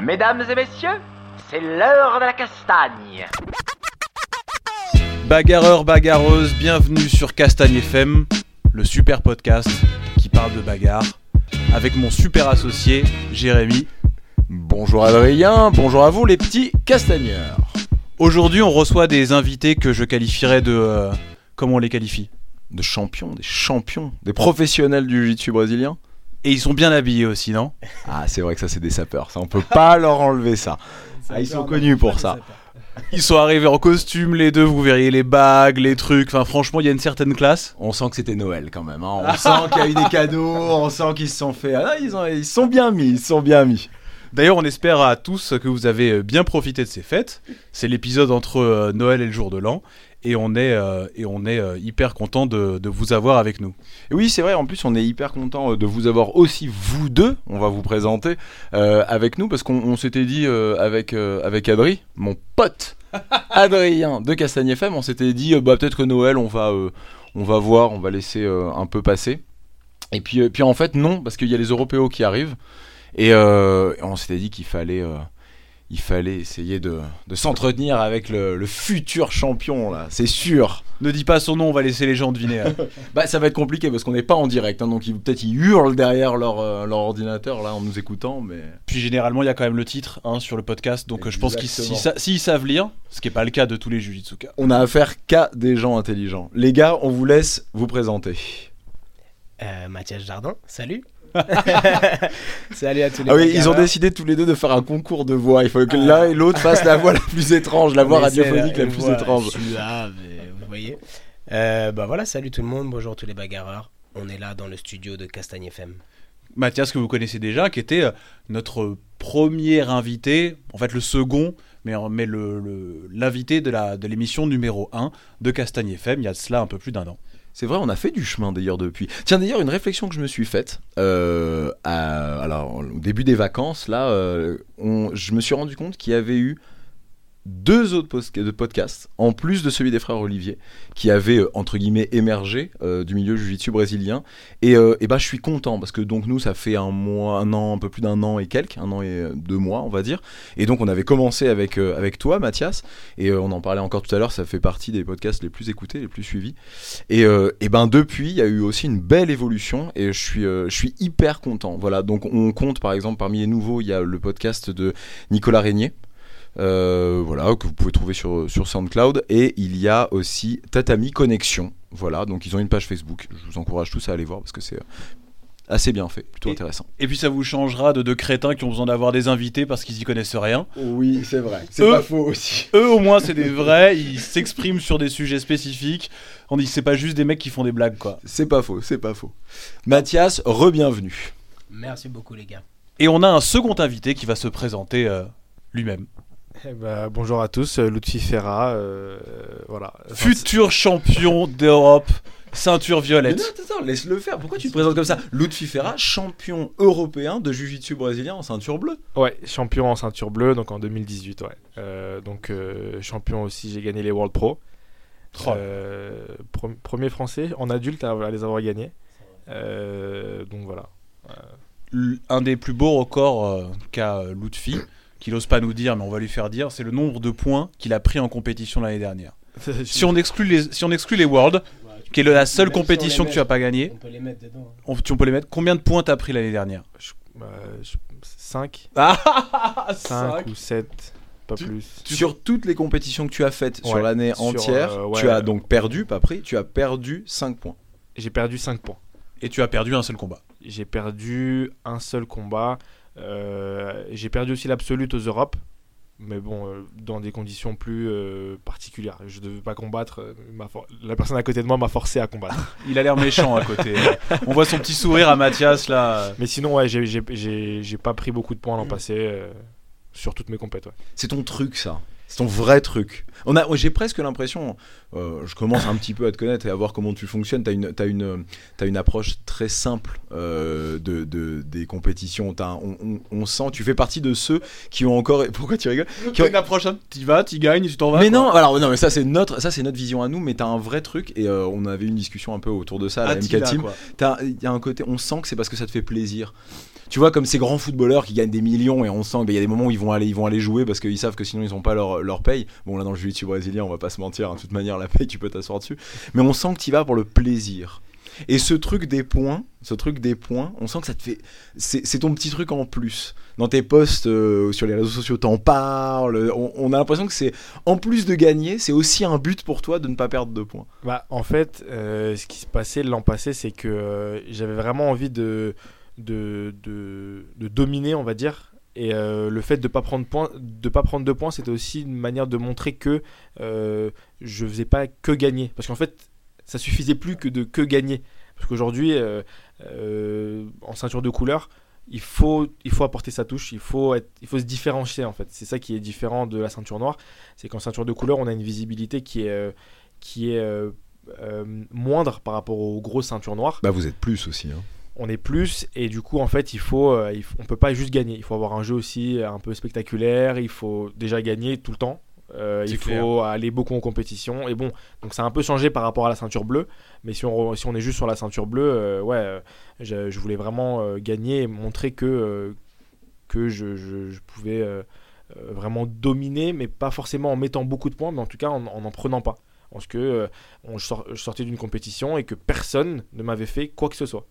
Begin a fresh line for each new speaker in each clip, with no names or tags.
Mesdames et messieurs, c'est l'heure de la castagne.
Bagarreurs, bagarreuses, bienvenue sur Castagne FM, le super podcast qui parle de bagarre, avec mon super associé Jérémy.
Bonjour Adrien, bonjour à vous les petits castagneurs.
Aujourd'hui, on reçoit des invités que je qualifierais de. euh, comment on les qualifie?
De champions, des champions, des professionnels du jiu-jitsu brésilien.
Et ils sont bien habillés aussi, non?
Ah, c'est vrai que ça c'est des sapeurs, ça on peut pas leur enlever ça. Ah, ils sont connus pour ça.
Ils sont arrivés en costume, les deux, vous verriez les bagues, les trucs. Enfin, franchement, il y a une certaine classe.
On sent que c'était Noël quand même. hein. On sent qu'il y a eu des cadeaux, on sent qu'ils se sont fait. Ah, ils, ont- ils sont bien mis, ils sont bien mis.
D'ailleurs, on espère à tous que vous avez bien profité de ces fêtes. C'est l'épisode entre euh, Noël et le jour de l'an. Et on est, euh, et on est euh, hyper content de, de vous avoir avec nous.
Et oui, c'est vrai. En plus, on est hyper content euh, de vous avoir aussi vous deux. On va vous présenter euh, avec nous parce qu'on on s'était dit avec avec Adri, mon pote Adrien de Castagne FM, on s'était dit bah peut-être que Noël, on va on va voir, on va laisser un peu passer. Et puis puis en fait non, parce qu'il y a les Européens qui arrivent et on s'était dit qu'il fallait il fallait essayer de, de s'entretenir avec le, le futur champion là, c'est sûr.
Ne dis pas son nom, on va laisser les gens deviner. hein.
Bah ça va être compliqué parce qu'on n'est pas en direct, hein, donc peut-être ils hurlent derrière leur, euh, leur ordinateur là en nous écoutant, mais
Puis généralement, il y a quand même le titre hein, sur le podcast. Donc euh, je pense qu'ils sa- s'ils savent lire, ce qui n'est pas le cas de tous les Jujitsuka.
on a affaire qu'à des gens intelligents. Les gars, on vous laisse vous présenter.
Euh, Mathias Jardin, salut. salut à tous les
Ah oui, ils ont décidé tous les deux de faire un concours de voix. Il faut que l'un et l'autre fassent la voix la plus étrange, la voix
Mais
radiophonique la plus
voix
étrange.
suave, et vous voyez. Euh, bah voilà, salut tout le monde, bonjour tous les bagarreurs. On est là dans le studio de Castagne FM.
Mathias, que vous connaissez déjà, qui était euh, notre premier invité, en fait le second, mais, mais le- le- l'invité de la- de l'émission numéro 1 de Castagne FM, il y a de cela un peu plus d'un an.
C'est vrai, on a fait du chemin d'ailleurs depuis. Tiens, d'ailleurs, une réflexion que je me suis faite, euh, alors au début des vacances, là, euh, je me suis rendu compte qu'il y avait eu deux autres podcasts, en plus de celui des frères Olivier, qui avaient euh, entre guillemets émergé euh, du milieu jiu-jitsu brésilien. Et, euh, et bah, je suis content parce que donc nous, ça fait un mois, un an, un peu plus d'un an et quelques, un an et deux mois, on va dire. Et donc on avait commencé avec avec toi, Mathias, et on en parlait encore tout à l'heure. Ça fait partie des podcasts les plus écoutés, les plus suivis. Et, et ben depuis, il y a eu aussi une belle évolution et je suis, je suis hyper content. Voilà, donc on compte par exemple parmi les nouveaux, il y a le podcast de Nicolas Régnier. Euh, voilà, que vous pouvez trouver sur, sur SoundCloud. Et il y a aussi Tatami Connexion. Voilà, donc ils ont une page Facebook. Je vous encourage tous à aller voir parce que c'est euh, assez bien fait, plutôt
Et-
intéressant.
Et puis ça vous changera de deux crétins qui ont besoin d'avoir des invités parce qu'ils y connaissent rien.
Oui, c'est vrai.
C'est pas
faux aussi.
Eux au moins c'est des vrais, ils s'expriment sur des sujets spécifiques. On dit c'est pas juste des mecs qui font des blagues quoi.
C'est pas faux, c'est pas faux. Mathias, re-bienvenue.
Merci beaucoup les gars.
Et on a un second invité qui va se présenter euh, lui-même.
Eh ben, bonjour à tous, euh, Lutfi Ferra, euh, voilà.
Futur champion d'Europe, ceinture
Mais
violette.
non, attends, laisse-le faire. Pourquoi tu te présentes comme ça Lutfi Ferra, champion européen de Jiu-Jitsu brésilien en ceinture bleue.
Ouais, champion en ceinture bleue, donc en 2018, ouais. Euh, donc euh, champion aussi, j'ai gagné les World Pro.
Oh.
Pre- premier français en adulte à, à les avoir gagnés. Euh, donc voilà.
Un des plus beaux records euh, qu'a euh, Lutfi, qu'il n'ose pas nous dire, mais on va lui faire dire, c'est le nombre de points qu'il a pris en compétition l'année dernière. Si on exclut les, si on exclut les Worlds, qui est la seule compétition que tu as pas gagnée,
On peut les mettre dedans. hein.
on, tu- on peut les mettre. Combien de points t'as pris l'année dernière?
5,
Ah,
5 ou 7, pas
Tu-
plus.
Sur toutes les compétitions que tu as faites sur l'année entière,
euh, ouais.
tu as donc perdu, pas pris, tu as perdu 5 points.
J'ai perdu 5 points.
Et tu as perdu un seul combat.
J'ai perdu un seul combat. Euh, j'ai perdu aussi l'absolute aux Europes. Mais bon, euh, dans des conditions plus euh, particulières. Je ne devais pas combattre. ma for- La personne à côté de moi m'a forcé à combattre.
Il a l'air méchant à côté. on voit son petit sourire à Mathias là.
mais sinon, ouais, j'ai- pas pris beaucoup de points l'an passé. euh, sur toutes mes compétitions.
C'est ton truc, ça. C'est ton vrai truc. On a, j'ai presque l'impression, euh, je commence un petit peu à te connaître et à voir comment tu fonctionnes. Tu as une, as une, as une approche très simple euh, de, de, des compétitions. T'as un- on, on, on sent, tu fais partie de ceux qui ont encore. Pourquoi tu rigoles? Qui ont-
La prochaine, tu vas, tu gagnes, tu t'en vas.
mais
quoi.
non, alors non, mais ça c'est notre, ça c'est notre vision à nous. Mais t'as un vrai truc et euh, on avait une discussion un peu autour de ça, à la
Attila,
MK Team. T'as- Il y a un côté, on sent que c'est parce que ça te fait plaisir. Tu vois, comme ces grands footballeurs qui gagnent des millions et on sent qu'il y a des moments où ils vont aller, ils vont aller jouer parce qu'ils savent que sinon ils n'ont pas leur, leur paye. Bon, là dans le jiu-jitsu brésilien, on va pas se mentir, hein, de toute manière, la paye, tu peux t'asseoir dessus. Mais on sent que tu vas pour le plaisir. Et ce truc des points, ce truc des points, on sent que ça te fait. C'est ton petit truc en plus. Dans tes posts euh, sur les réseaux sociaux, t'en parles. On, on a l'impression que c'est. En plus de gagner, c'est aussi un but pour toi de ne pas perdre de points.
Bah, en fait, euh, ce qui se passait l'an passé, c'est que euh, j'avais vraiment envie de, de, de, de dominer, on va dire. Et euh, le fait de pas prendre de pas prendre points, c'était aussi une manière de montrer que euh, je faisais pas que gagner. Parce qu'en fait, ça suffisait plus que de que gagner. Parce qu'aujourd'hui, euh, euh, en ceinture de couleur, il faut, il faut apporter sa touche, il faut, être, il faut se différencier en fait. C'est ça qui est différent de la ceinture noire. C'est qu'en ceinture de couleur, on a une visibilité qui est, qui est moindre par rapport aux grosses ceintures noires.
Bah, vous êtes plus aussi. Hein.
On est plus et du coup en fait il faut, euh, il faut- on peut pas juste gagner. Il faut avoir un jeu aussi un peu spectaculaire. Il faut déjà gagner tout le temps. Euh, il
clair.
faut aller beaucoup en compétition et bon donc ça a un peu changé par rapport à la ceinture bleue mais si on, si on est juste sur la ceinture bleue euh, ouais je, je voulais vraiment gagner et montrer que que je, je- je pouvais vraiment dominer mais pas forcément en mettant beaucoup de points mais en tout cas en en, en prenant pas parce que on, je sortais d'une compétition et que personne ne m'avait fait quoi que ce soit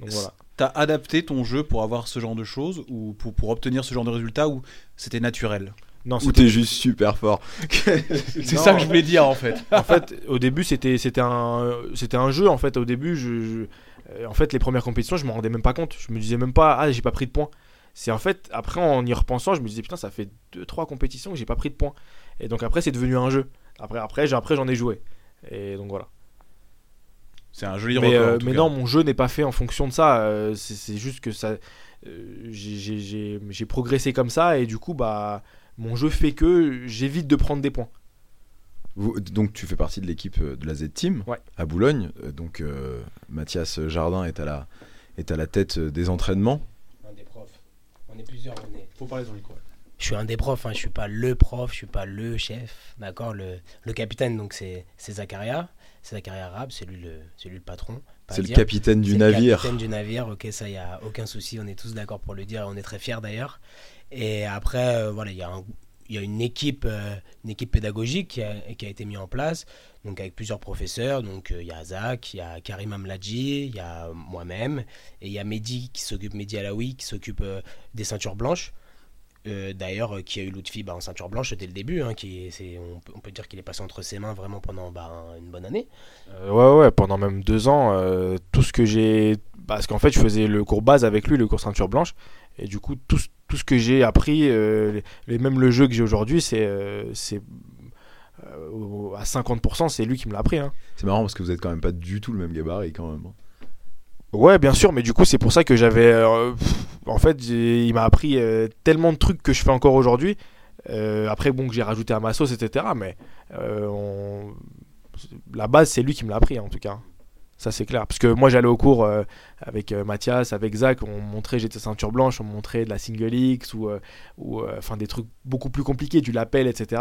donc voilà
T'as adapté ton jeu pour avoir ce genre de choses ou pour, pour obtenir ce genre de résultats ou c'était naturel?
Non
Ou
c'était-
t'es juste super fort.
C'est ça que je voulais dire en fait.
en fait, au début, c'était c'était un c'était un jeu. En fait, au début, je, je- euh, en fait, les premières compétitions, je m'en rendais même pas compte. Je me disais même pas, ah, j'ai pas pris de points. C'est en fait, après, en y repensant, je me disais, putain, ça fait 2-3 compétitions que j'ai pas pris de points. Et donc après, c'est devenu un jeu. Après, après, j'ai- après j'en ai joué. Et donc voilà.
C'est un joli
Mais,
record.
euh,
en tout
mais
cas.
non, mon jeu n'est pas fait en fonction de ça. euh, c'est juste que ça, euh, j'ai- progressé comme ça et du coup, bah, mon jeu fait que j'évite de prendre des points.
Vous- donc tu fais partie de l'équipe de la Z Team
Ouais.
à Boulogne. Donc euh, Mathias Jardin est à la, est à la tête des entraînements.
Un des profs. On est plusieurs, on est.
Faut parler dans le.
Je suis un des profs, hein, je suis pas le prof, je suis pas le chef, d'accord le, le capitaine, donc c'est c'est Zakaria, c'est Zakaria Arabe, c'est lui, le- c'est lui le patron.
C'est le capitaine du
C'est le
navire.
capitaine du navire, ok, ça, il n'y a aucun souci, on est tous d'accord pour le dire, et on est très fiers d'ailleurs. Et après, euh, voilà, il y, a un- il y a une équipe, euh, une équipe pédagogique qui a, qui a été mise en place, donc avec plusieurs professeurs. Donc euh, il y a Zach, il y a Karim Amladji, il y a moi-même, et il y a Mehdi qui s'occupe, Mehdi Alaoui, qui s'occupe euh, des ceintures blanches. Euh, D'ailleurs, euh, qui a eu Lutfi bah, en ceinture blanche dès le début, hein, qui est- c'est- on, peut, on peut dire qu'il est passé entre ses mains vraiment pendant bah, un- une bonne année.
Euh, ouais, ouais, pendant même deux ans, euh, tout ce que j'ai. Parce qu'en fait, je faisais le cours base avec lui, le cours ceinture blanche. Et du coup, tout, ce- tout ce que j'ai appris, euh, les, les- même le jeu que j'ai aujourd'hui, c'est. euh, euh, à 50%, c'est lui qui me l'a appris. hein.
C'est marrant parce que vous êtes quand même pas du tout le même gabarit quand même.
Ouais, bien sûr, mais du coup, c'est pour ça que j'avais. euh, en fait, il m'a appris euh, tellement de trucs que je fais encore aujourd'hui. Euh, après, bon, que j'ai rajouté à ma sauce, etc. Mais la base, c'est lui qui me l'a appris, en tout cas. Ça, c'est clair. Parce que moi, j'allais au cours euh, avec euh, Mathias, avec Zach, on me montrait, j'étais ceinture blanche, on me montrait de la single X ou, euh, ou euh, enfin des trucs beaucoup plus compliqués, du lapel, etc.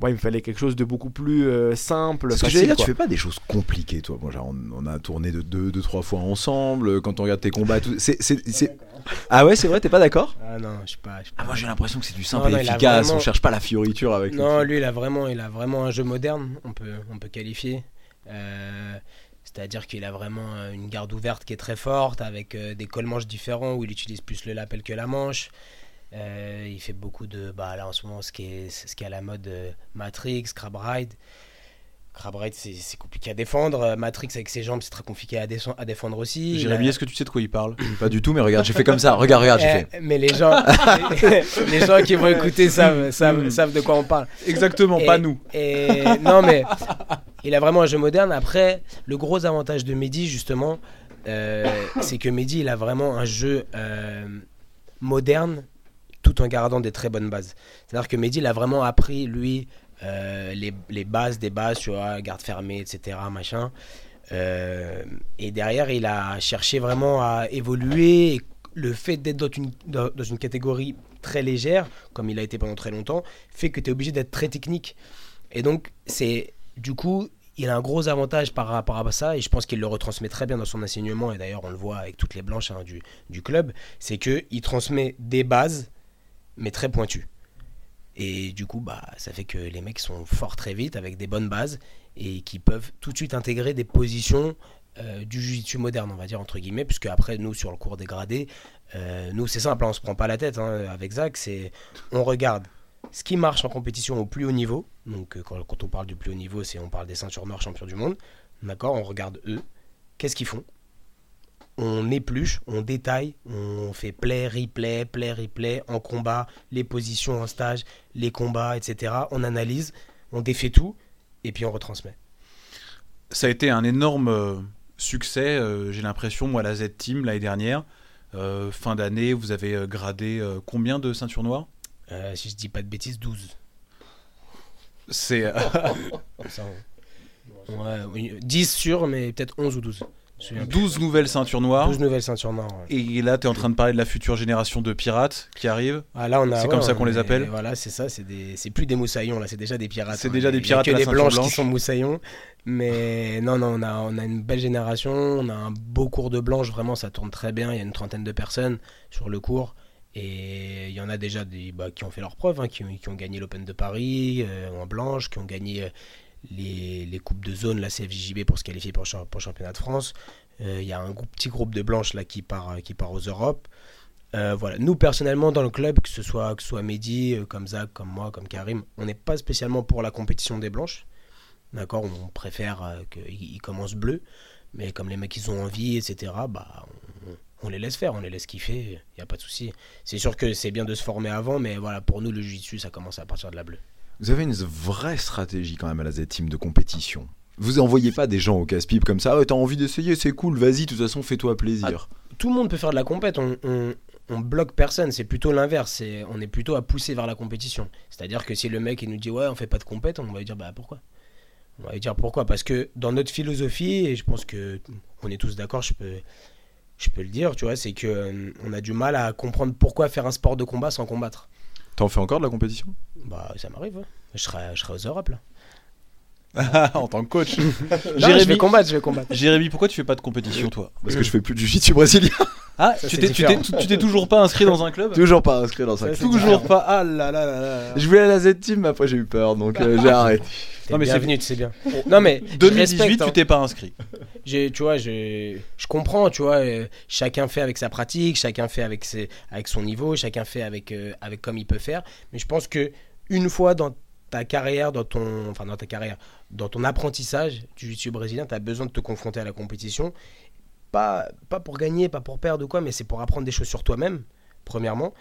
Moi, il me fallait quelque chose de beaucoup plus euh, simple.
Parce que
facile,
j'allais dire,
quoi.
tu fais pas des choses compliquées, toi. Bon, genre, on, on a tourné de deux, deux, trois fois ensemble. Quand on regarde tes combats, tout. c'est- c'est- c'est- Ah ouais, c'est vrai, t'es pas d'accord?
Ah non, je suis pas. je suis
Ah
pas-
moi j'ai l'impression que c'est du simple
non,
et efficace.
vraiment-
On cherche pas la fioriture avec.
Non, lui, il a vraiment, il a vraiment un jeu moderne, on peut, on peut qualifier. Euh, C'est-à-dire qu'il a vraiment euh, une garde ouverte qui est très forte, avec euh, des colles-manches différents où il utilise plus le lapel que la manche. Euh, il fait beaucoup de. Bah, là, en ce moment, ce qui est, ce à la mode Matrix, Crab Ride. Crab Ride, c'est compliqué à défendre. Euh, Matrix, avec ses jambes, c'est très compliqué à, défendre aussi.
Jérémy, est-ce que tu sais de quoi il parle
Pas du tout, mais regarde, j'ai fait comme ça. Regarde, regarde, j'ai
Eh,
fait.
mais les gens, les gens qui vont écouter savent, savent, savent de quoi on parle.
Exactement,
Et-
pas nous.
Et non, mais il a vraiment un jeu moderne. Après, le gros avantage de Mehdi, justement, euh, c'est que Mehdi, il a vraiment un jeu euh, moderne tout tout en gardant des très bonnes bases. C'est-à-dire que Mehdi, il a vraiment appris, lui, euh, les, les bases des bases, tu vois, garde fermée, etc., machin. Euh, et derrière, il a cherché vraiment à évoluer. Le fait d'être dans une, dans une catégorie très légère, comme il a été pendant très longtemps, fait que tu es obligé d'être très technique. Et donc, c'est du coup, il a un gros avantage par rapport à ça, et je pense qu'il le retransmet très bien dans son enseignement, et d'ailleurs on le voit avec toutes les blanches hein, du, du club, c'est qu'il transmet des bases, mais très pointues. Et du coup, bah, ça fait que les mecs sont forts très vite, avec des bonnes bases, et qui peuvent tout de suite intégrer des positions euh, du jiu-jitsu moderne, on va dire, entre guillemets, puisque après, nous, sur le cours dégradé, euh, nous, c'est simple, hein, on se prend pas la tête hein, avec Zach, c'est on regarde ce qui marche en compétition au plus haut niveau. Donc, euh, quand, on parle du plus haut niveau, c'est on parle des ceintures noires champions du monde. D'accord On regarde eux. Qu'est-ce qu'ils font On épluche, on détaille, on fait play, replay, play, replay, en combat, les positions en stage, les combats, etc. On analyse, on défait tout, et puis on retransmet.
Ça a été un énorme euh, succès, euh, j'ai l'impression, moi, la Z-Team l'année dernière. Euh, fin d'année, vous avez gradé combien de ceintures noires?
Euh, si je dis pas de bêtises, 12.
C'est
Ouais, oui, 10 sur, mais peut-être 11 ou 12. Je me souviens plus.
12 nouvelles ceintures noires.
12 nouvelles ceintures noires. ouais.
Et là, tu es en train de parler de la future génération de pirates qui arrive.
Ah, là, on a-
C'est
ouais,
comme ça
on
qu'on les appelle
Voilà, c'est ça. C'est des... c'est plus des moussaillons là, c'est déjà des pirates.
C'est
hein.
déjà des
Il y a
pirates
que des blanches
blanche.
qui sont moussaillons. Mais non, non, on a, on a une belle génération. On a un beau cours de blanche. Vraiment, ça tourne très bien. Il y a une trentaine de personnes sur le cours. Et il y en a déjà des, bah, qui ont fait leurs preuves, hein, qui, ont- qui ont gagné l'Open de Paris euh, en blanche, qui ont gagné euh, les, les coupes de zone, la CFJB pour se qualifier pour, le championnat de France. Euh, Il y a un petit groupe de blanches là qui part, euh, qui part aux Europes. Euh, voilà. Nous, personnellement, dans le club, que ce soit, que soit Mehdi, comme Zach, comme moi, comme Karim, on n'est pas spécialement pour la compétition des blanches. D'accord? On préfère qu'ils ils commencent bleus. Mais comme les mecs, ils ont envie, etc., bah, on, on les laisse faire, on les laisse kiffer, il n'y a pas de souci. C'est sûr que c'est bien de se former avant, mais voilà, pour nous, le jiu-jitsu, ça commence à partir de la bleue.
Vous avez une vraie stratégie quand même à la Z-Team de compétition. Vous envoyez pas des gens au casse-pipe comme ça, ouais, t'as envie d'essayer, c'est cool, vas-y, de toute façon, fais-toi plaisir.
Tout le monde peut faire de la compète, on, on, on bloque personne, c'est plutôt l'inverse, on est plutôt à pousser vers la compétition. C'est-à-dire que si le mec il nous dit ouais, on fait pas de compète, on va lui dire bah pourquoi? On va lui dire pourquoi? Parce que dans notre philosophie, et je pense que on est tous d'accord, je peux, je peux le dire, tu vois, c'est que euh, on a du mal à comprendre pourquoi faire un sport de combat sans combattre.
T'en fais encore de la compétition?
Bah ça m'arrive, ouais. je serai, je serai aux Europes là.
en tant que coach.
Non, je vais
Jérémy,
combattre, je vais combattre.
Jérémy, pourquoi tu fais pas de compétition, toi?
Parce que je fais plus de jiu-jitsu brésilien.
Ah,
Ça,
tu
c'est
t'es, tu, t'es,
différent.
tu t'es toujours pas inscrit dans un club?
Toujours pas inscrit dans ça.
Ça, c'est
Toujours
différent.
pas. Ah là là là là.
Je voulais à la Z-Team, mais après j'ai eu peur, donc euh, j'ai arrêté.
Non, mais c'est-
bienvenu, c'est bien. Non mais je
2018,
respecte, hein.
tu t'es pas inscrit.
tu vois je, je comprends tu vois euh, chacun fait avec sa pratique chacun fait avec ses avec son niveau chacun fait avec euh, avec comme il peut faire mais je pense que une fois dans ta carrière dans ton enfin dans ta carrière dans ton apprentissage du jiu-jitsu brésilien tu as besoin de te confronter à la compétition pas pas pour gagner pas pour perdre ou quoi mais c'est pour apprendre des choses sur toi-même premièrement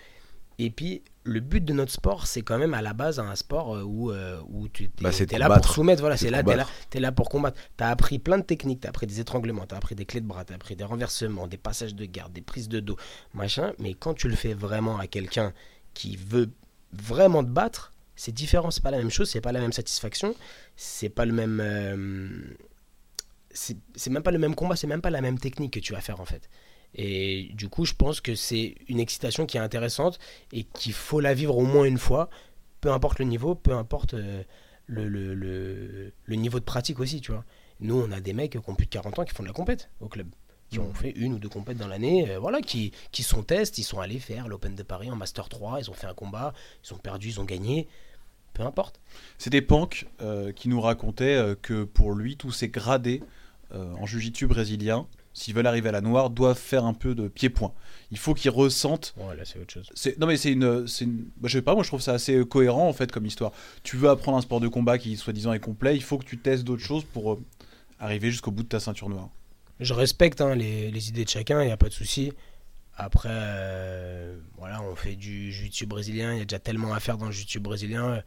et puis le but de notre sport c'est quand même à la base un sport euh, où euh, où tu
Bah,
t'es là pour
combattre.
soumettre voilà
C'est
là
combattre.
T'es là pour combattre. T'as appris plein de techniques. T'as appris des étranglements. T'as appris des clés de bras. T'as appris des renversements, des passages de garde, des prises de dos, machin. Mais quand tu le fais vraiment à quelqu'un qui veut vraiment te battre, c'est différent. C'est pas la même chose. C'est pas la même satisfaction. C'est pas le même. euh, c'est c'est même pas le même combat. C'est même pas la même technique que tu vas faire en fait. Et du coup, je pense que c'est une excitation qui est intéressante et qu'il faut la vivre au moins une fois, peu importe le niveau, peu importe euh, le, le, le, le niveau de pratique aussi, tu vois. Nous, on a des mecs qui ont plus de 40 ans qui font de la compète au club, qui ont fait une ou deux compètes dans l'année, euh, voilà, qui, qui sont tests, ils sont allés faire l'Open de Paris en Master 3, ils ont fait un combat, ils ont perdu, ils ont gagné, peu importe.
C'était Pank euh, qui nous racontait euh, que pour lui, tous ces gradés euh, en jiu-jitsu brésilien, s'ils veulent arriver à la noire, doivent faire un peu de pied-point. Il faut qu'ils ressentent.
Bon, là, c'est autre chose.
Non mais c'est une, c'est une- bah, je sais pas, moi je trouve ça assez euh, cohérent en fait comme histoire. Tu veux apprendre un sport de combat qui soi-disant est complet, il faut que tu testes d'autres choses pour euh, arriver jusqu'au bout de ta ceinture noire.
Je respecte hein, les, les idées de chacun, il n'y a pas de souci. Après, euh, voilà, on fait du jiu-jitsu brésilien, il y a déjà tellement à faire dans le jiu-jitsu brésilien. Euh,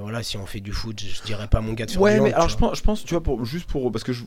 voilà, si on fait du foot, je, je dirais pas mon gars de faire
Ouais, mais alors je pense, je pense, tu vois, pour, juste pour. Parce que je,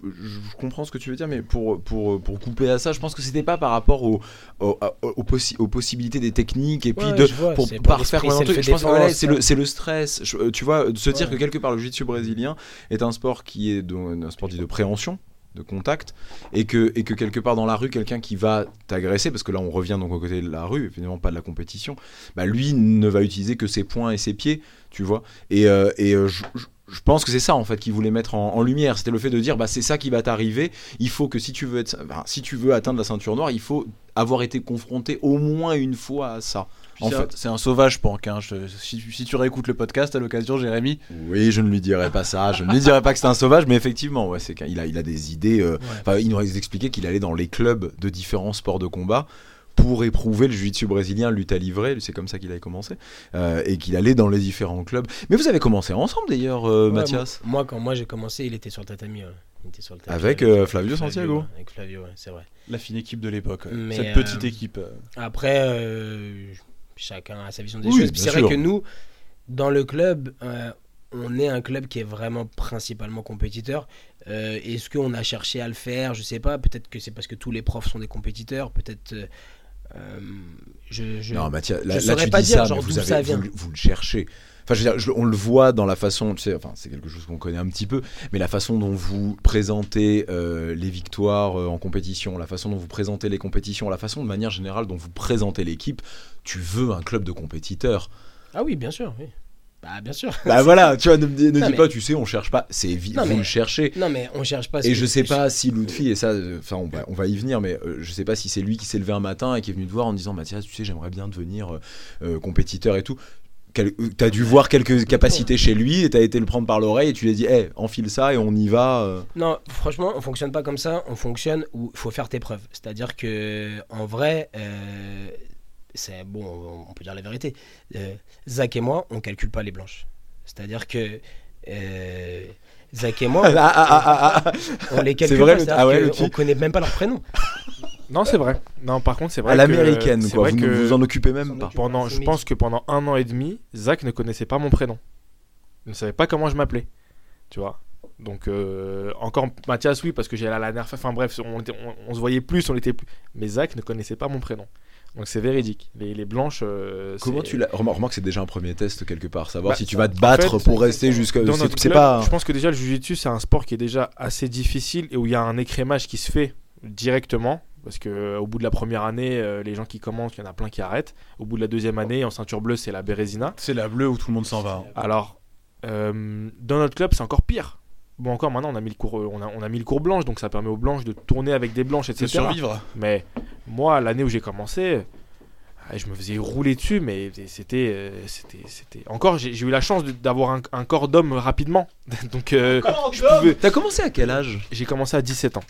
comprends ce que tu veux dire, mais pour, pour, pour couper à ça, je pense que c'était pas par rapport au, au- aux, possi- aux possibilités des techniques et puis
Ouais,
de.
vois,
pour refaire un truc. Je pense que
self-défense,
voilà, c'est le, stress. Euh, tu vois, de se dire que quelque part le jiu-jitsu brésilien est un sport qui est un sport dit de préhension de contact et que, et que quelque part dans la rue quelqu'un qui va t'agresser parce que là on revient donc au côté de la rue évidemment pas de la compétition bah lui ne va utiliser que ses poings et ses pieds tu vois. Et, euh, et euh, je, je- pense que c'est ça en fait qu'il voulait mettre en, lumière. C'était le fait de dire bah c'est ça qui va t'arriver. Il faut que si tu veux être si tu veux atteindre la ceinture noire il faut avoir été confronté au moins une fois à ça
c'est un-
fait
c'est un sauvage, Pank. hein. Je- si, si tu réécoutes le podcast à l'occasion, Jérémy,
Oui, je ne lui dirai pas ça. Je ne lui dirai pas que c'est un sauvage, mais effectivement, ouais, c'est qu'il a, il a des idées. euh,
Ouais.
il nous a expliqué qu'il allait dans les clubs de différents sports de combat pour éprouver le jiu-jitsu brésilien, lutte à livrer, c'est comme ça qu'il avait commencé, euh, et qu'il allait dans les différents clubs. Mais vous avez commencé ensemble d'ailleurs, euh,
Ouais,
Mathias
Moi, moi, quand moi j'ai commencé, il était sur le tatami. ouais. Il était sur le tapis
Avec, euh, Flavio Santiago.
Avec Flavio, ouais, c'est vrai.
la fine équipe de l'époque. Cette petite équipe.
Après, euh, chacun a sa vision des
Oui,
choses. C'est vrai que nous, dans le club, euh, on est un club qui est vraiment principalement compétiteur. Euh, Est-ce qu'on a cherché à le faire? Je sais pas. Peut-être que c'est parce que tous les profs sont des compétiteurs. Peut-être. Euh, je, je-
Non, Mathias, là,
je
là,
saurais
tu
pas
dis
dire,
ça,
genre,
vous, avez-
ça vient.
le- vous le cherchez. Enfin, je veux dire, je- on le voit dans la façon, tu sais, enfin, c'est quelque chose qu'on connaît un petit peu, mais la façon dont vous présentez euh, les victoires euh, en compétition, la façon dont vous présentez les compétitions, la façon de manière générale dont vous présentez l'équipe, tu veux un club de compétiteurs.
Ah oui, bien sûr. Oui. Bah, bien sûr.
Bah voilà, tu vois, ne, ne
Non,
dis
mais-
pas, tu sais, on cherche pas, c'est évi-
Non,
vous
mais-
le cherchez.
Non, mais on cherche pas.
Et je sais pas si Lutfi, et ça, euh, enfin, on va, on va y venir, mais euh, je sais pas si c'est lui qui s'est levé un matin et qui est venu te voir en disant Mathias, tu sais, j'aimerais bien devenir euh, euh, compétiteur et tout. T'as dû voir quelques capacités chez lui et t'as été le prendre par l'oreille et tu lui as dit, hé, enfile ça et on y va.
Non, franchement, on fonctionne pas comme ça. On fonctionne où il faut faire tes preuves. C'est-à-dire que, en vrai, c'est bon, on- on peut dire la vérité. Euh, Zach et moi, on calcule pas les blanches. C'est-à-dire que euh, Zach et moi,
Ah, ah, ah, ah, ah.
on les calcule
vrai,
pas.
le- ah ouais,
on connaît même pas leur prénom.
Non, c'est vrai. Non, par contre, c'est vrai.
à l'américaine,
c'est
quoi.
vrai
Vous ne
que
vous en occupez même pas.
pendant, je pense que pendant un an et demi, Zach ne connaissait pas mon prénom. Il ne savait pas comment je m'appelais. Tu vois? Donc, euh, encore Mathias, oui, parce que j'ai la dernière. Enfin, bref, on- on se voyait plus, on était plus. Mais Zach ne connaissait pas mon prénom. Donc, c'est véridique. Les, les blanches. euh,
Comment tu l'as Remarque remarque, c'est déjà un premier test quelque part, savoir
Bah,
si tu vas te
en
battre
fait,
pour rester jusqu'à. C'est- pas.
Je pense que déjà le jiu-jitsu c'est un sport qui est déjà assez difficile et où il y a un écrémage qui se fait directement parce que euh, au bout de la première année euh, les gens qui commencent il y en a plein qui arrêtent au bout de la deuxième année en ceinture bleue c'est la Bérésina
C'est la bleue où tout le monde s'en va. hein.
alors euh, dans notre club c'est encore pire bon encore maintenant on a mis le cours on a, on a mis le cours blanche donc ça permet aux blanches de tourner avec des blanches
De
etc
survivre.
mais moi, l'année où j'ai commencé, ah, je me faisais rouler dessus, mais c'était. euh, c'était, c'était... Encore, j'ai, eu la chance de- d'avoir un, un corps d'homme rapidement. Donc, euh, je pouvais-
T'as commencé à quel âge?
J'ai commencé à 17 ans.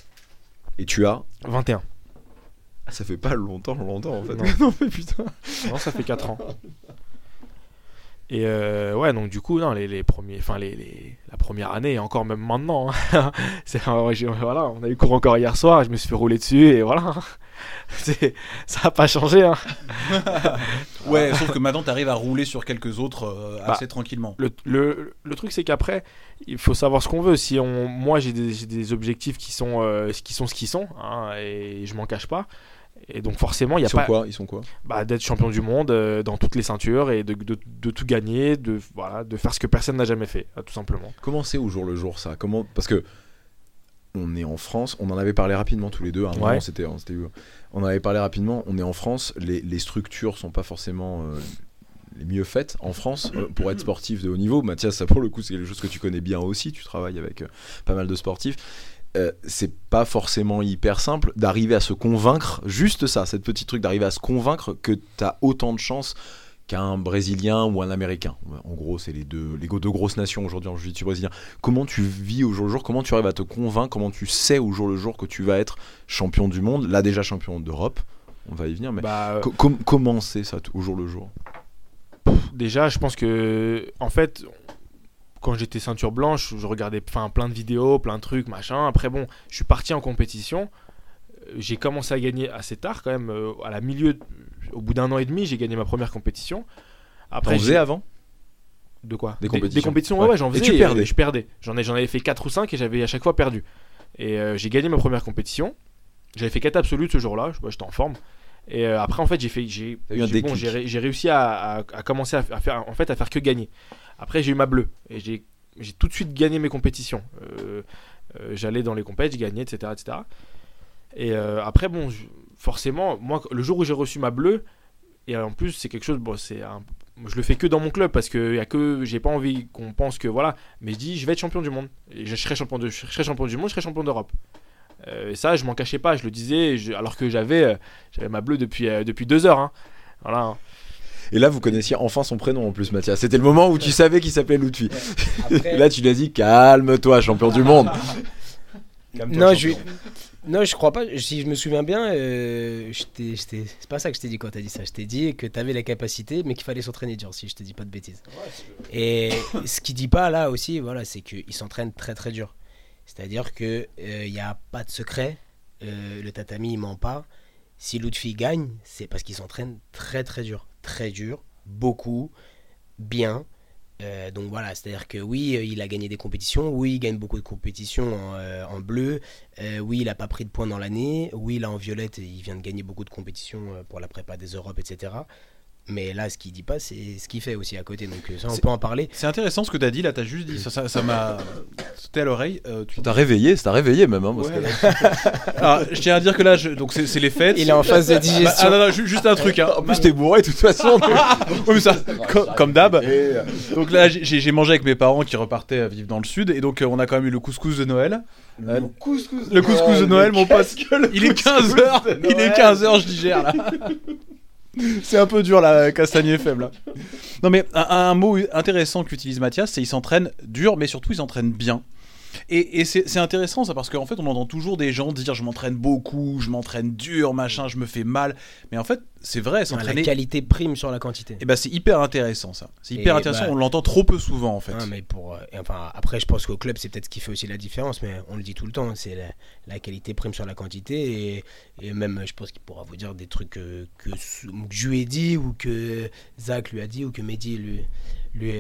Et tu as?
21.
Ah, Ça fait pas longtemps, longtemps en fait.
Non.
non mais putain.
Non, ça fait 4 ans. Et euh, ouais, donc du coup, non, les, les premiers, enfin les, les- la première année et encore même maintenant, hein, voilà, on a eu cours encore hier soir, je me suis fait rouler dessus et voilà, ça a pas changé. Hein.
Ouais, sauf que maintenant t'arrives à rouler sur quelques autres euh,
Bah,
assez tranquillement.
Le, le, le truc, c'est qu'après, il faut savoir ce qu'on veut. Si on, moi, j'ai des, des objectifs qui sont, euh, qui sont ce qu'ils sont, hein, et je m'en cache pas. Et donc forcément, il y a
Ils sont
pas
quoi? Ils sont quoi?
Bah, d'être champion du monde euh, dans toutes les ceintures et de, de, de tout gagner, de voilà, de faire ce que personne n'a jamais fait, euh, tout simplement.
Comment c'est au jour le jour ça? Comment Parce que on est en France, on en avait parlé rapidement tous les deux. À un
Ouais.
moment, c'était, c'était- on en avait parlé rapidement. On est en France, les, les structures sont pas forcément euh, les mieux faites en France euh, pour être sportif de haut niveau. Mathias, ça pour le coup, c'est quelque chose que tu connais bien aussi. Tu travailles avec euh, pas mal de sportifs. Euh, c'est pas forcément hyper simple d'arriver à se convaincre, juste ça, cette petite truc d'arriver à se convaincre que tu as autant de chances qu'un Brésilien ou un Américain. En gros, c'est les deux, les deux grosses nations aujourd'hui en jiu-jitsu brésilien. Comment tu vis au jour le jour? Comment tu arrives à te convaincre? Comment tu sais au jour le jour que tu vas être champion du monde? Là déjà champion d'Europe. On va y venir, mais
Bah, euh,
co- com- comment c'est ça au jour le jour?
déjà, je pense que, en fait, quand j'étais ceinture blanche, je regardais enfin, plein de vidéos, plein de trucs, machin. Après, bon, je suis parti en compétition. Euh, J'ai commencé à gagner assez tard, quand même. euh, à la milieu, au bout d'un an et demi, j'ai gagné ma première compétition.
T'en
Après,
faisais
j'ai-
avant? De
quoi?
Des compétitions.
Des, compétitions, ouais, j'en faisais.
Et tu perdais
Je perdais. J'en, ai, j'en avais fait 4 ou 5 et j'avais à chaque fois perdu. Et euh, j'ai gagné ma première compétition. J'avais fait 4 absolutes ce jour-là, j'étais en forme. Et euh, après, en fait, j'ai fait, j'ai, j'ai, bon, j'ai, réussi à, à, commencer à, faire, en fait, à faire que gagner. Après, j'ai eu ma bleue et j'ai, tout de suite gagné mes compétitions. Euh, j'allais dans les compétitions, je gagnais, etc., etc. Et après, bon, forcément, moi, le jour où j'ai reçu ma bleue, et en plus, c'est quelque chose, bon, c'est je le fais que dans mon club parce que y a que j'ai pas envie qu'on pense que voilà mais je dis je vais être champion du monde je serai champion de je serai champion du monde je serai champion d'Europe euh, et ça je m'en cachais pas je le disais alors que j'avais euh, ma bleue depuis euh, depuis deux heures hein. voilà hein.
Et là, vous connaissiez enfin son prénom en plus, Mathias. C'était le moment où tu savais qu'il s'appelait Lutfi. là, tu lui as dit calme-toi, champion du monde.
non, je, non, je crois pas. Si je me souviens bien, euh, c'est pas ça que je t'ai dit quand t'as dit ça. Je t'ai dit que t'avais la capacité, mais qu'il fallait s'entraîner dur, si je te dis pas de bêtises. Et ce qu'il dit pas là aussi, voilà, c'est qu'il s'entraîne très très dur. C'est-à-dire qu'il n'y euh, a pas de secret. Euh, le tatami, il ment pas. Si Lutfi gagne, c'est parce qu'il s'entraîne très très dur. Très dur, beaucoup, bien. Euh, donc voilà, c'est-à-dire que oui, euh, il a gagné des compétitions, oui, il gagne beaucoup de compétitions en, euh, bleu, oui, il n'a pas pris de points dans l'année, oui, là en violette, il vient de gagner beaucoup de compétitions pour la prépa des Europes, etc. Mais là, ce qu'il dit pas, c'est ce qu'il fait aussi à côté. Donc ça, on peut en parler.
C'est intéressant ce que tu as dit. Là, tu as juste dit. Ça m'a ça, m'a sauté à l'oreille.
Euh, tu t'as réveillé, ça t'a réveillé même. Hein,
Alors, je tiens à dire que là, je... donc c'est les fêtes.
Il est en phase de bah, digestion.
ah, non, non, juste un truc. Hein.
En plus, t'es bourré de toute façon.
oui, ça, comme, d'hab. Donc là, j'ai mangé avec mes parents qui repartaient vivre dans le sud. Et donc, euh, on a quand même eu le couscous de Noël.
Le couscous,
le couscous de Noël, mon pote. Il est 15h. Il est 15h, je digère là. c'est un peu dur la castagnier faible. Là. Non mais un, mot intéressant qu'utilise Mathias, c'est il s'entraîne dur, mais surtout il s'entraîne bien. Et, c'est intéressant ça parce qu'en fait on entend toujours des gens dire je m'entraîne beaucoup, je m'entraîne dur, machin, je me fais mal. Mais en fait c'est vrai, s'entraîner.
La qualité prime sur la quantité. Et
eh ben c'est hyper intéressant ça. C'est hyper intéressant, bah on l'entend trop peu souvent en fait.
mais pour, euh, enfin, après je pense qu'au club c'est peut-être ce qui fait aussi la différence, mais on le dit tout le temps, c'est la, qualité prime sur la quantité. Et, même je pense qu'il pourra vous dire des trucs que, que, je lui ai dit ou que Zach lui a dit ou que Mehdi lui, lui,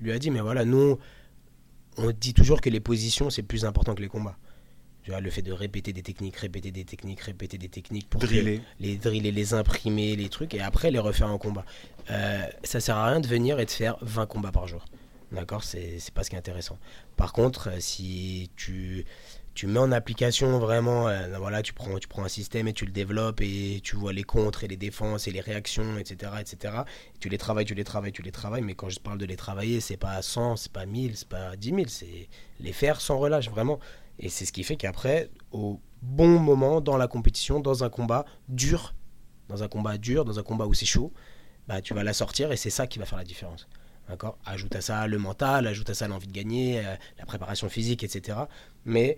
lui a dit. Mais voilà, nous on dit toujours que les positions, c'est plus important que les combats. Tu vois, le fait de répéter des techniques, répéter des techniques, répéter des techniques pour
driller.
les driller, les imprimer, les trucs, et après les refaire en combat. Euh, ça sert à rien de venir et de faire 20 combats par jour. D'accord? C'est pas ce qui est intéressant. Par contre, euh, si tu tu mets en application vraiment, euh, voilà, tu prends, tu prends un système et tu le développes et tu vois les contres et les défenses et les réactions, etc., etc. tu les travailles, tu les travailles, tu les travailles. Mais quand je parle de les travailler, c'est pas 100, c'est pas 1000, c'est pas 10 000, c'est les faire sans relâche, vraiment. Et c'est ce qui fait qu'après, au bon moment dans la compétition, dans un combat dur, dans un combat dur, dans un combat où c'est chaud, bah, tu vas la sortir et c'est ça qui va faire la différence. D'accord? Ajoute à ça le mental, ajoute à ça l'envie de gagner, euh, la préparation physique, etc. Mais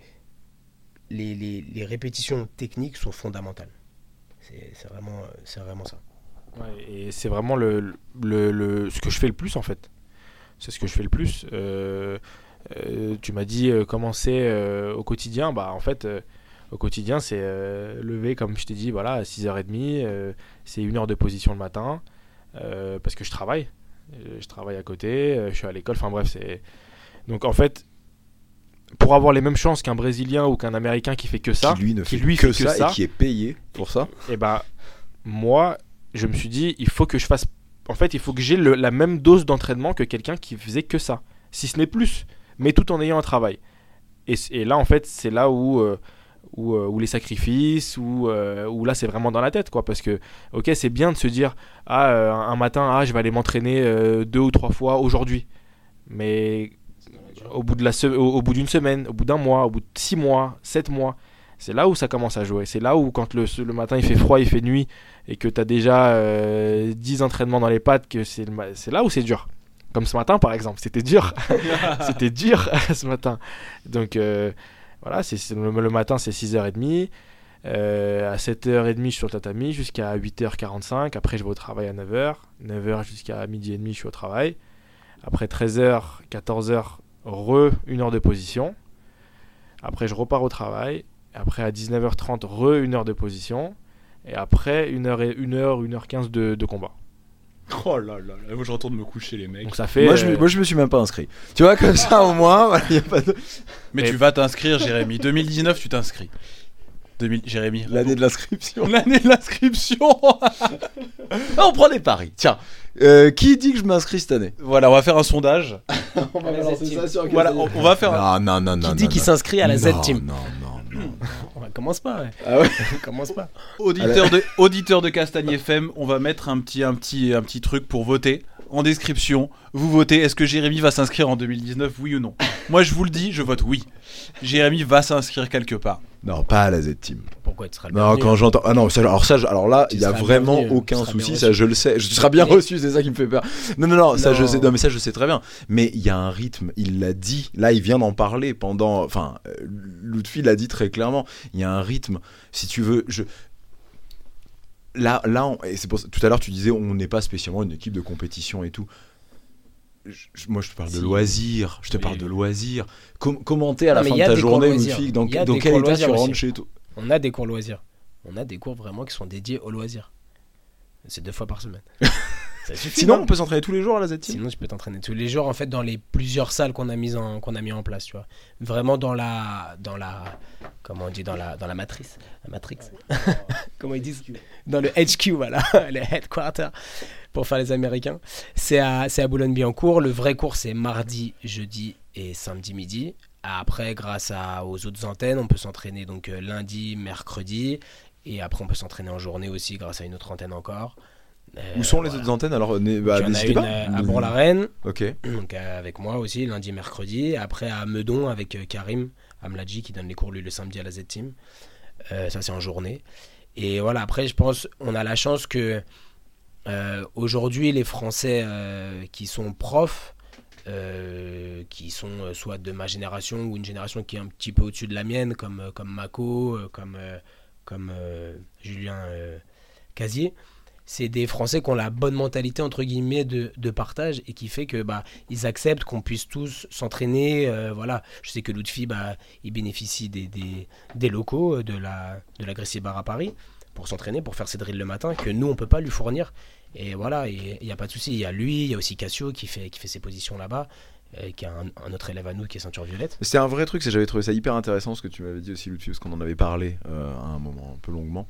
les, répétitions techniques sont fondamentales. C'est vraiment, vraiment ça.
et c'est vraiment le, le, ce que je fais le plus en fait. C'est ce que je fais le plus. Euh, euh, tu m'as dit euh, comment c'est au quotidien. Bah en fait, au quotidien, c'est lever, comme je t'ai dit, voilà, à 6h30. c'est une heure de position le matin. parce que je travaille. Je travaille à côté, je suis à l'école. Enfin bref, c'est. Donc en fait, pour avoir les mêmes chances qu'un Brésilien ou qu'un Américain qui fait que ça,
qui lui ne fait, que, ça, et qui est payé pour ça.
Et eh bah moi, je me suis dit, il faut que je fasse. En fait, il faut que j'ai la même dose d'entraînement que quelqu'un qui faisait que ça, si ce n'est plus, mais tout en ayant un travail. Et, là, en fait, c'est là où, euh, euh, où, les sacrifices, où, euh, où là, c'est vraiment dans la tête, quoi. Parce que, ok, c'est bien de se dire, ah, un matin, ah, je vais aller m'entraîner deux ou trois fois aujourd'hui. Mais au bout de la au, bout d'une semaine, au bout d'un mois, au bout de six mois, sept mois, c'est là où ça commence à jouer. C'est là où quand le, le, matin il fait froid, il fait nuit et que tu as déjà euh, 10 entraînements dans les pattes, que c'est là où c'est dur. Comme ce matin par exemple, c'était dur. c'était dur ce matin. Donc euh, voilà, c'est le, le, matin c'est 6h30. Euh, à 7h30 je suis sur le tatami jusqu'à 8h45. Après je vais au travail à 9h. 9h jusqu'à midi et demi je suis au travail. Après 13h, 14h, re une heure de position. Après, je repars au travail. Après, à 19h30, re une heure de position. Et après, une heure, et, une heure, une heure 15 de, de combat.
Oh là là, là, moi je retourne me coucher les mecs.
Donc ça fait.
Moi je, me-
euh,
moi, je me suis même pas inscrit. Tu vois, comme ça, au moins, voilà, y a pas de-
Mais
Et-
tu vas t'inscrire, Jérémy. 2019, tu t'inscris. 2000... Jérémy.
l'année de l'inscription.
L'année de l'inscription.
Ah, on prend des paris. Tiens, euh, qui dit que je m'inscris cette année?
Voilà, on va faire un sondage.
On va
balancer ça
sur
Voilà, on, on va faire. un-
Non, non, non, non.
Qui dit
non,
qu'il s'inscrit à la
Non,
Z-Team
Non, non, non.
On commence pas, ouais.
Ah ouais
commence pas.
Auditeur de, auditeur de Castagne FM, on va mettre un petit, un, petit, un petit truc pour voter. En description, vous votez. Est-ce que Jérémy va s'inscrire en 2019, oui ou non? Moi, je vous le dis, je vote oui. Jérémy va s'inscrire quelque part.
Non, pas à la Z-Team.
Pourquoi tu seras le
Non,
bienvenu,
quand
hein.
j'entends. Ah non, ça, alors ça, je- alors là,
Tu
il y a
seras
vraiment
bienvenu,
aucun
bien
souci,
reçu.
ça je le sais. Je serai bien reçu, c'est ça qui me fait peur. Non, non, non, ça je
Non.
sais. Non, mais ça je sais très bien. Mais il y a un rythme, il l'a dit. Là, il vient d'en parler pendant. Enfin, euh, Lutfi l'a dit très clairement. Il y a un rythme. Si tu veux, je. Là, là, on- et c'est pour ça- tout à l'heure tu disais on n'est pas spécialement une équipe de compétition et tout. Je- moi, je te parle de
Si.
loisirs. Je te
Oui.
parle de loisirs. Com- commenter à la
Non,
fin de ta journée,
loisirs.
Lutfi, dans, dans quel état tu rentres chez toi?
On a des cours loisirs. On a des cours vraiment qui sont dédiés aux loisirs. C'est deux fois par semaine. Ça suffit,
Sinon,
non
on peut s'entraîner tous les jours à la Z-Team
Sinon, tu peux t'entraîner tous les jours en fait dans les plusieurs salles qu'on a mises en qu'on a mis en place, tu vois. Vraiment dans la dans la comment on dit dans la dans la matrice, la matrix. comment ils disent Dans le HQ voilà, le headquarter pour faire les Américains. C'est à c'est à Boulogne-Billancourt. Le vrai cours c'est mardi, jeudi et samedi midi. Après, grâce à, aux autres antennes, on peut s'entraîner donc euh, lundi, mercredi, et après on peut s'entraîner en journée aussi grâce à une autre antenne encore. Euh,
Où sont les
voilà.
autres antennes Alors, bah,
Il y en a
n'hésitez
une
pas.
euh, à Bourg-la-Reine,
Ok.
donc euh, avec moi aussi, lundi, mercredi. Après à Meudon avec euh, Karim Amladji qui donne les cours lui le samedi à la Z-Team. Euh, ça c'est en journée. Et voilà, après je pense on a la chance que euh, aujourd'hui les Français euh, qui sont profs, euh, qui sont euh, soit de ma génération ou une génération qui est un petit peu au-dessus de la mienne, comme, euh, comme Mako, euh, comme, euh, comme euh, Julien euh, Casier, c'est des Français qui ont la bonne mentalité entre guillemets de, de partage et qui fait que bah ils acceptent qu'on puisse tous s'entraîner. euh, voilà, je sais que Lutfi bah il bénéficie des, des, locaux euh, de la de la Gracie Bar à Paris pour s'entraîner, pour faire ses drills le matin que nous on peut pas lui fournir. Et voilà, il n'y a pas de souci. Il y a lui, il y a aussi Cassio qui fait qui fait ses positions là-bas, euh, qui a un, autre élève à nous qui est ceinture violette.
C'était un vrai truc, j'avais trouvé ça hyper intéressant ce que tu m'avais dit aussi, parce qu'on en avait parlé euh, à un moment un peu longuement.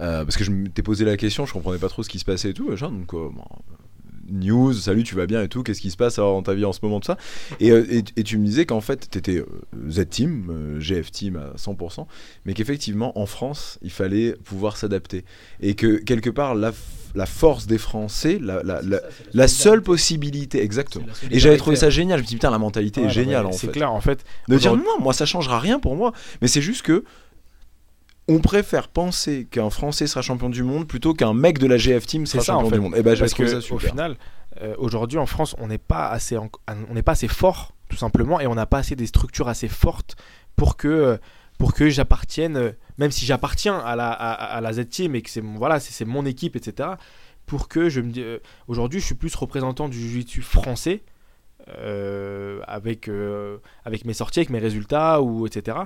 Euh, parce que je m'étais posé la question, je comprenais pas trop ce qui se passait et tout, machin, donc news, salut, tu vas bien et tout, qu'est-ce qui se passe dans ta vie en ce moment, tout ça. Et, et, et tu me disais qu'en fait, t'étais euh, Z-Team, GF-Team à 100%, mais qu'effectivement, en France, il fallait pouvoir s'adapter. Et que quelque part, la, la force des Français, la, la, la, la seule possibilité, exactement. Et j'avais trouvé ça génial. Je me dis, putain, la mentalité est géniale en
C'est clair, en fait.
De dire non, moi ça changera rien pour moi. Mais c'est juste que on préfère penser qu'un Français sera champion du monde plutôt qu'un mec de la GF Team sera
C'est ça,
champion
en fait.
du monde. Et ben j'ai
Parce que
ça
au final, euh, aujourd'hui en France, on n'est pas assez, en- on n'est pas assez fort, tout simplement, et on n'a pas assez des structures assez fortes pour que, euh, pour que j'appartienne, euh, même si j'appartiens à la, à, à la Z Team et que c'est voilà, mon équipe, etc. Pour que je me, dis- euh, aujourd'hui, je suis plus représentant du jiu-jitsu français. euh, avec, avec mes sorties, avec mes résultats, ou etc.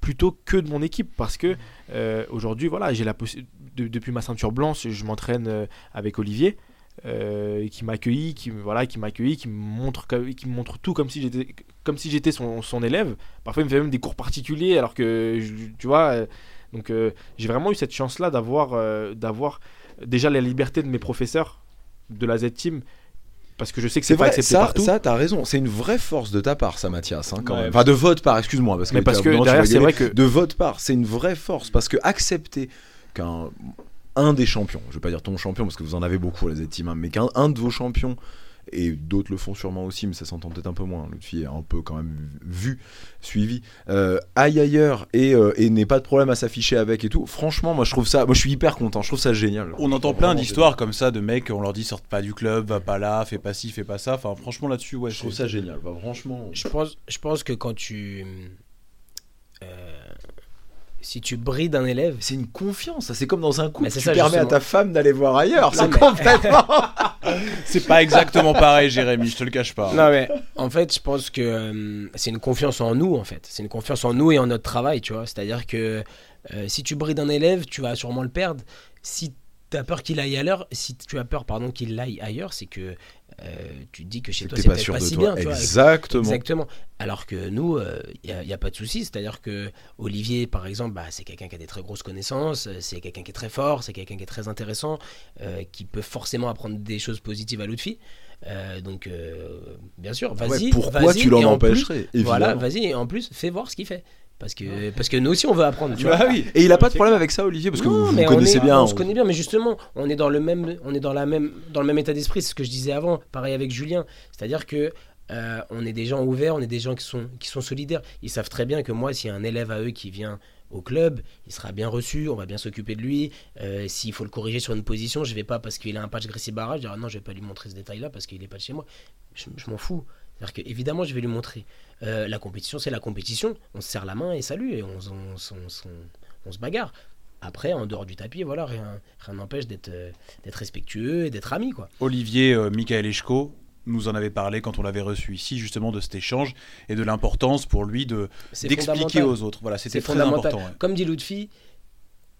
Plutôt que de mon équipe, parce que aujourd'hui, voilà, j'ai la depuis ma ceinture blanche, je m'entraîne avec Olivier, euh, qui m'a accueilli, qui voilà, qui m'a accueilli, qui montre, qui me montre tout comme si j'étais, comme si j'étais son, son élève. Parfois, il me fait même des cours particuliers, alors que tu vois. euh, donc, euh, j'ai vraiment eu cette chance-là d'avoir, euh, d'avoir déjà la liberté de mes professeurs de la Z Team, parce que je sais que
C'est
pas
vrai,
accepté
ça,
partout.
ça t'as raison. C'est une vraie force de ta part, ça, Mathias. hein, quand
Ouais,
même. Enfin, de votre part, excuse-moi. Parce que,
mais parce que derrière, c'est vrai que
De votre part, c'est une vraie force. Parce que accepter qu'un un des champions, je vais pas dire ton champion parce que vous en avez beaucoup la Z-Team, hein, mais qu'un un de vos champions, et d'autres le font sûrement aussi, mais ça s'entend peut-être un peu moins, l'autre fille est un peu quand même vu, suivi, euh, aille ailleurs et, euh, et n'ait pas de problème à s'afficher avec et tout, franchement, moi je trouve ça, moi je suis hyper content, je trouve ça génial.
On entend plein d'histoires comme ça de mecs, on leur dit sorte pas du club, va pas là, fais pas ci, fais pas ça. Enfin, franchement, là-dessus, ouais,
Je trouve ça génial, bah, franchement.
Je pense, je pense que quand tu. euh, si tu brides un élève.
C'est une confiance, c'est comme dans un couple, tu
ça,
permets à ta femme d'aller voir ailleurs, c'est
mais-
complètement...
C'est pas exactement pareil, Jérémy, je te le cache pas.
Non, mais en fait, je pense que euh, c'est une confiance en nous, en fait. C'est une confiance en nous et en notre travail, tu vois. C'est-à-dire que euh, si tu brides un élève, tu vas sûrement le perdre. Si tu as peur qu'il aille ailleurs, si tu as peur pardon qu'il aille ailleurs, c'est que euh, tu te dis que chez toi c'est
pas sûr
pas
de
si
toi.
bien, vois.
Exactement.
Exactement. Alors que nous, il n'y a, pas de souci. C'est-à-dire que Olivier, par exemple, bah, c'est quelqu'un qui a des très grosses connaissances, euh, c'est quelqu'un qui est très fort, c'est quelqu'un qui est très intéressant, euh, qui peut forcément apprendre des choses positives à Lutfi. Euh, donc, euh, bien sûr,
Ouais,
vas-y.
pourquoi tu l'en empêcherais
Voilà, vas-y, et en plus, fais voir ce qu'il fait. Parce que, parce que nous aussi, on veut apprendre. Tu vois.
Bah oui. Et il a pas de problème avec ça, Olivier, parce que
Non,
vous, vous connaissez
est-
bien.
On se connaît bien, mais justement, on est dans le même, on est dans la même, dans le même état d'esprit. C'est ce que je disais avant. Pareil avec Julien. C'est-à-dire que euh, on est des gens ouverts, on est des gens qui sont, qui sont solidaires. Ils savent très bien que moi, s'il y a un élève à eux qui vient au club, il sera bien reçu, on va bien s'occuper de lui. Euh, S'il faut le corriger sur une position, je vais pas parce qu'il a un patch Gracie Barra, je dirais non, je vais pas lui montrer ce détail-là parce qu'il est pas de chez moi. Je, je m'en fous. C'est-à-dire que évidemment, je vais lui montrer. Euh, la compétition, c'est la compétition. On se serre la main et salut, et on, on- on- on- on se bagarre. Après, en dehors du tapis, voilà, rien rien n'empêche d'être euh, d'être respectueux et d'être ami, quoi.
Olivier euh, Michael Eshko nous en avait parlé quand on l'avait reçu ici, justement, de cet échange et de l'importance pour lui de d'expliquer aux autres. Voilà, c'était très important. ouais.
Comme dit Lutfi,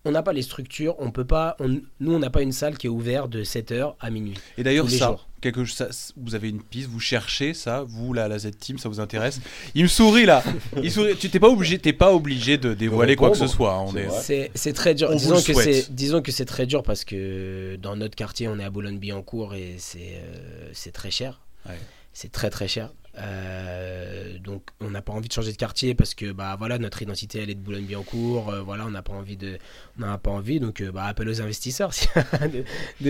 on n'a pas les structures, on peut pas, on- nous on n'a pas une salle qui est ouverte de 7h à minuit.
Et d'ailleurs, ça,
jours.
Quelque, ça, vous avez une piste, vous cherchez ça, vous, la, la Z-Team, ça vous intéresse Il me sourit là. Il sourit. Tu t'es pas obligé, t'es pas obligé de dévoiler quoi que ce soit. hein, On
C'est
est.
C'est très dur.
On
disons, que c'est, disons que c'est très dur parce que dans notre quartier, on est à Boulogne-Billancourt et c'est euh, c'est très cher.
Ouais.
C'est très très cher. Euh, donc on n'a pas envie de changer de quartier parce que bah voilà notre identité elle est de Boulogne-Billancourt. euh, voilà on n'a pas envie de, on n'a pas envie donc euh, bah appel aux investisseurs. des-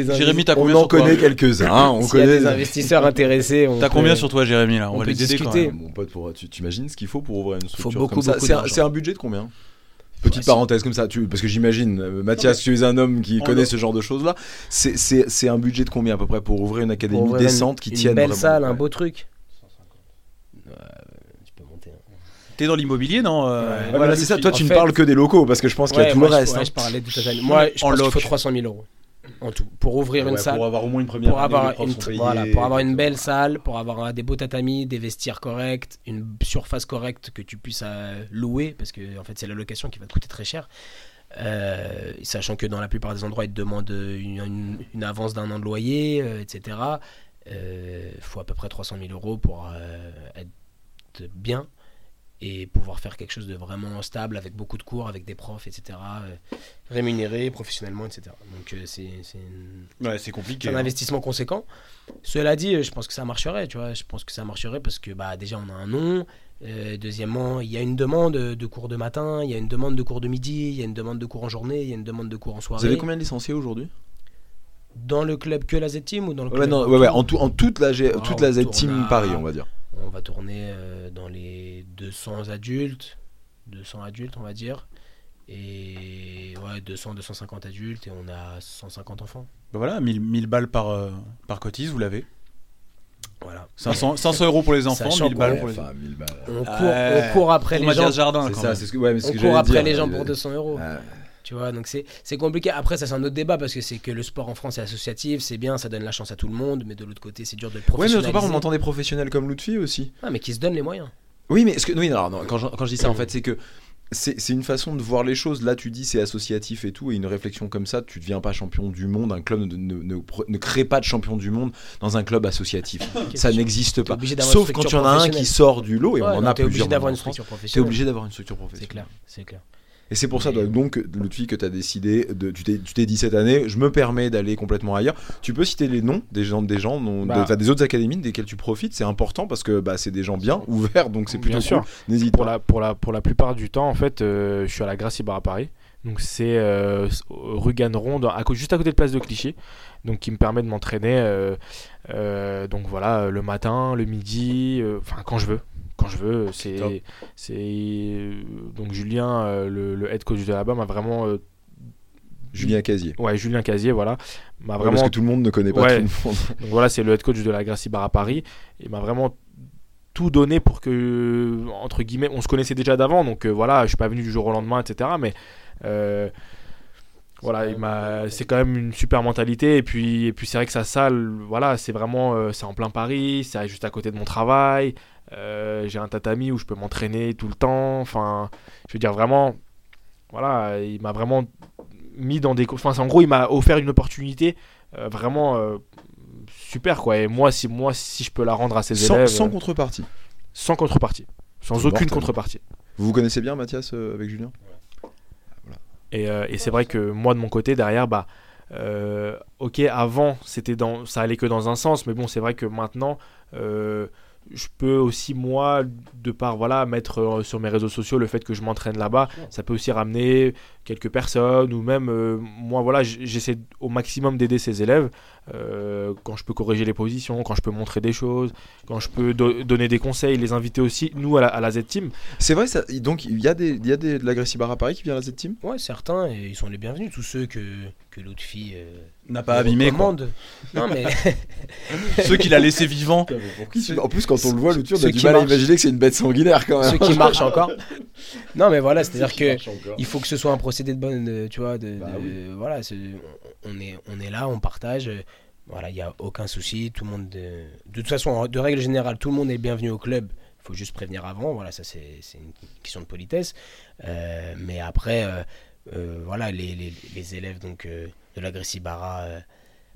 des
Jérémy, t'as
On
combien
en
sur toi
connaît quelques-uns. hein, on
y a
connaît.
des investisseurs intéressés, on
T'as
peut-
combien sur toi, Jérémy là On,
on
va
peut
les
discuter.
Mon pote, pour, tu t'imagines ce qu'il faut pour ouvrir une structure
beaucoup,
comme ça C'est un, budget de combien Petite
Ouais,
parenthèse comme ça, tu, parce que j'imagine, euh, Mathias, tu es un homme qui
En
connaît ce genre de choses-là. C'est- C'est c'est un budget de combien à peu près pour ouvrir une académie
ouvrir
décente qui
une
tienne
belle
vraiment
salle, un beau truc. Tu peux monter. hein.
T'es dans l'immobilier, non euh,
Ouais,
Ouais, voilà, c'est ça, toi
En
tu ne
fait-
parles que des locaux parce que je pense qu'il y a tout
moi,
le
je-
reste.
ouais,
hein.
je parlais de total. Moi, je
En
pense qu'il faut 300 000 euros en tout pour ouvrir une
Ouais,
salle.
Pour avoir au moins une première
pour avoir une, voilà, pour avoir une belle salle, pour avoir euh, des beaux tatamis, des vestiaires corrects, une surface correcte que tu puisses euh, louer, parce que en fait c'est la location qui va te coûter très cher. Euh, sachant que dans la plupart des endroits ils te demandent une, une- une avance d'un an de loyer, euh, etc. Il faut à peu près 300 000 euros pour euh, être bien et pouvoir faire quelque chose de vraiment stable avec beaucoup de cours, avec des profs, etc. euh, rémunérés professionnellement, etc. Donc euh, c'est
Ouais, c'est compliqué.
un
hein.
investissement conséquent. Cela dit, euh, je pense que ça marcherait, tu vois. Je pense que ça marcherait parce que bah déjà on a un nom. Euh, deuxièmement, il y a une demande de cours de matin, il y a une demande de cours de midi, il y a une demande de cours en journée, il y a une demande de cours en
Vous
soirée.
avez combien de licenciés aujourd'hui?
Dans le club que la Z-Team ou dans le
Ouais,
club
non,
en
ouais, ouais, en, tout, en toute la, G-
Ouais,
toute la Z
tourne
Team
à-
Paris, on va dire.
On va tourner euh, dans les 200 adultes, 200 adultes on va dire. Et ouais, 200, 250 adultes et on a 150 enfants.
Bah voilà, 1000, 1000 balles par, euh, par cotise, vous l'avez.
Voilà.
500, 500 euros pour les enfants,
Sachant
1000 balles pour les
enfin, 1000 balles.
On court, on court après
Pour
les gens.
Jardin,
C'est
quand
ça,
même.
c'est ce que, ouais, mais ce
On
que
court
j'allais
après
dire.
les gens
Euh,
pour 200 euros.
ouais.
Tu vois, donc c'est c'est compliqué. Après, ça, c'est un autre débat parce que c'est que le sport en France est associatif, c'est bien, ça donne la chance à tout le monde, mais de l'autre côté, c'est dur de le
Ouais, mais
professionnaliser.
d'autre part, on entend des professionnels comme Lutfi aussi.
Ah, mais qui se donnent les moyens.
Oui, mais ce que, oui, alors, non, quand, je, quand je dis ça, en fait, c'est que c'est c'est une façon de voir les choses. Là, tu dis c'est associatif et tout, et une réflexion comme ça, tu deviens pas champion du monde. Un club ne, ne, ne, ne crée pas de champion du monde dans un club associatif. ça n'existe pas.
obligé
Sauf quand il y
structure
en a un qui sort du lot, et
Ouais,
on en
non,
a
obligé
plusieurs.
d'avoir une structure
T'es
professionnelle.
obligé d'avoir une structure
C'est
professionnelle.
clair, c'est clair.
Et c'est pour ça donc Lutfi que tu as décidé, de, tu t'es tu t'es dit cette année, je me permets d'aller complètement ailleurs. Tu peux citer les noms des gens, des gens, dont-
Bah.
de- des autres académies desquelles tu profites, c'est important parce que bah, c'est des gens bien ouverts, donc c'est plutôt
Bien sûr.
cool. N'hésite
Pour
pas.
la, pour, la, pour la plupart du temps, en fait, euh, je suis à la Gracie Bar à Paris. Donc c'est euh, rue Ganneron, à juste à côté de Place de Clichy. Donc qui me permet de m'entraîner. euh, euh, donc voilà, le matin, le midi, enfin quand je veux. Quand je veux, c'est c'est euh, donc Julien, euh, le, le head coach de là-bas, m'a vraiment euh,
Julien Casier.
ouais Julien Casier, voilà, m'a
Ouais,
vraiment
Parce que tout le monde ne connaît pas
Ouais.
tout le monde.
donc voilà, c'est le head coach de la Gracie Bar à Paris. Il m'a vraiment tout donné pour que, entre guillemets, on se connaissait déjà d'avant, donc euh, voilà, je suis pas venu du jour au lendemain, etc. Mais euh, voilà, il m'a, c'est quand même une super mentalité. Et puis, et puis c'est vrai que sa salle, voilà, c'est vraiment, euh, c'est en plein Paris, c'est juste à côté de mon travail. Euh, j'ai un tatami où je peux m'entraîner tout le temps. Enfin, je veux dire vraiment, voilà, il m'a vraiment mis dans des. Enfin, en gros, il m'a offert une opportunité euh, vraiment euh, super, quoi. Et moi, si, moi, si je peux la rendre à ses
Sans,
élèves.
sans contrepartie.
sans contrepartie. Sans aucune
mortel.
contrepartie.
Vous vous connaissez bien, Mathias, euh, avec Julien?
Et, euh, et c'est vrai que moi, de mon côté, derrière, bah. euh, ok, avant, c'était dans, ça allait que dans un sens, mais bon, c'est vrai que maintenant, euh, je peux aussi moi, de par voilà, mettre euh, sur mes réseaux sociaux le fait que je m'entraîne là-bas, ça peut aussi ramener quelques personnes ou même moi voilà, j'essaie au maximum d'aider ces élèves euh, quand je peux corriger les positions, quand je peux montrer des choses, quand je peux do- donner des conseils, les inviter aussi nous à la, à la Z Team.
C'est vrai, ça, donc il y a, des, il y a des, de l'agressibara à Paris qui vient à la Z-Team?
Ouais, certains, et ils sont les bienvenus. Tous ceux que, que l'autre fille euh,
N'a pas abîmé quoi.
recommande. Non, mais
Ceux qu'il a laissé vivants.
En plus, quand on le voit, le on a du mal à imaginer que c'est une bête sanguinaire quand même.
ceux qui marchent encore. Non, mais voilà, c'est-à-dire que. Il faut que ce soit un procédé de bonne, tu vois, de,
Bah
de-
oui.
voilà, on est, on est là, on partage, voilà, il n'y a aucun souci, tout le monde, euh, de toute façon, de règle générale, tout le monde est bienvenu au club, il faut juste prévenir avant, voilà, ça c'est une question de politesse, Euh, mais après, euh, euh, voilà, les, les, les élèves donc de l'Agressibara euh,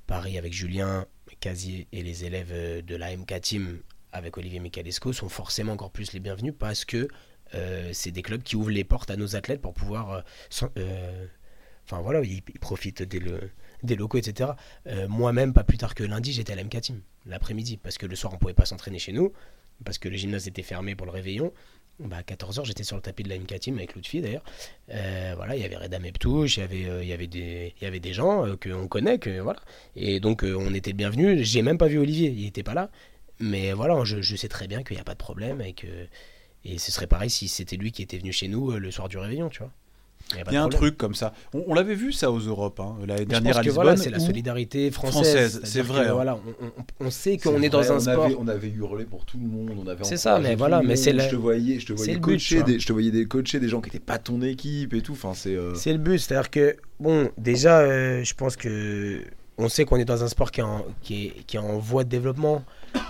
Paris avec Julien Casier et les élèves de la MK Team avec Olivier Michalesco sont forcément encore plus les bienvenus parce que c'est des clubs qui ouvrent les portes à nos athlètes pour pouvoir. euh, euh, Enfin voilà, ils, profitent des, locaux, etc. Euh, Moi-même, pas plus tard que lundi, j'étais à l'MK l'après-midi, parce que le soir, on pouvait pas s'entraîner chez nous, parce que le gymnase était fermé pour le réveillon. Bah, à 14h, j'étais sur le tapis de la avec Lutfi d'ailleurs. Euh, voilà, il y avait Reda Meptouche, il y avait, euh, il y avait des, il y avait des gens euh, qu'on connaît, que, voilà. Et donc, euh, on était bienvenus. J'ai même pas vu Olivier, il était pas là. Mais voilà, je, je sais très bien qu'il n'y a pas de problème et que. Et ce serait pareil si c'était lui qui était venu chez nous euh, le soir du réveillon, tu vois. Y a pas
Il y a un truc comme ça. On, on l'avait vu ça aux Europes, hein,
je
dernière à
que
Lisbonne.
voilà, c'est la
où-
solidarité française.
C'est vrai, hein.
Voilà, on, on- on sait qu'on
C'est
est dans un
on
sport.
Avait, on avait hurlé pour tout le monde, on avait
C'est ça, mais voilà, mais c'est la-
Je te voyais, je te voyais
but,
coacher,
vois.
des, je te voyais des coacher des gens qui n'étaient pas ton équipe et tout. Enfin, c'est. euh,
C'est le but, c'est-à-dire que, bon, déjà, euh, je pense que on sait qu'on est dans un sport qui est en, qui est, qui est en voie de développement.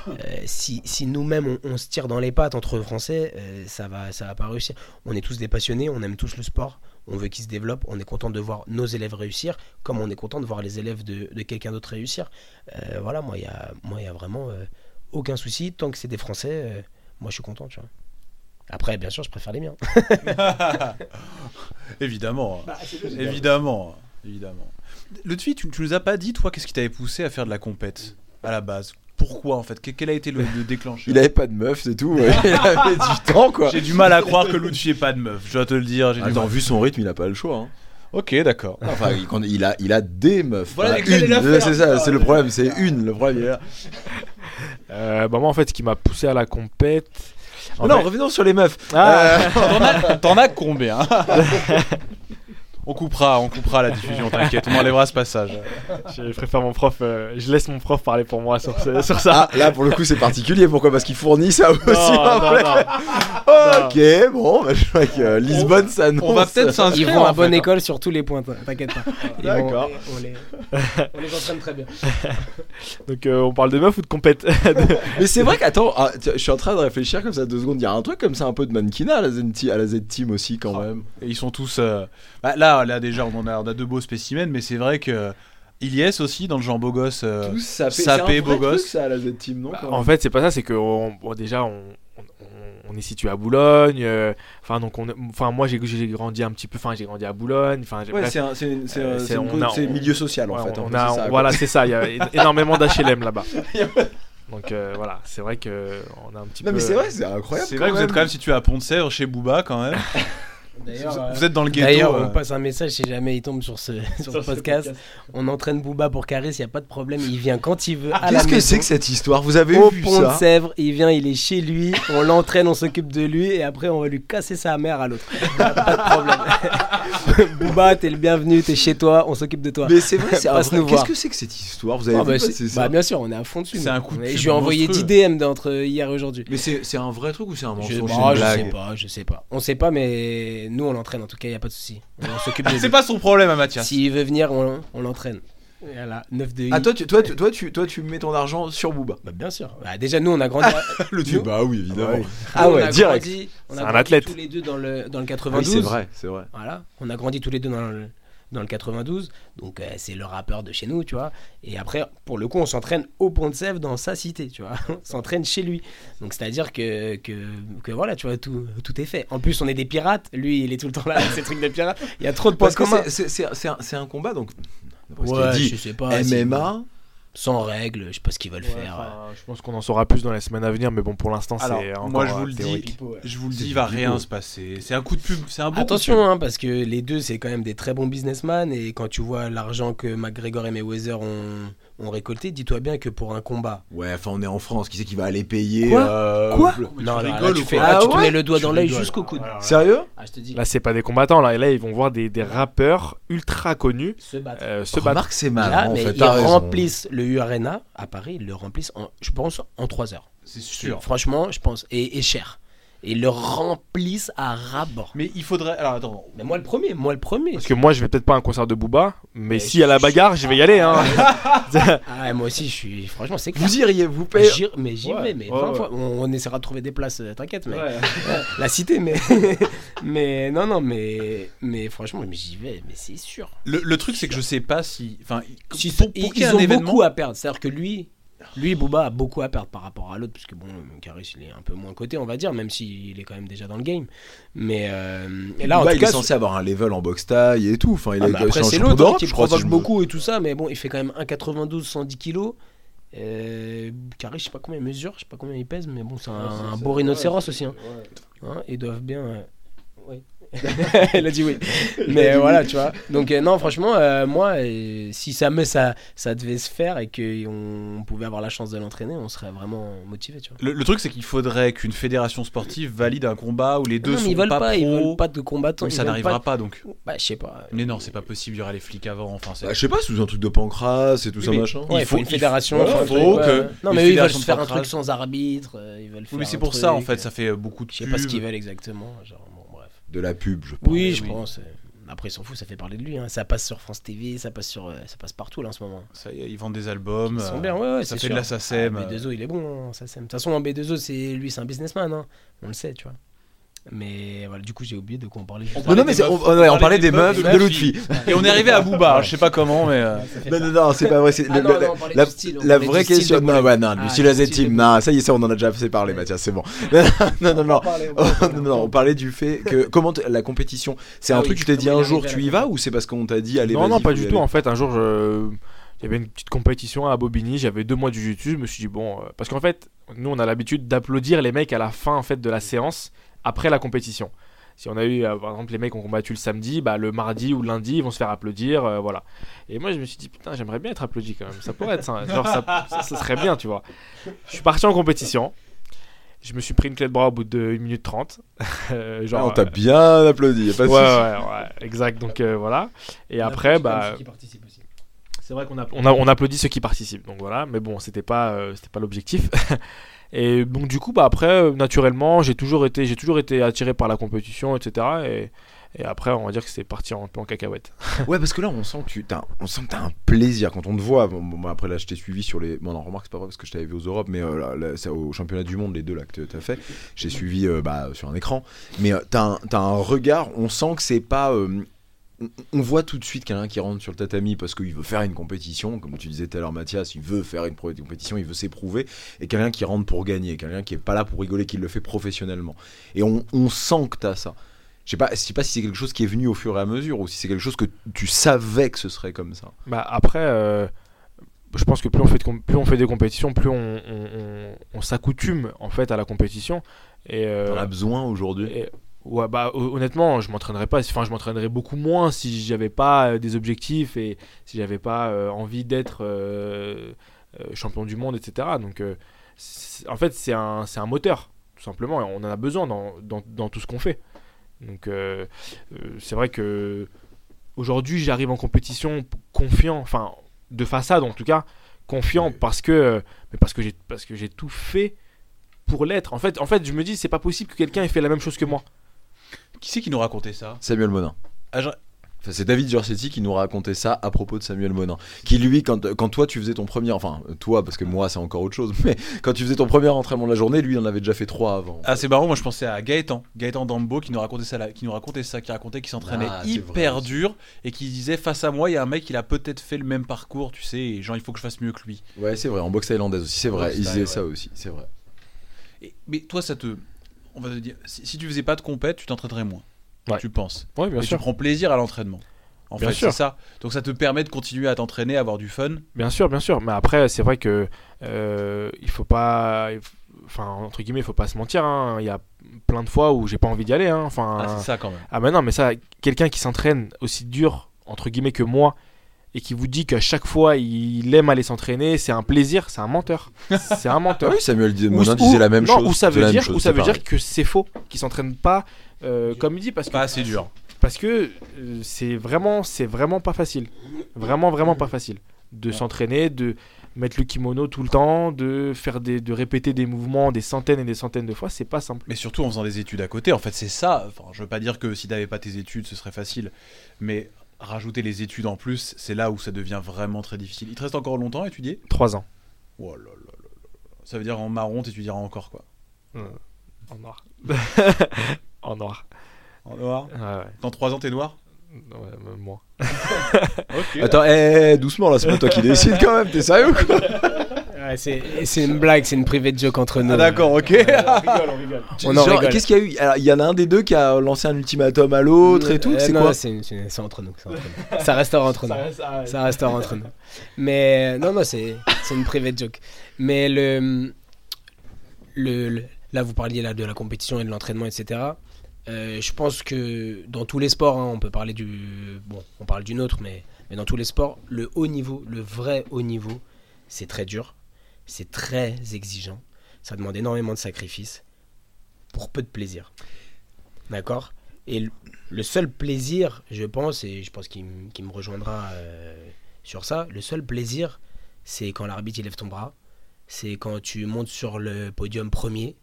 Euh, si si nous-mêmes on, on se tire dans les pattes entre Français, euh, ça va ça va pas réussir. On est tous des passionnés, on aime tous le sport, on veut qu'il se développe, on est content de voir nos élèves réussir, comme on est content de voir les élèves de, de quelqu'un d'autre réussir. Euh, voilà, moi il y a moi il y a vraiment euh, aucun souci tant que c'est des Français. euh, moi je suis content, tu vois. Après, bien sûr, je préfère les miens.
Évidemment.
Bah,
évidemment. Évidemment. Lutfi, tu, tu nous as pas dit, toi, qu'est-ce qui t'avait poussé à faire de la compète à la base? Pourquoi en fait? Que- Quel a été le, le déclencheur?
Il avait pas de meuf, c'est tout. ouais. il avait du temps, quoi.
J'ai du mal à croire que Lutfi ait pas de meuf, je dois te le dire. j'ai
Attends, vu son rythme, il a pas le choix. hein.
Ok, d'accord.
Enfin, il, a, il a des meufs.
Voilà,
C'est ça, c'est le problème, c'est une. Le problème, il est là.
Euh, bah moi, en fait, ce qui m'a poussé à la compète. en
non, revenons sur les meufs.
Ah,
T'en as, t'en as combien? On coupera, on coupera la diffusion, t'inquiète, on enlèvera ce passage.
je préfère mon prof. euh, je laisse mon prof parler pour moi sur, ce- sur ça.
Ah, là, pour le coup, c'est particulier. Pourquoi? Parce qu'il fournit ça aussi.
Non,
après.
non, non.
Ok, bon, bah, je crois que euh, Lisbonne s'annonce.
On va peut-être s'inscrire.
Ils vont à bonne
fait, hein.
école sur tous les points, t'inquiète pas.
D'accord.
On les, on les entraîne très bien.
Donc, euh, on parle de meuf ou de compète?
Mais c'est vrai qu'attends, ah, je suis en train de réfléchir comme ça deux secondes. Il y a un truc comme ça, un peu de mannequinat à la Z, à la Z Team aussi, quand même.
Et ils sont tous. euh, bah, là, là, déjà, on en a, on a deux beaux spécimens, mais c'est vrai que. Ilyes aussi, dans le genre beau gosse. euh,
Tous sapés,
sapé,
vrai
beau
truc,
gosse.
ça à la Z Team, non
Bah, En fait, c'est pas ça, c'est que on- bon, déjà, on, on- on est situé à Boulogne. euh, Enfin, donc, on, enfin, moi, j'ai grandi un petit peu. Enfin, j'ai grandi à Boulogne. Enfin,
Ouais, c'est
Euh,
milieu social en
ouais,
fait.
on
en fait,
a-
c'est ça,
voilà, c'est ça. Il y a énormément d'HLM là-bas. Donc euh, voilà, c'est vrai que on a un petit
Non
peu.
mais c'est vrai, c'est incroyable.
C'est vrai que vous êtes quand même situé à Pont de Sèvres, chez Booba, quand même.
D'ailleurs,
Vous,
euh,
vous êtes dans le ghetto.
D'ailleurs,
euh.
on passe un message si jamais il tombe sur ce, sur ce podcast. On entraîne Booba pour Caris, il n'y a pas de problème. Il vient quand il veut.
Ah, Qu'est-ce que c'est que cette histoire? Vous avez
Au
vu
pont de Sèvres, il vient, il est chez lui, on l'entraîne, on s'occupe de lui et après on va lui casser sa mère à l'autre. Pas de problème. Booba, t'es le bienvenu, t'es chez toi, on s'occupe de toi.
Mais c'est vrai, Qu'est-ce que c'est que cette histoire? Vous avez
Ah
vu
bah,
ça
bah, bien sûr, on est à fond dessus.
C'est un coup de
Je lui ai envoyé
monstrueux.
10 DM d'entre hier et aujourd'hui.
Mais c'est c'est un vrai truc ou c'est un mensonge?
bah, je sais pas, je sais pas. On sait pas, mais nous on l'entraîne en tout cas, il n'y a pas de souci. On s'occupe de
C'est
lui.
pas son problème, à Mathias.
S'il veut venir, on, on l'entraîne. Voilà, 9 de.
Ah toi tu, toi, tu, toi, tu, toi tu mets ton argent sur Booba
Bah, bien sûr. Bah, déjà, nous on a grandi.
Le
Nous-
Bah oui évidemment.
Ah
ouais,
on a
direct.
grandi, on a
C'est un
grandi
athlète.
tous les deux dans le, dans le
Ah
92.
oui c'est vrai, c'est vrai.
Voilà, on a grandi tous les deux dans le, dans le 92. Donc euh, c'est le rappeur de chez nous, tu vois. Et après, pour le coup, on s'entraîne au Pont de Sèvres dans sa cité, tu vois. on s'entraîne chez lui. Donc c'est-à-dire que, que, que voilà, tu vois, tout, tout est fait. En plus, on est des pirates. Lui, il est tout le temps là avec ses trucs de pirates. Il y a trop de points communs.
c'est- un, combat, donc.
Ouais,
dit,
je sais pas.
MMA.
Sans règles, je sais pas ce qu'ils veulent
Ouais,
faire.
enfin, je pense qu'on en saura plus dans les semaines à venir, mais bon, pour l'instant, c'est encore
moi, je vous
euh,
le dis, je vous le dis, il va rien se passer. C'est un coup de pub, c'est un bon
Attention,
coup de pub.
hein, parce que les deux, c'est quand même des très bons businessmen. Et quand tu vois l'argent que McGregor et Mayweather ont, ont récolté, dis-toi bien que pour un combat.
Ouais, enfin, on est en France. Qui c'est qui va aller payer
Quoi
euh,
Quoi Non, là, là,
rigoles
tu,
ou
fais, là,
Ah
tu te mets le doigt
Tu
dans l'œil jusqu'au coude.
Sérieux
Ah, je te dis,
Là, c'est pas des combattants, là. Et là, ils vont voir des, des rappeurs ultra connus
se battre.
euh, se battre.
Remarque, c'est mal.
Là,
en fait,
ils
raison.
remplissent le U Arena à Paris, ils le remplissent, en, je pense, en 3 heures.
C'est sûr.
Franchement, je pense. Et, et cher. Et ils le remplissent à ras-bord.
Mais il faudrait. Alors attends.
Mais moi le premier, moi le premier.
Parce que moi, je vais peut-être pas à un concert de Booba, mais
Mais
si à la bagarre, je vais y aller. Hein.
Ah, moi aussi, je suis. Franchement, c'est clair.
Vous iriez, vous payez.
J'y- mais j'y
Ouais,
vais, mais
ouais,
plein de
ouais.
fois. On, on essaiera de trouver des places, euh, t'inquiète, mais la cité, mais mais non, non, mais mais franchement, mais j'y vais, mais c'est sûr.
Le, le truc, c'est que je sais pas si. Enfin,
Si-
pour,
ils,
pour un
ont
événement.
beaucoup à perdre. C'est-à-dire que lui, lui, Booba a beaucoup à perdre par rapport à l'autre, parce que bon, Caris, il est un peu moins coté, on va dire, même s'il est quand même déjà dans le game. Mais euh, et là, en
Booba,
tout
il
cas,
est censé avoir un level en boxe taille et tout. Enfin, il
Ah,
est
après, c'est l'autre hein, qui
si
provoque
je me-
beaucoup et tout ça, mais bon, il fait quand même 1,92, 110 kilos. Euh, Carré, je sais pas combien il mesure, je sais pas combien il pèse, mais bon, c'est un, un beau rhinocéros aussi. Hein. Hein, ils doivent bien. euh, ouais. Elle a dit oui. Mais voilà, tu vois. Donc, euh, non, franchement, euh, moi, euh, si ça, me, ça, ça devait se faire et qu'on pouvait avoir la chance de l'entraîner, on serait vraiment motivé, tu vois.
Le, le truc, c'est qu'il faudrait qu'une fédération sportive valide un combat où les deux
non, mais
sont
ils veulent
pas,
pas, ils veulent pas de combattants.
Mais
ils
ça n'arrivera
pas.
pas donc.
Bah, je sais pas.
Mais non, c'est pas possible. Il y aura les flics avant. Enfin, c'est.
Bah, je sais pas, sous un truc de pancras et tout
Oui,
ça
mais-
machin.
Ouais,
Il
faut
faut-
une fédération.
faut-
faut un
faut
truc,
que.
Non, mais eux, ils veulent faire un truc sans arbitre. euh, Ils veulent
Oui,
faire
mais c'est pour ça en fait. Ça fait beaucoup de
Je sais pas ce qu'ils veulent exactement. Genre.
De la pub, je pense.
Oui, je
oui.
pense. euh, Après, ils s'en foutent, ça fait parler de lui. hein. Ça passe sur France TV, ça passe, sur, euh, ça passe partout là en ce moment.
Ça y est, ils vendent des albums.
Ils sont
euh,
bien, ouais, ouais,
ça fait
sûr.
de la SACEM.
Ah, B2O, il est bon, hein, SACEM. De toute façon, en B2O, c'est lui, c'est un businessman. hein. On le sait, tu vois. Mais voilà, du coup, j'ai oublié de quoi on parlait.
On
Non,
parlait
non, mais
des
c'est-
meufs.
on, ouais, on
On
parlait des meufs, de Lutfi.
Et on est arrivé à Booba. je sais pas comment, mais. euh,
Non,
peur.
non, non, c'est pas vrai. c'est
Ah
le-
non,
le-
non, on parlait
la,
style,
vraie
du
question. Non, ouais, non, du
Ah,
style Non, ça y est, ça, on en a déjà fait parler, Mathias, c'est bon. Non, non, non. Oh, non, non, on parlait du fait que comment la compétition, c'est
Ah
un
oui,
truc tu t'es dit un jour tu y vas ou c'est parce qu'on t'a dit allez
non, non, pas du tout. En fait, un jour, je... il y avait une petite compétition à Bobigny. J'avais deux mois du jiu Je me suis dit, bon. euh, Parce qu'en fait, nous, on a l'habitude d'applaudir les mecs à la fin en fait, de la séance après la compétition. Si on a eu, euh, par exemple, les mecs ont combattu le samedi, bah, le mardi ou le lundi, ils vont se faire applaudir. euh, voilà. Et moi, je me suis dit, putain, j'aimerais bien être applaudi quand même. Ça pourrait être ça. Genre, ça, ça, ça serait bien, tu vois. Je suis parti en compétition. Je me suis pris une clé de bras au bout de 1 minute 30. Euh,
Ah,
genre,
on t'a bien applaudi, y a pas
ouais,
de
ouais, exact. Donc euh, voilà. Et après, bah,
Qui
c'est vrai qu'on a, on a- on applaudit ceux qui participent. Donc voilà. Mais bon, c'était pas, euh, c'était pas l'objectif. Et donc du coup, bah après, euh, naturellement, j'ai toujours été, toujours été attiré par la compétition, etc. Et, après, on va dire que c'est parti peu en cacahuète.
Ouais, parce que là, on sent que tu as, on sent que un plaisir quand on te voit. Bon, après, là, je t'ai suivi sur les. Bon, non, remarque, c'est pas vrai parce que je t'avais vu aux Europes, mais euh, au championnat du monde, les deux là que t'as fait. J'ai suivi euh, bah, sur un écran. Mais euh, t'as un, t'as un regard, on sent que c'est pas. Euh, on- on voit tout de suite quelqu'un qui rentre sur le tatami parce qu'il veut faire une compétition, comme tu disais tout à l'heure Mathias, il veut faire une compétition, il veut s'éprouver, et quelqu'un qui rentre pour gagner, quelqu'un qui est pas là pour rigoler, qui le fait professionnellement. Et on, on sent que t'as ça. Je sais pas, je sais pas si c'est quelque chose qui est venu au fur et à mesure ou si c'est quelque chose que tu savais que ce serait comme ça.
Bah après, euh, je pense que plus on fait, de plus on fait des compétitions, plus on, on- on- on s'accoutume en fait à la compétition. Et, euh,
T'en as besoin aujourd'hui.
Ouais, bah hon- honnêtement, je m'entraînerais pas. Enfin, je m'entraînerais beaucoup moins si j'avais pas euh, des objectifs et si j'avais pas euh, envie d'être euh, champion du monde, etc. Donc, en fait, c'est un, un moteur, tout simplement. Et on en a besoin dans, dans, dans tout ce qu'on fait. Donc, c'est vrai que aujourd'hui, j'arrive en compétition confiant, enfin, de façade en tout cas, confiant parce que, mais parce que j'ai, parce que j'ai tout fait pour l'être. En fait, en fait, je me dis, c'est pas possible que quelqu'un ait fait la même chose que moi.
Qui c'est qui nous racontait ça?
Samuel Monin.
Ah, je-
Enfin, c'est David Giorsetti qui nous racontait ça à propos de Samuel Monin. Qui lui, quand, quand toi tu faisais ton premier, enfin toi parce que moi c'est encore autre chose, mais quand tu faisais ton premier entraînement de la journée, lui il en avait déjà fait trois avant.
Ah c'est marrant, moi je pensais à Gaëtan, Gaëtan Dambo qui nous racontait ça, là- qui nous racontait ça, qui racontait qu'il s'entraînait
Ah, c'est
hyper
vrai
dur et qui disait face à moi il y a un mec il a peut-être fait le même parcours, tu sais, et genre il faut que je fasse mieux que lui.
Ouais, c'est vrai, en boxe thaïlandaise aussi, c'est vrai,
boxe
il disait ça aussi, c'est vrai.
Et- mais toi ça te, on va te dire, si, si tu faisais pas de compète, tu t'entraînerais moins.
Ouais.
Tu penses
Ouais, bien
Et
sûr.
tu prends plaisir à l'entraînement. En
Bien
fait,
sûr.
c'est ça. Donc ça te permet de continuer à t'entraîner, à avoir du fun.
Bien sûr, bien sûr. Mais après, c'est vrai que euh, il faut pas. Enfin, entre guillemets, il faut pas se mentir. hein. Il y a plein de fois où j'ai pas envie d'y aller. hein. Enfin,
Ah, c'est ça quand même.
Ah mais non, mais ça, quelqu'un qui s'entraîne aussi dur, entre guillemets, que moi, et qui vous dit qu'à chaque fois il aime aller s'entraîner, c'est un plaisir, c'est un menteur. C'est un
Ah
menteur.
oui, Samuel Monin disait la même
non,
chose.
Ou ça veut dire,
chose,
ou ça veut dire que c'est faux, qu'il s'entraîne pas euh, comme il dit, parce que,
Pas assez dur.
parce que euh, c'est vraiment, c'est vraiment pas facile. Vraiment, vraiment pas facile. De s'entraîner, de mettre le kimono tout le temps, de faire des, de répéter des mouvements des centaines et des centaines de fois, c'est pas simple.
Mais surtout en faisant des études à côté. En fait, c'est ça. Enfin, je veux pas dire que si t'avais pas tes études, ce serait facile. Mais rajouter les études en plus, c'est là où ça devient vraiment très difficile. Il te reste encore longtemps à étudier?
Trois ans.
Oh là là là là. Ça veut dire en marron, t'étudieras encore quoi.
En noir. en noir.
En noir?
Ouais, ouais.
Dans 3 ans, t'es noir?
Ouais, même moi.
Ok.
Attends, eh, doucement là, c'est pas toi qui décide quand même, t'es sérieux ou quoi?
Ouais, c'est c'est une blague, c'est une private joke entre nous.
Ah, d'accord, ok.
On en
Genre,
rigole.
Qu'est-ce qu'il y a eu? Alors, Il y en a un des deux qui a lancé un ultimatum à l'autre et tout,
Euh,
c'est quoi?
c'est entre nous. c'est entre nous. Ça restera entre nous. Ça restera entre nous. Mais non, non, c'est c'est une private joke. Mais le, le, le- là, vous parliez là de la compétition et de l'entraînement, etc. Euh, je pense que dans tous les sports, hein, on peut parler du, bon, on parle du nôtre, mais, mais dans tous les sports, le haut niveau, le vrai haut niveau, c'est très dur, c'est très exigeant, ça demande énormément de sacrifices pour peu de plaisir. D'accord? Et le- seul plaisir, je pense, et je pense qu'il me rejoindra euh, sur ça, le seul plaisir, c'est quand l'arbitre il lève ton bras, c'est quand tu montes sur le podium premier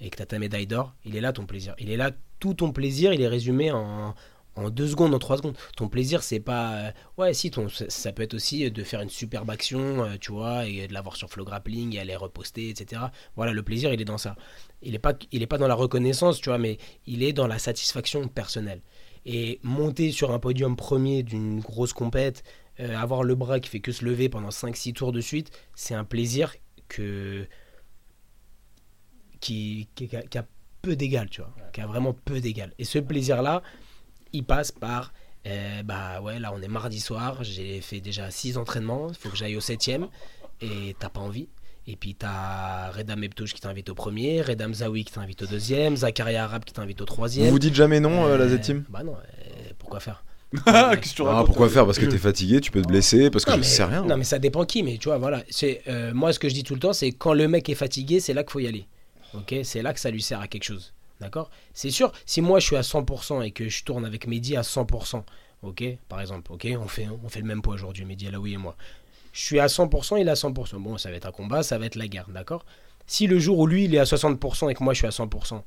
et que tu as ta médaille d'or, il est là ton plaisir. Il est là, tout ton plaisir, il est résumé en, en deux secondes, en trois secondes. Ton plaisir, c'est pas. euh, ouais, si, ton, ça, peut être aussi de faire une superbe action, euh, tu vois, et de l'avoir sur flow grappling et aller reposter, etc. Voilà, le plaisir, il est dans ça. Il n'est pas, il est pas dans la reconnaissance, tu vois, mais il est dans la satisfaction personnelle. Et monter sur un podium premier d'une grosse compète, euh, avoir le bras qui fait que se lever pendant 5-6 tours de suite, c'est un plaisir que qui, qui a peu d'égal, tu vois, qui a vraiment peu d'égal. Et ce plaisir-là, il passe par, euh, bah ouais, là on est mardi soir, j'ai fait déjà 6 entraînements, il faut que j'aille au 7ème, et t'as pas envie. Et puis t'as Redam Eptouche qui t'invite au premier, Redam Zawi qui t'invite au deuxième, Zakaria Arab qui t'invite au troisième.
vous dites jamais non, euh, la
Euh,
Z-Team?
Bah non, euh, pourquoi faire?
Qu'est-ce que tu
Ah,
racontes
pourquoi faire? Parce que t'es fatigué, tu peux te blesser, parce que
non,
je
mais,
sais rien.
Non, mais ça dépend qui, mais tu vois, voilà. C'est, euh, moi, ce que je dis tout le temps, c'est quand le mec est fatigué, c'est là qu'il faut y aller. Ok? C'est là que ça lui sert à quelque chose. D'accord? C'est sûr, si moi je suis à 100% et que je tourne avec Mehdi à 100%, ok? Par exemple, ok? On fait, on fait le même poids aujourd'hui, Mehdi Alaoui et moi. Je suis à 100%, il est à 100%. Bon, ça va être un combat, ça va être la guerre, d'accord? Si le jour où lui il est à 60% et que moi je suis à 100%,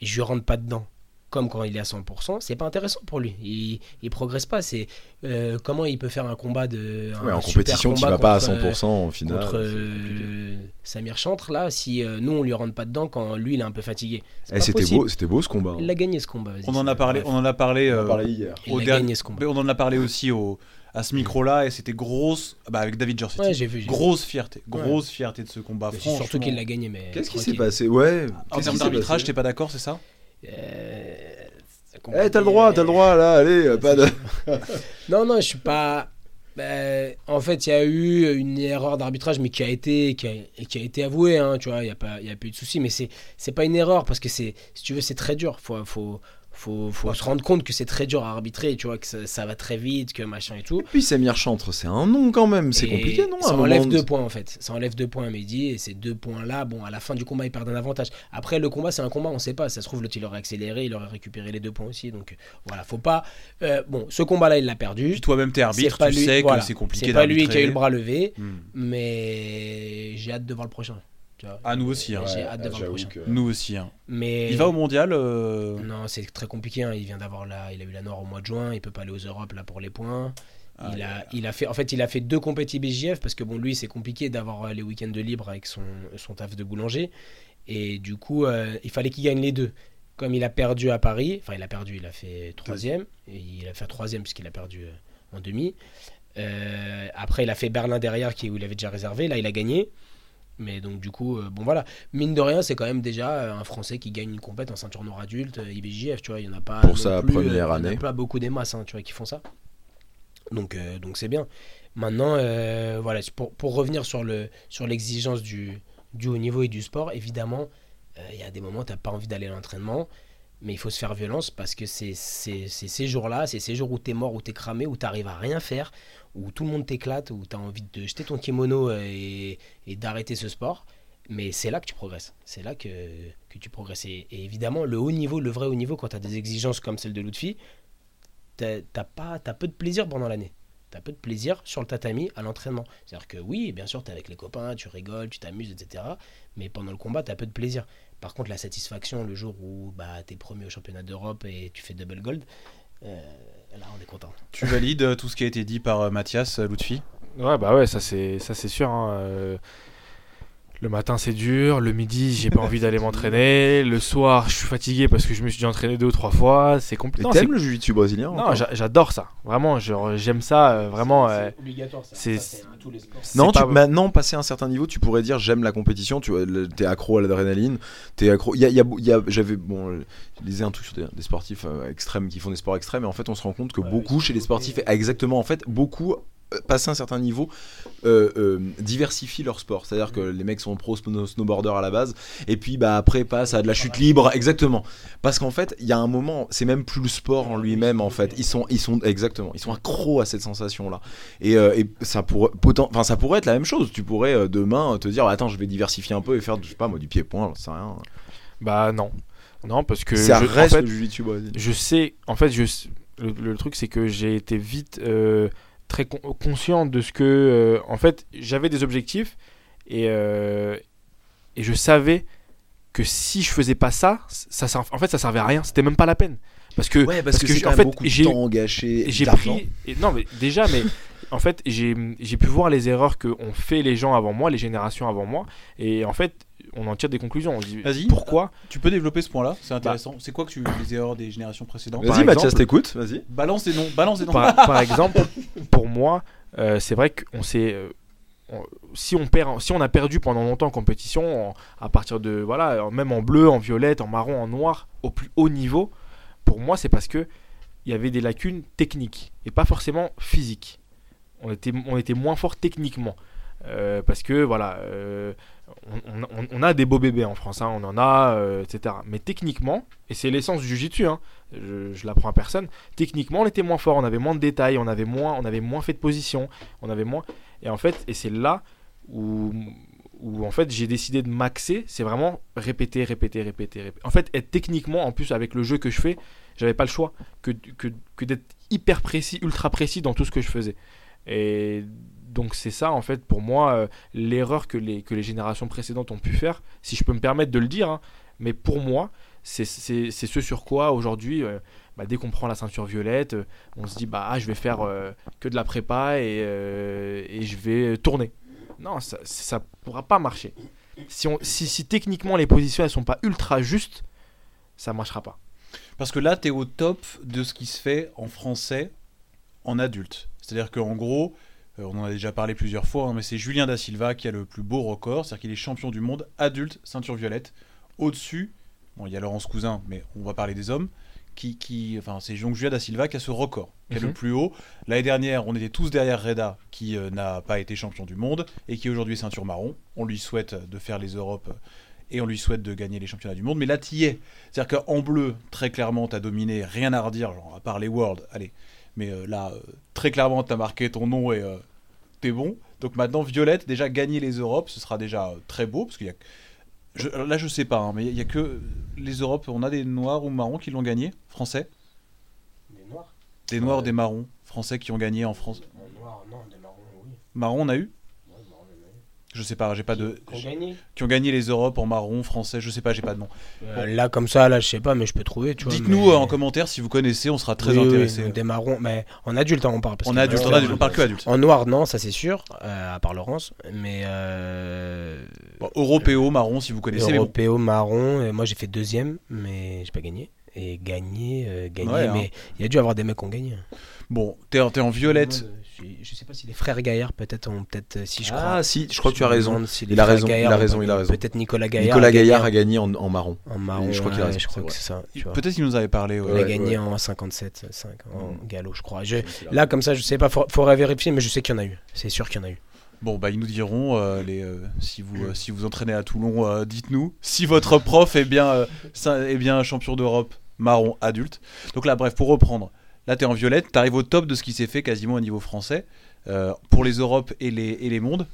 et je rentre pas dedans, comme quand il est à 100%, c'est pas intéressant pour lui. Il, il progresse pas. C'est euh, comment il peut faire un combat de.
Ouais,
un
en
super
compétition, tu
combat
vas pas à
contre, euh,
100% au final.
contre euh. Samir Chantre là si euh, nous on lui rentre pas dedans quand lui il est un peu fatigué
Eh, C'était beau, c'était beau ce combat. hein.
il a gagné ce combat.
On en a parlé,
Bref,
on en a parlé,
On en
euh,
a parlé hier.
il
au
a
dernier-
gagné ce combat
on en a parlé aussi au, à ce micro-là et c'était grosse, bah, avec David Jorsetti.
ouais j'ai vu j'ai vu.
grosse fierté, grosse fierté de ce combat. Franchement.
surtout qu'il l'a gagné mais
Qu'est-ce qui s'est passé? Ouais.
En termes d'arbitrage, t'es pas d'accord, c'est ça?
Euh,
Eh,
compliqué.
t'as le droit, t'as le droit là, allez, euh, pas de.
non non je suis pas ben, en fait, il y a eu une erreur d'arbitrage, mais qui a été, qui a, et qui a été avouée. Hein, tu vois, il y a pas, il y a pas eu de souci. Mais c'est, c'est pas une erreur parce que c'est, si tu veux, c'est très dur. Faut, faut, faut, faut se rendre compte que c'est très dur à arbitrer. Tu vois que ça, ça va très vite, que machin et tout.
Puis Samir Chantre, c'est un nom quand même, c'est
Et
compliqué non
Ça enlève
moment
deux points en fait. Ça enlève deux points à Mehdi et ces deux points-là, bon, à la fin du combat, ils perdent un avantage. Après, le combat, c'est un combat, on sait pas. Ça se trouve, l'autre, il aurait accéléré, il aurait récupéré les deux points aussi. Donc voilà, faut pas. euh, bon, ce combat-là, il l'a perdu.
Toi-même t'es arbitre,
pas
tu
lui-
sais
voilà.
que c'est compliqué
C'est pas lui qui a eu le bras levé,
Hmm.
mais j'ai hâte de voir le prochain.
Ah, nous aussi. hein.
J'ai
Ouais,
hâte de voir le
j'avoue
prochain.
que-
Nous aussi. hein.
Mais
Il va au mondial. euh,
non, c'est très compliqué. hein. Il vient d'avoir la, il a eu la noire au mois de juin. Il peut pas aller aux Europes là pour les points.
Ah,
il a, il a fait, en fait, il a fait deux compétitions BJF parce que bon, lui, c'est compliqué d'avoir euh, les week-ends de libre avec son, son taf de boulanger. Et du coup, euh, il fallait qu'il gagne les deux. Comme il a perdu à Paris, enfin, il a perdu, il a fait troisième. Et il a fait troisième puisqu'il a perdu en demi. Euh, après, il a fait Berlin derrière, qui où il avait déjà réservé. Là, il a gagné. Mais donc, du coup, euh, bon voilà. Mine de rien, c'est quand même déjà euh, un Français qui gagne une compète en ceinture noire adulte, euh, IBJF, tu vois. Il y en a pas.
Pour sa
plus,
première
il y en a
année.
pas beaucoup des masses, hein, tu vois, qui font ça. Donc, donc c'est bien. Maintenant, voilà, pour, pour revenir sur le sur l'exigence du, du haut niveau et du sport, évidemment, il y a des moments où tu n'as pas envie d'aller à l'entraînement, mais il faut se faire violence parce que c'est ces jours-là, c'est ces jours où tu es mort, où tu es cramé, où tu arrives à rien faire, où tout le monde t'éclate, où tu as envie de jeter ton kimono euh, et, et d'arrêter ce sport. Mais c'est là que tu progresses. C'est là que, que tu progresses. Et, évidemment, le haut niveau, le vrai haut niveau, quand tu as des exigences comme celle de Lutfi, t'as t'as t'as peu de plaisir pendant l'année. T'as peu de plaisir sur le tatami à l'entraînement. C'est-à-dire que oui, bien sûr, t'es avec les copains, tu rigoles, tu t'amuses, etc. Mais pendant le combat, t'as peu de plaisir. Par contre, la satisfaction, le jour où bah, t'es premier au championnat d'Europe et tu fais double gold, euh, là, on est content.
Tu valides euh, tout ce qui a été dit par euh, Mathias Lutfi?
Ouais, bah ouais, ça c'est ça c'est sûr. hein, euh, Le matin c'est dur, le midi j'ai pas envie d'aller m'entraîner, le soir je suis fatigué parce que je me suis déjà entraîné deux ou trois fois, c'est compliqué. Non,
t'aimes
c'est-
le jiu-jitsu brésilien
non, j'adore ça, vraiment, j'aime ça, euh, vraiment. euh,
obligatoire,
c'est-
Ça, c'est à tous les sports.
Non,
c'est
tu,
pas-
maintenant, passé un certain niveau, tu pourrais dire j'aime la compétition, tu vois, t'es accro à l'adrénaline, t'es accro. Il y a, il y a- il y a- j'avais, bon, je lisais un truc sur des, des sportifs euh, extrêmes qui font des sports extrêmes, et en fait, on se rend compte que
Ouais,
beaucoup chez les sportifs, exactement, en fait, beaucoup. Euh, Passer un certain niveau, euh, euh, diversifient leur sport. C'est-à-dire que les mecs sont pro snow- snowboarders à la base, et puis bah après passent à de la chute libre, exactement. Parce qu'en fait, il y a un moment, c'est même plus le sport en lui-même en fait. Ils sont, ils sont exactement, ils sont accros à cette sensation-là. Et, euh, et ça pourrait, enfin ça pourrait être la même chose. Tu pourrais demain te dire, attends, je vais diversifier un peu et faire, je sais pas moi, du pied-point, sais rien.
Bah non, non parce que
ça
je, en
reste
fait, je sais, en fait, je, le, le truc c'est que j'ai été vite euh, très con- conscient de ce que, euh, en fait, j'avais des objectifs et euh, et je savais que si je faisais pas ça, ça, en fait, ça servait à rien. C'était même pas la peine. Parce que
Ouais, parce,
parce
que,
que en fait, j'ai-
gâché,
j'ai pris et- non mais déjà mais en fait j'ai pu voir les erreurs que ont fait les gens avant moi les générations avant moi et en fait on en tire des conclusions on se dit pourquoi
Tu peux développer ce point-là C'est intéressant. c'est quoi que tu les erreurs des générations précédentes
Vas-y, Mathias, t'écoutes, vas-y.
Balance des noms. Balance des noms.
par, par exemple pour moi euh, c'est vrai qu'on s'est euh, si on perd si on a perdu pendant longtemps en compétition en- à partir de voilà même en bleu en violette en marron en noir au plus haut niveau pour moi c'est parce que il y avait des lacunes techniques et pas forcément physiques on était on était moins fort techniquement. Euh, parce que voilà euh, on, a des beaux bébés en France hein, on en a euh, etc mais techniquement et c'est l'essence du jiu-jitsu hein, je, je l'apprends à personne techniquement on était moins fort on avait moins de détails on avait moins on avait moins fait de position on avait moins et en fait et c'est là où où en fait j'ai décidé de maxer c'est vraiment répéter répéter répéter répéter. En fait être techniquement en plus avec le jeu que je fais j'avais pas le choix que, que d'être hyper précis ultra précis dans tout ce que je faisais et donc c'est ça en fait pour moi euh, l'erreur que les que les générations précédentes ont pu faire si je peux me permettre de le dire hein. mais pour moi c'est ce sur quoi aujourd'hui euh, bah, dès qu'on prend la ceinture violette, euh, on se dit bah ah, je vais faire que de la prépa et, et je vais tourner. Non, ça ça pourra pas marcher. Si, on, si, si techniquement les positions elles sont pas ultra justes, ça marchera pas.
Parce que là, tu es au top de ce qui se fait en français en adulte. C'est-à-dire qu'en gros, euh, on en a déjà parlé plusieurs fois, hein, mais c'est Julien Da Silva qui a le plus beau record. C'est-à-dire qu'il est champion du monde adulte, ceinture violette. Au-dessus, bon, il y a Laurence Cousin, mais on va parler des hommes. Qui, qui, enfin, c'est donc Julien Da Silva qui a ce record, qui est le
Mhm.
plus haut. L'année dernière, on était tous derrière Reda, qui euh, n'a pas été champion du monde et qui aujourd'hui est ceinture marron. On lui souhaite de faire les Europes et on lui souhaite de gagner les championnats du monde. Mais là, tu y es. C'est-à-dire qu'en bleu, très clairement, tu as dominé, rien à redire, genre, à part les Worlds, allez. Mais euh, là, euh, très clairement, tu as marqué ton nom et euh, t'es bon. Donc maintenant, Violette, déjà gagner les Europes, ce sera déjà très beau. Parce qu'il y a. je- là, je sais pas, hein, mais il y a que les Europes. On a des noirs ou marrons qui l'ont gagné, français?
Des noirs
Des noirs,
Ouais.
des marrons, français qui ont gagné en France.
En noir, non, des marrons, oui.
Marron, on a eu
Ouais, marron, il y en a eu.
Je sais pas, j'ai pas de. Qui ont gagné les Europes en marron, français, je sais pas, j'ai pas de nom.
Euh, Là, comme ça, là, je sais pas, mais je peux trouver.
Dites-nous
mais-
euh, en commentaire si vous connaissez, on sera très
Oui, oui, des marrons, mais en adulte, hein, on parle. parce
On adulte, on,
en-
est adulte, on parle que adulte.
En noir, non, ça c'est sûr, euh, à part Laurence. Mais euh,
Bon, européo, marron, si vous connaissez. bon.
européo, marron, et moi j'ai fait deuxième, mais j'ai pas gagné. Et gagné, gagné,
Ouais, hein.
mais il y a dû avoir des mecs qui ont gagné.
Bon, t'es t'es en violette.
Je, je sais pas si les frères Gaillard, peut-être, ont peut-être, euh, si je crois.
Ah si, je crois que tu as raison.
si
Il a raison, il a raison,
pas
il a
gagné.
raison.
Peut-être Nicolas Gaillard.
Nicolas Gaillard a gagné en, en marron.
En marron,
je crois qu'il a raison,
je crois que c'est ça.
Peut-être qu'il nous avait parlé. ouais.
Il a
Ouais,
gagné
ouais.
en 57, 5 en
Mm.
galop, je crois. Je- Là, comme ça, je sais pas, faut- faudrait vérifier, mais je sais qu'il y en a eu. C'est sûr qu'il y en a eu.
Bon, bah, ils nous diront euh, les, euh, si, vous, euh, si vous entraînez à Toulon, euh, dites-nous. Si votre prof est bien, euh, est bien champion d'Europe marron adulte. Donc là, bref, pour reprendre, là, t'es en violette, t'arrives au top de ce qui s'est fait quasiment au niveau français. Euh, pour les Europes et les, et les mondes,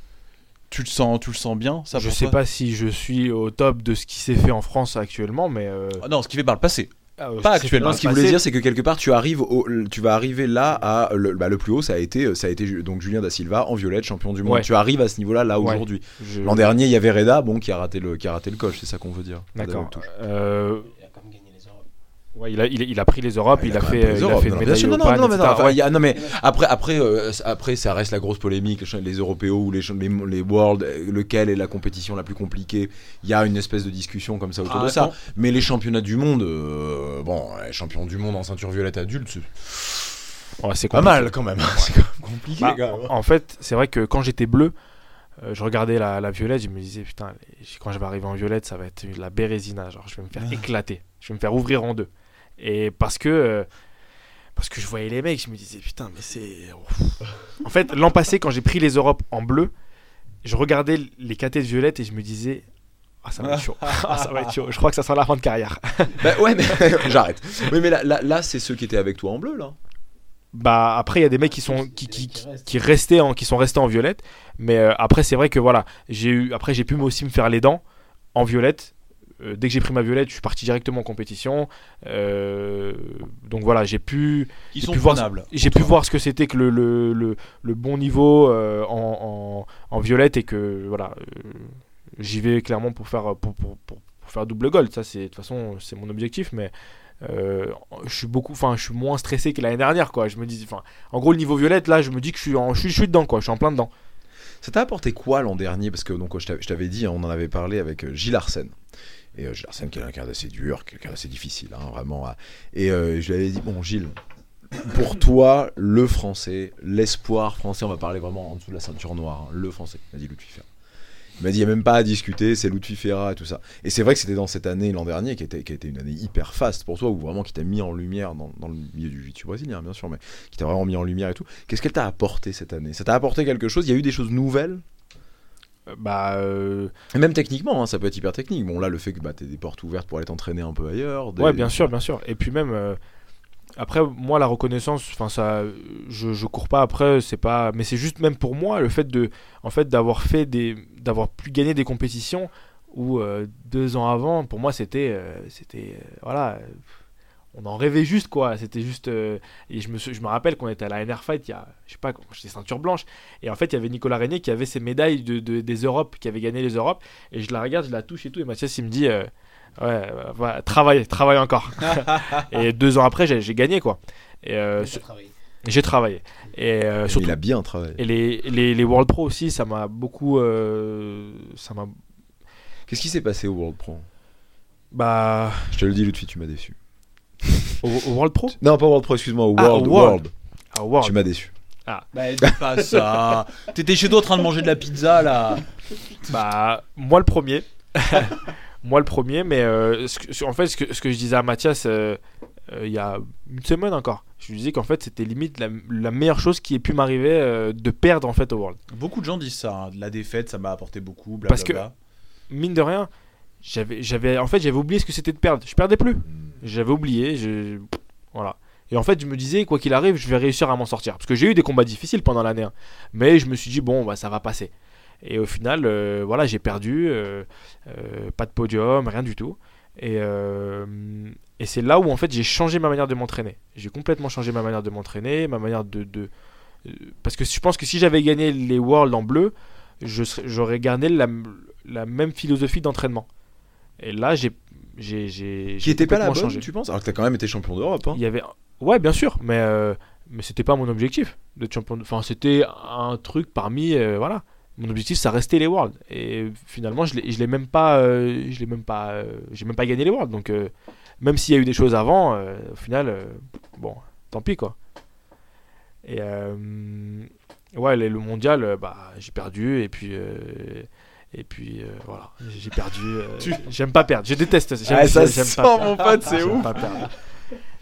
tu le sens, tu le sens bien ça
je sais pas si je suis au top de ce qui s'est fait en France actuellement, mais. euh,
Ah Non, ce qui fait par le passé.
ah, euh,
pas actuellement.
Non, ce qu'il voulait dire, c'est que quelque part, tu arrives, au, tu vas arriver là à le, bah, le plus haut, ça a été, ça a été donc Julien da Silva en violette, champion du monde.
Ouais.
Tu arrives à ce niveau-là là
Ouais.
aujourd'hui.
je-
L'an dernier, il y avait Reda, bon, qui a raté le, qui a raté le coche, c'est ça qu'on veut dire.
D'accord. Euh,
Il a quand même gagné les Europes.
Ouais, il, a, il, a- il a pris les Europes,
Ah,
il, a fait,
les
il a fait
Non,
une médaille
non, non,
PAN,
non, mais
etc.
non, enfin,
Ouais.
il y a- non, mais après, après, euh, après, ça reste la grosse polémique. Les, européos ou les, les, les World, lequel est la compétition la plus compliquée Il y a une espèce de discussion comme ça autour
Ah,
de ça. Mais les championnats du monde, euh, bon, les champions du monde en ceinture violette adulte, c'est
Ouais,
pas mal quand même. C'est compliqué.
Bah,
quand même.
En fait, c'est vrai que quand j'étais bleu, euh, je regardais la, la violette, je me disais, putain, quand je vais arriver en violette, ça va être la bérésina. Genre, je vais me faire
Ah.
éclater. Je vais me faire ouvrir en deux. Et parce que. euh, parce que je voyais les mecs, je me disais, putain, mais c'est. en fait, l'an passé, quand j'ai pris les Europes en bleu, je regardais les KT de violette et je me disais. Ah, ça va être chaud. Ah, ça va être chaud. Je crois que ça sera la fin de carrière.
Bah ouais, mais j'arrête. Oui, mais là, là, là, c'est ceux qui étaient avec toi en bleu, là.
Bah après il y a des mecs qui sont qui, qui, qui, qui restaient en qui sont restés en violette mais euh, après c'est vrai que voilà j'ai eu après j'ai pu moi aussi me faire les dents en violette Euh, dès que j'ai pris ma violette je suis parti directement en compétition. Euh, donc voilà j'ai pu
Ils sont
pu voir- j'ai pu voir ce que c'était que le, le, le, le bon niveau euh, en, en, en violette et que voilà euh, j'y vais clairement pour faire pour, pour, pour, pour faire double gold. Ça c'est de toute façon c'est mon objectif mais euh, je suis beaucoup enfin je suis moins stressé que l'année dernière quoi. Je me dis enfin en gros le niveau violette là je me dis que je suis en, je suis, je suis dedans quoi. Je suis en plein dedans.
Ça t'a apporté quoi l'an dernier? Parce que donc, je t'avais- je t'avais dit, hein, on en avait parlé avec Gilles Arsène. Et euh, Gilles Arsène, qui est quelqu'un d'assez dur, quelqu'un d'assez difficile, hein, vraiment. hein. Et euh, je lui avais dit, bon, Gilles, pour toi, le français, l'espoir français, on va parler vraiment en dessous de la ceinture noire, hein, le français, il m'a dit Ludwig. Il m'a dit, il n'y a même pas à discuter, c'est Ludwig et tout ça. Et c'est vrai que c'était dans cette année, l'an dernier, qui, était, qui a été une année hyper faste pour toi, ou vraiment qui t'a mis en lumière dans, dans le milieu du jiu brésilien, bien sûr, mais qui t'a vraiment mis en lumière et tout. Qu'est-ce qu'elle t'a apporté cette année? Ça t'a apporté quelque chose? Il y a eu des choses nouvelles?
Bah euh,
et même techniquement, hein, ça peut être hyper technique. Bon, là, le fait que bah, tu des portes ouvertes pour aller t'entraîner un peu ailleurs. des-
ouais bien sûr bien sûr et puis même euh, après moi la reconnaissance enfin ça je, je cours pas après c'est pas mais c'est juste même pour moi le fait de en fait d'avoir fait des d'avoir pu gagner des compétitions où euh, deux ans avant pour moi c'était euh, c'était euh, voilà euh, on en rêvait juste quoi c'était juste euh, et je me je me rappelle qu'on était à la NR Fight il y a je sais pas quand j'étais ceinture blanche et en fait il y avait Nicolas Régnier qui avait ses médailles de, de- des Europes qui avait gagné les Europes et je la regarde je la touche et tout et Mathias il me dit euh, ouais euh, voilà, travaille travaille encore et deux ans après, j'ai gagné quoi. Et euh, j'ai travaillé. Et euh, surtout.
il a bien travaillé.
Et les, les, les World Pro aussi, ça m'a beaucoup. euh, ça m'a.
Qu'est-ce qui s'est passé au World Pro?
Bah.
Je te le dis, Ludwig, tu m'as déçu.
Au, au World Pro
Non, pas World Pro, excuse-moi, au
Ah,
World.
au World.
World.
Ah, World.
Tu m'as déçu.
Bah, dis pas ça. T'étais chez toi en train de manger de la pizza là.
Bah, moi le premier. moi le premier, mais euh, ce que- en fait, ce que, ce que je disais à Mathias euh, euh, il y a une semaine encore, je lui disais qu'en fait, c'était limite la, la meilleure chose qui ait pu m'arriver euh, de perdre en fait au World.
Beaucoup de gens disent ça. hein. La défaite, ça m'a apporté beaucoup.
Parce que-. Mine de rien, j'avais, j'avais, en fait, j'avais oublié ce que c'était de perdre. Je perdais plus. J'avais oublié, voilà. Et en fait, je me disais, quoi qu'il arrive, je vais réussir à m'en sortir. Parce que j'ai eu des combats difficiles pendant l'année. hein. Mais je me suis dit, bon, bah, ça va passer. Et au final, euh, voilà, j'ai perdu. euh, euh, pas de podium, rien du tout. Et, c'est là où, en fait, j'ai changé ma manière de m'entraîner. J'ai complètement changé ma manière de m'entraîner, ma manière de... parce que je pense que si j'avais gagné les Worlds en bleu, j'aurais gardé la même philosophie d'entraînement. Et là, j'ai. J'ai- j'ai-
Qui
j'ai
était pas la bonne,
changé.
tu penses? Alors que t'as quand même été champion d'Europe. Hein.
Il y avait. Ouais, bien sûr, mais, euh, mais c'était pas mon objectif d'être champion. de- Enfin, c'était un truc parmi. euh, voilà. Mon objectif, ça restait les Worlds. Et finalement, je l'ai je l'ai même pas. euh, je l'ai même pas. euh, j'ai même pas gagné les Worlds. Donc, euh, même s'il y a eu des choses avant, euh, au final, euh, bon, tant pis quoi. Et euh, ouais, le, le mondial, euh, bah, j'ai perdu. Et puis. Euh, et puis euh, voilà, j'ai perdu. euh,
Tu-
J'aime pas perdre, je déteste. j'aime-
Ah, ça
j'aime pas perdre.
mon pote, c'est
J'aime
ouf.
pas perdre.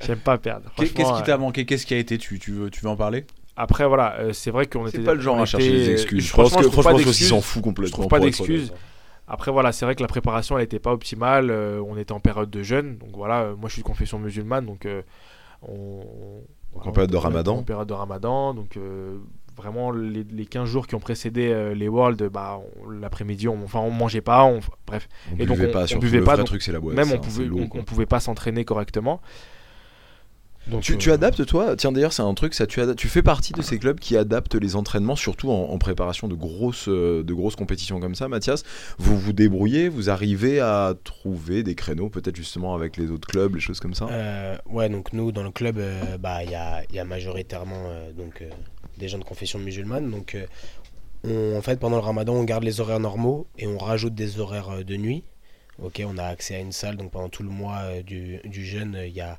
J'aime pas perdre.
Qu'est- Qu'est-ce qui
euh,
t'a manqué? Qu'est-ce qui a été? Tu, tu, veux, tu veux en parler?
Après, voilà, euh, c'est vrai qu'on était.
C'est pas le genre à chercher des excuses. Je pense que franchement, je pense s'en fout complètement.
Je trouve pas d'excuses. Après, voilà, c'est vrai que la préparation, elle était pas optimale. euh, on était en période de jeûne. Donc voilà, euh, moi je suis de confession musulmane. Donc euh, on.
Donc, en période de
on-
Ramadan.
En période de Ramadan. Donc euh, vraiment, les, les 15 jours qui ont précédé euh, les Worlds, bah, l'après-midi, on, enfin, on mangeait pas. On, bref,
On
Et donc,
buvait
on-
pas,
on
surtout
buvait
le
pas,
vrai
donc
truc, c'est la boîte.
même
ça,
on pouvait, on pouvait pas s'entraîner correctement. Donc,
Tu,
euh,
tu adaptes toi Tiens d'ailleurs c'est un truc ça tu, fais partie de ces clubs qui adaptent les entraînements surtout en, en préparation de grosses euh, de grosses compétitions comme ça Mathias vous vous débrouillez vous arrivez à trouver des créneaux peut-être justement avec les autres clubs les choses comme ça?
Euh, ouais, donc nous, dans le club, euh, bah, il y a, il y a majoritairement euh, donc, euh, des gens de confession musulmane. Donc, euh, on- en fait, pendant le ramadan, on garde les horaires normaux et on rajoute des horaires euh, de nuit. Ok, on a accès à une salle, donc pendant tout le mois euh, du, du jeûne, euh, il y a,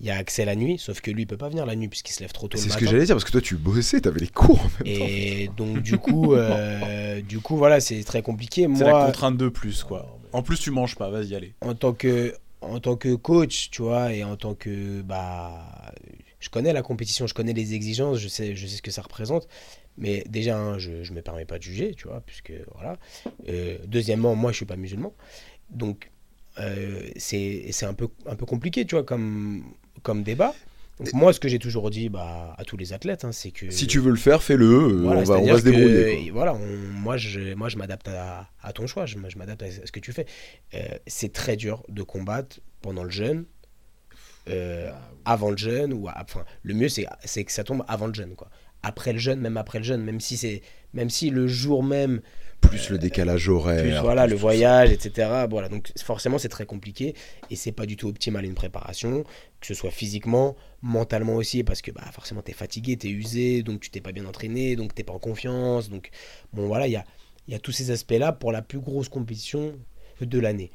il y a accès la nuit, sauf que lui, il peut pas venir la nuit puisqu'il se lève trop tôt le
c'est ce que j'allais dire parce que toi tu bossais t'avais les cours en même temps
Et donc, du coup, euh, du coup voilà, c'est très compliqué.
C'est la contrainte de plus, quoi. En plus, tu manges pas, vas-y, allez.
en tant que en tant que coach, tu vois, et en tant que bah je connais la compétition, je connais les exigences, je sais je sais ce que ça représente. Mais déjà, hein, je ne me permets pas de juger, tu vois, puisque voilà. Euh, deuxièmement, moi, je suis pas musulman, donc euh, c'est c'est un peu un peu compliqué, tu vois, comme comme débat. Donc, moi, ce que j'ai toujours dit bah, à tous les athlètes, hein, c'est que
si tu veux le faire fais-le euh,
voilà,
on, va, on
c'est-à-dire
va se débrouiller quoi.
Voilà, on- moi je, moi je m'adapte à, à ton choix, je, m'adapte à ce que tu fais. Euh, c'est très dur de combattre pendant le jeûne, euh, avant le jeûne, ou à- enfin le mieux c'est, que ça tombe avant le jeûne quoi. Après le jeûne, même après le jeûne, même si même si le jour même
plus le décalage horaire
plus voilà
plus
le voyage etc voilà donc forcément c'est très compliqué et c'est pas du tout optimal une préparation que ce soit physiquement mentalement aussi parce que bah forcément t'es fatigué t'es usé donc tu t'es pas bien entraîné donc t'es pas en confiance donc bon voilà il y a il y a tous ces aspects là pour la plus grosse compétition de l'année.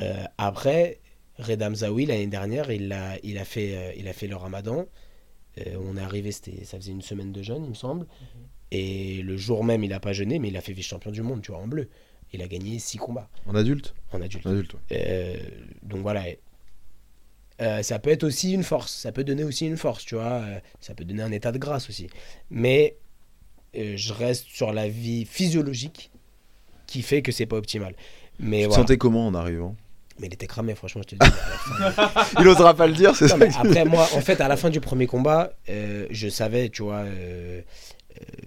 Euh, après Reda Mzaoui l'année dernière il a il a fait euh, il a fait le Ramadan. Euh, on est arrivé ça faisait une semaine de jeûne il me semble et le jour même il a pas jeûné mais il a fait vice-champion du monde tu vois en bleu il a gagné six combats
en adulte
en adulte
en adulte ouais.
euh, donc voilà. Euh, ça peut être aussi une force, ça peut donner aussi une force, tu vois. euh, ça peut donner un état de grâce aussi. Mais euh, je reste sur la vie physiologique qui fait que c'est pas optimal. Mais
tu te
voilà.
sentais comment en arrivant?
Mais il était cramé, franchement, je te dis. fin.
il osera pas le dire c'est ça
mais après, moi, en fait, à la fin du premier combat, euh, je savais, tu vois, euh,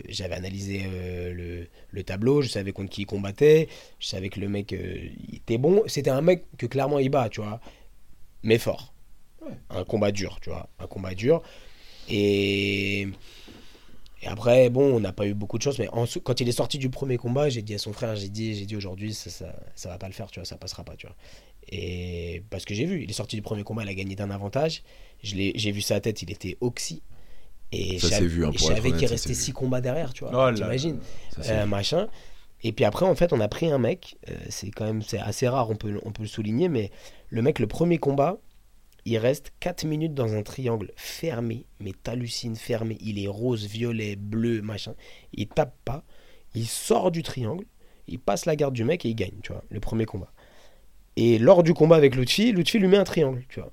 j'avais analysé euh, le, le tableau, je savais contre qui il combattait, je savais que le mec euh, il était bon. C'était un mec que clairement il bat, tu vois, mais fort. Un combat dur, tu vois, un combat dur. Et, et après, bon, on n'a pas eu beaucoup de chance, mais en- quand il est sorti du premier combat, j'ai dit à son frère, j'ai dit, j'ai dit aujourd'hui, ça, ça, ça va pas le faire, tu vois, ça passera pas, tu vois. Et parce que j'ai vu, il est sorti du premier combat, il a gagné d'un avantage. J'ai vu sa tête, il était oxy. Et
Ça
je
s'est
savais-
vu, hein,
et
pour
savais
honnête,
qu'il
ça
restait
vu.
six combats derrière, tu vois.
Oh.
T'imagines Euh, machin. Et puis après, en fait, on a pris un mec. euh, c'est quand même c'est assez rare, on peut, on peut le souligner, mais le mec, le premier combat, il reste 4 minutes dans un triangle fermé, mais t'hallucines fermé. Il est rose, violet, bleu, machin. Il tape pas. Il sort du triangle. Il passe la garde du mec et il gagne, tu vois, le premier combat. Et lors du combat avec Lutfi, Lutfi lui met un triangle, tu vois.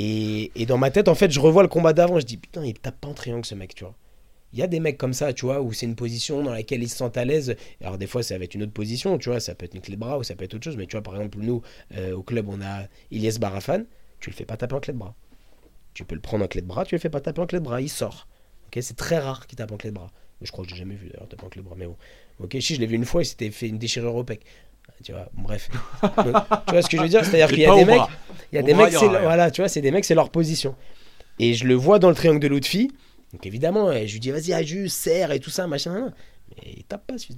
Et, dans ma tête, en fait, je revois le combat d'avant. Je dis, putain, il tape pas en triangle, ce mec, tu vois. Il y a des mecs comme ça, tu vois, où c'est une position dans laquelle ils se sentent à l'aise. Alors, des fois, ça va être une autre position, tu vois, ça peut être une clé de bras ou ça peut être autre chose. Mais tu vois, par exemple, nous, euh, au club, on a Ilyes Barafan. Tu le fais pas taper en clé de bras. Tu peux le prendre en clé de bras, tu le fais pas taper en clé de bras, il sort. C'est très rare qu'il tape en clé de bras. Je crois que je l'ai jamais vu d'ailleurs taper en clé de bras, mais bon. Ok, si je l'ai vu une fois, il s'était fait une déchirure au pec. Tu vois, bref. Tu vois ce que je veux dire? C'est-à-dire qu'il y a des mecs, il y a des c'est voilà, tu vois, c'est des mecs, c'est leur position. Et je le vois dans le triangle de l'autre fille. Donc évidemment, je lui dis vas-y, Aju, serre et tout ça, machin. Mais il tape pas, celui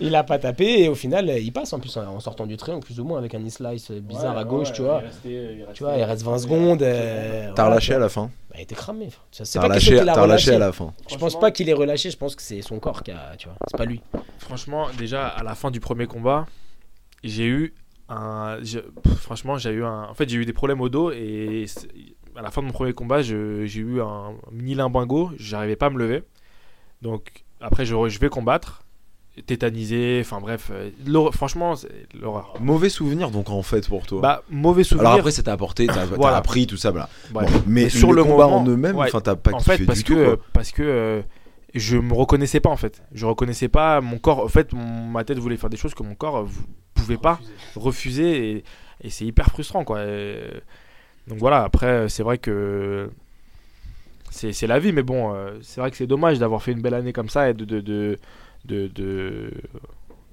Il a pas tapé et au final, il passe en plus en sortant du triangle, plus ou moins, avec un slice bizarre à gauche, tu vois. tu vois, il reste 20 secondes. Euh,
T'as relâché à la fin
bah, Il était cramé.
T'as relâché, relâché à la fin.
Je pense pas qu'il est relâché, je pense que c'est son corps qui a. Tu vois, c'est pas lui.
Franchement, déjà, à la fin du premier combat, j'ai eu un. franchement, j'ai eu un. En fait, j'ai eu des problèmes au dos et à la fin de mon premier combat, j'ai eu un mini limbago, j'arrivais pas à me lever. Donc après, je, je vais combattre, tétanisé, enfin bref, euh, franchement, c'est l'horreur.
Mauvais souvenir donc en fait pour toi.
Bah mauvais souvenir.
Alors après, ça t'a apporté, t'as appris tout ça, mais sur le combat en eux-mêmes, enfin t'as pas en fait,
parce que, Parce que euh, je me reconnaissais pas en fait. Je reconnaissais pas mon corps. En fait, ma tête voulait faire des choses que mon corps pouvait pas refuser, et, et c'est hyper frustrant quoi. donc voilà. Après, c'est vrai que c'est la vie, mais bon, euh, c'est vrai que c'est dommage d'avoir fait une belle année comme ça et de, de, de, de,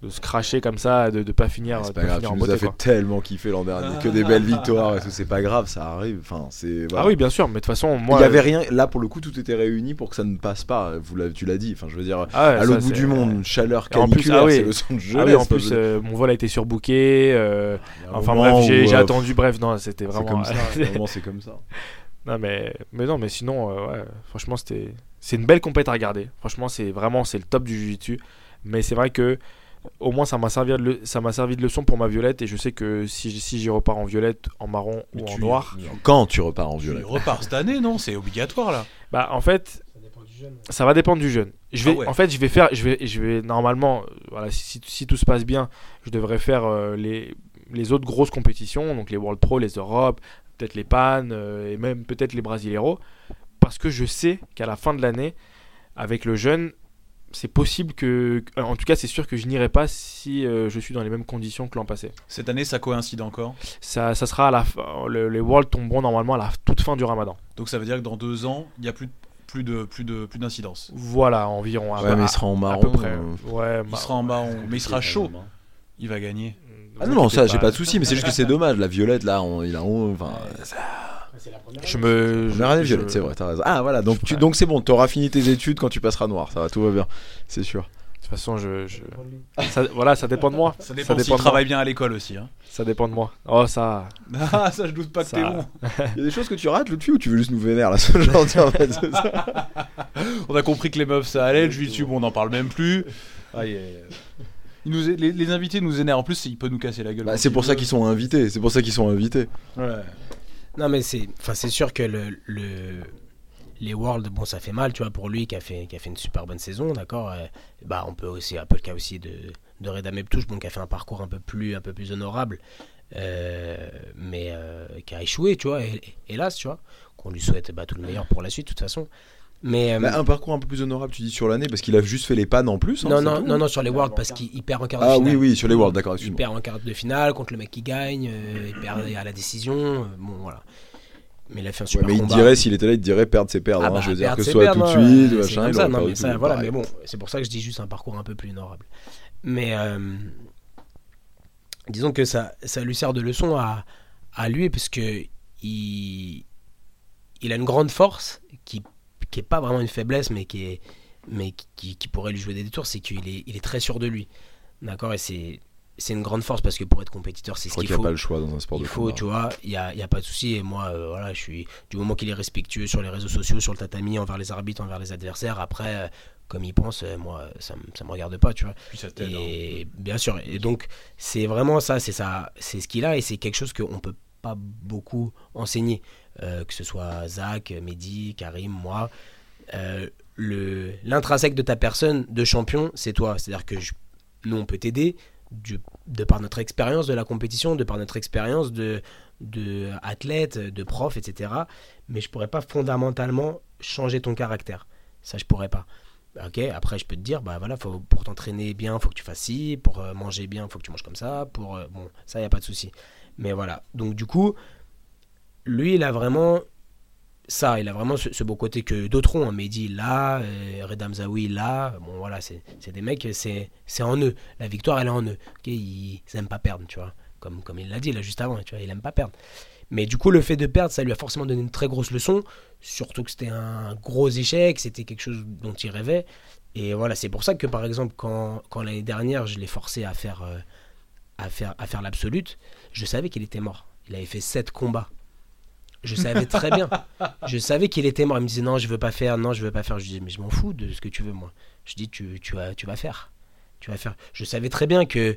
de se cracher comme ça, de ne pas finir.
C'est pas grave, tu nous as fait tellement kiffer l'an dernier, que des belles victoires et tout, c'est pas grave, ça arrive. Enfin, c'est.
Ah oui, bien sûr, mais de toute façon, moi.
Il y avait rien, là pour le coup, tout était réuni pour que ça ne passe pas. Vous tu l'as dit, enfin, je veux dire, ah à l'autre bout du monde, chaleur caniculaire, ah c'est le son de jeu.
Ah oui, en plus, euh, mon vol a été surbooké. Euh, enfin bref, j'ai attendu, bref, non, c'était vraiment.
C'est comme ça, c'est comme ça.
Non mais, mais non mais sinon euh, ouais, franchement c'était c'est une belle compète à regarder. Franchement c'est vraiment c'est le top du jiu-jitsu. Mais c'est vrai que au moins ça m'a servi de ça m'a servi de leçon pour ma violette et je sais que si si j'y repars en violette, en marron ou en noir.
Quand tu repars en violette?
Tu repars cette année non? C'est obligatoire là.
Bah en fait ça va dépendre du jeune. Je vais, ah En fait, je vais faire, je vais, je vais normalement, euh, voilà, si, si, tout se passe bien, je devrais faire euh, les, les autres grosses compétitions, donc les World Pro, les Europes, peut-être les Pan euh, et même peut-être les Brasileiros, parce que je sais qu'à la fin de l'année, avec le jeune, c'est possible que, en tout cas, c'est sûr que je n'irai pas si euh, je suis dans les mêmes conditions que l'an passé.
Cette année, ça coïncide encore?
Ça, ça sera à la fin. les Worlds tomberont normalement à la toute fin du Ramadan.
Donc ça veut dire que dans deux ans, il n'y a plus plus de plus de plus d'incidence?
Voilà, environ.
Ouais, mais il sera en marron. À peu près.
Euh. Ouais,
il sera en marron, mais il sera chaud. Il va gagner.
Ah non, non, ça, j'ai pas de souci, mais c'est juste que c'est dommage. La violette, là, on, il a. enfin,
je me.
Je me violette, c'est vrai, t'as raison. Ah voilà, donc tu, donc c'est bon, t'auras fini tes études quand tu passeras noir, ça va, tout va bien, c'est sûr.
De toute façon, je. Ça, voilà, ça dépend de moi.
Ça dépend, ça dépend si tu travailles bien à l'école aussi. Hein.
Ça dépend de moi. Oh, ça.
Ah, ça, je doute pas que t'es bon.
Il y a des choses que tu rates, Lutfi, ou tu veux juste nous vénérer là ce genre en fait,
On a compris que les meufs ça allait, le YouTube, on n'en parle même plus. Les, invités nous énervent. En plus, il peut nous casser la gueule.
Bah, c'est pour ça qu'ils sont invités. C'est pour ça qu'ils sont invités.
Non, mais c'est, enfin, c'est sûr que le, les Worlds, bon, ça fait mal, tu vois, pour lui qui a fait, qui a fait une super bonne saison, d'accord. Euh, bah, on peut aussi, un peu le cas aussi de, de Reda Meptouche, bon, qui a fait un parcours un peu plus, un peu plus honorable, euh, mais euh, qui a échoué, tu vois, hélas, tu vois. Qu'on lui souhaite bah, tout le meilleur pour la suite, de toute façon. Mais,
euh, bah, un parcours un peu plus honorable, tu dis sur l'année, parce qu'il a juste fait les pannes en plus.
Hein, non, non, non, non, sur les Worlds, parce qu'il perd en quart de
ah,
finale.
Ah oui, oui, sur les Worlds, d'accord.
Il perd en quart de finale contre le mec qui gagne, euh, il perd à la décision. Euh, bon, voilà. Mais il a fait un super
ouais, mais
il
dirait, s'il était là, il dirait perdre ses perdre. Ah hein, bah, je veux dire, que ce soit tout de suite, machin.
Ça, non, mais ça, voilà, mais bon, c'est pour ça que je dis juste un parcours un peu plus honorable. Mais disons que ça, ça lui sert de leçon à, à lui, parce que il, il a une grande force qui qui est pas vraiment une faiblesse, mais qui est mais qui, qui pourrait lui jouer des détours, c'est qu'il est, il est très sûr de lui. D'accord? Et c'est, c'est une grande force parce que pour être compétiteur, c'est ce qu'il faut.
Il n'y a pas le choix dans un sport
il
de
faut, tu vois, il n'y a, y a, pas de souci. Et moi, euh, voilà, je suis. Du moment qu'il est respectueux sur les réseaux sociaux, sur le tatami, envers les arbitres, envers les adversaires, après, euh, comme il pense, euh, moi, ça ne me regarde pas, tu vois. et hein. bien sûr. Et donc, c'est vraiment ça, c'est ça, c'est ce qu'il a et c'est quelque chose qu'on peut beaucoup enseigner. Euh, que ce soit Zach, Mehdi, Karim, moi. Euh, l'intrinsèque de ta personne de champion, c'est toi. C'est-à-dire que nous, on peut t'aider de, par notre expérience de la compétition, de par notre expérience de, de athlète, de prof, etc. Mais je pourrais pas fondamentalement changer ton caractère. Ça, je pourrais pas. Ok, après je peux te dire, bah voilà, faut, pour t'entraîner bien, faut que tu fasses ci, pour euh, manger bien, faut que tu manges comme ça, pour bon, ça y a pas de souci. Mais voilà, donc du coup, lui, il a vraiment ça, il a vraiment ce, beau côté que d'autres ont. Hein. Mehdi là, euh, Redam Zawi là. Bon, voilà, c'est des mecs, c'est en eux. La victoire, elle est en eux. ils, n'aiment pas perdre, tu vois. Comme, comme il l'a dit là juste avant, tu vois, il aime pas perdre. Mais du coup, le fait de perdre, ça lui a forcément donné une très grosse leçon. Surtout que c'était un gros échec, c'était quelque chose dont il rêvait. Et voilà, c'est pour ça que par exemple, quand, quand l'année dernière, je l'ai forcé à faire, euh, à faire, à faire l'absolute, je savais qu'il était mort. Il avait fait 7 combats. Je savais très bien. Je savais qu'il était mort. Il me disait non, je veux pas faire, non, je veux pas faire. Je disais mais je m'en fous de ce que tu veux, moi. Je dis tu, tu, vas, tu vas faire. Tu vas faire. Je savais très bien que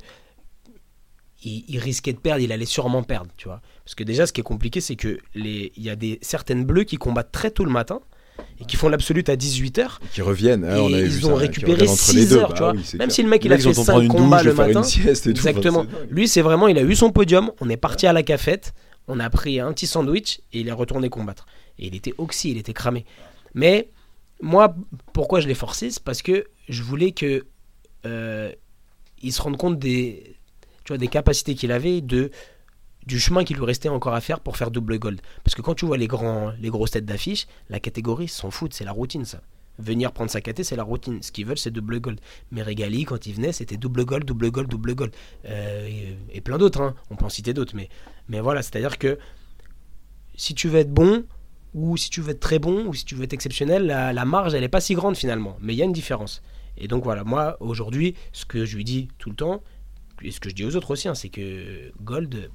il, risquait de perdre, il allait sûrement perdre, tu vois. Parce que déjà, ce qui est compliqué, c'est que les, il y a des certaines bleues qui combattent très tôt le matin et qui font l'absolute à 18h.
Qui reviennent. Hein, on
ils ont récupéré 6 heures, tu bah vois. Même si le mec, il a fait 5 combats le matin. exactement. Lui, c'est vraiment, il a eu son podium, on est parti à la cafette, on a pris un petit sandwich et il est retourné combattre. Et il était oxy, il était cramé. Mais moi, pourquoi je l'ai forcé C'est parce que je voulais que euh, il se rende compte des, tu vois, des capacités qu'il avait, de, du chemin qu'il lui restait encore à faire pour faire double gold. Parce que quand tu vois les, grands, les grosses têtes d'affiche, la catégorie s'en fout, c'est la routine ça. Venir prendre sa caté, c'est la routine. Ce qu'ils veulent, c'est double gold. Mais Regali, quand il venait, c'était double gold, double gold, double gold. Euh, et, plein d'autres, hein. on peut en citer d'autres. Mais, mais voilà, c'est-à-dire que si tu veux être bon, ou si tu veux être très bon, ou si tu veux être exceptionnel, la, marge, elle n'est pas si grande finalement. Mais il y a une différence. Et donc voilà, moi, aujourd'hui, ce que je lui dis tout le temps, et ce que je dis aux autres aussi, hein, c'est que Gold,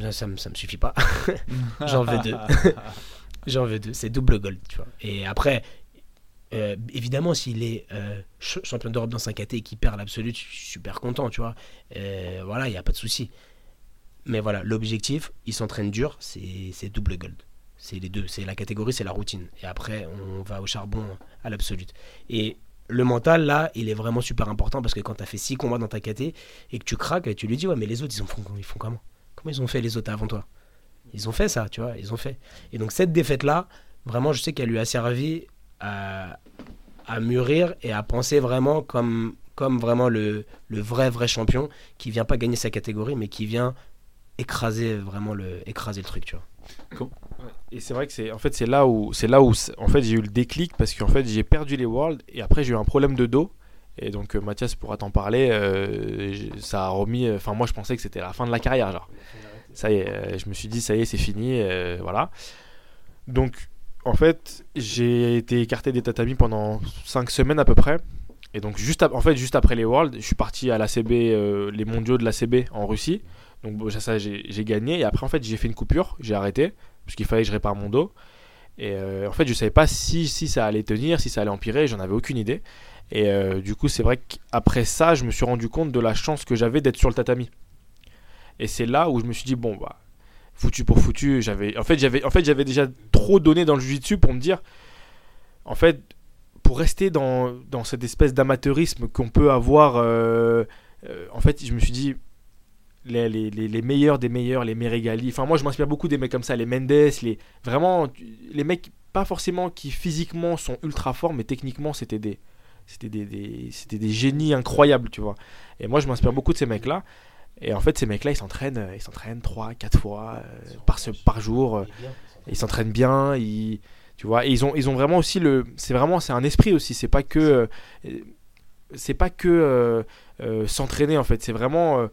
ça, ça, me suffit pas. J'en veux deux. J'en veux deux. C'est double Gold, tu vois. Et après, euh, évidemment, s'il est euh, champion d'Europe dans 5 AT et qu'il perd l'absolu, je suis super content, tu vois. Euh, voilà, il n'y a pas de souci. Mais voilà, l'objectif, il s'entraîne dur, c'est double gold. C'est les deux, c'est la catégorie, c'est la routine. Et après, on va au charbon à l'absolute. Et le mental, là, il est vraiment super important parce que quand tu as fait 6 combats dans ta KT et que tu craques, tu lui dis, ouais, mais les autres, ils, font, ils font comment? Comment ils ont fait les autres avant toi? Ils ont fait ça, tu vois, ils ont fait. Et donc, cette défaite-là, vraiment, je sais qu'elle lui a servi à, mûrir et à penser vraiment comme, comme vraiment le, le vrai, vrai champion qui vient pas gagner sa catégorie, mais qui vient écraser vraiment le, écraser le truc, tu vois.
Et c'est vrai que c'est en fait c'est là où c'est là où en fait j'ai eu le déclic parce qu'en fait j'ai perdu les Worlds et après j'ai eu un problème de dos et donc euh, Mathias pourra t'en parler euh, ça a remis euh, enfin moi je pensais que c'était la fin de la carrière genre. Ça y est je me suis dit ça y est c'est fini voilà. Donc en fait j'ai été écarté des tatamis pendant 5 semaines à peu près. Et donc juste en fait juste après les Worlds je suis parti à l'ACB les mondiaux de l'ACB en Russie. Donc ça j'ai gagné. Et après en fait j'ai fait une coupure. J'ai arrêté parce qu'il fallait que je répare mon dos. Et euh, en fait, je savais pas si, si ça allait tenir, si ça allait empirer, j'en avais aucune idée. Et euh, du coup, c'est vrai qu'après ça, je me suis rendu compte de la chance que j'avais d'être sur le tatami. Et c'est là où je me suis dit, bon, bah, foutu pour foutu, j'avais. En fait, j'avais en fait, j'avais déjà trop donné dans le jiu-jitsu pour me dire, en fait, pour rester dans, dans cette espèce d'amateurisme qu'on peut avoir, euh, en fait, je me suis dit, les, les, les, meilleurs des meilleurs, les Meregali. Enfin, moi, je m'inspire beaucoup des mecs comme ça, les Mendes, les vraiment les mecs pas forcément qui physiquement sont ultra forts, mais techniquement c'était des c'était des, des c'était des génies incroyables, tu vois. Et moi, je m'inspire beaucoup de ces mecs-là. Et en fait, ces mecs-là, ils s'entraînent, ils s'entraînent 3 4 fois euh, par ce, par jour. ils s'entraînent bien, ils tu vois, et ils ont ils ont vraiment aussi le c'est vraiment c'est un esprit aussi, c'est pas que euh, c'est pas que euh, s'entraîner en fait, c'est vraiment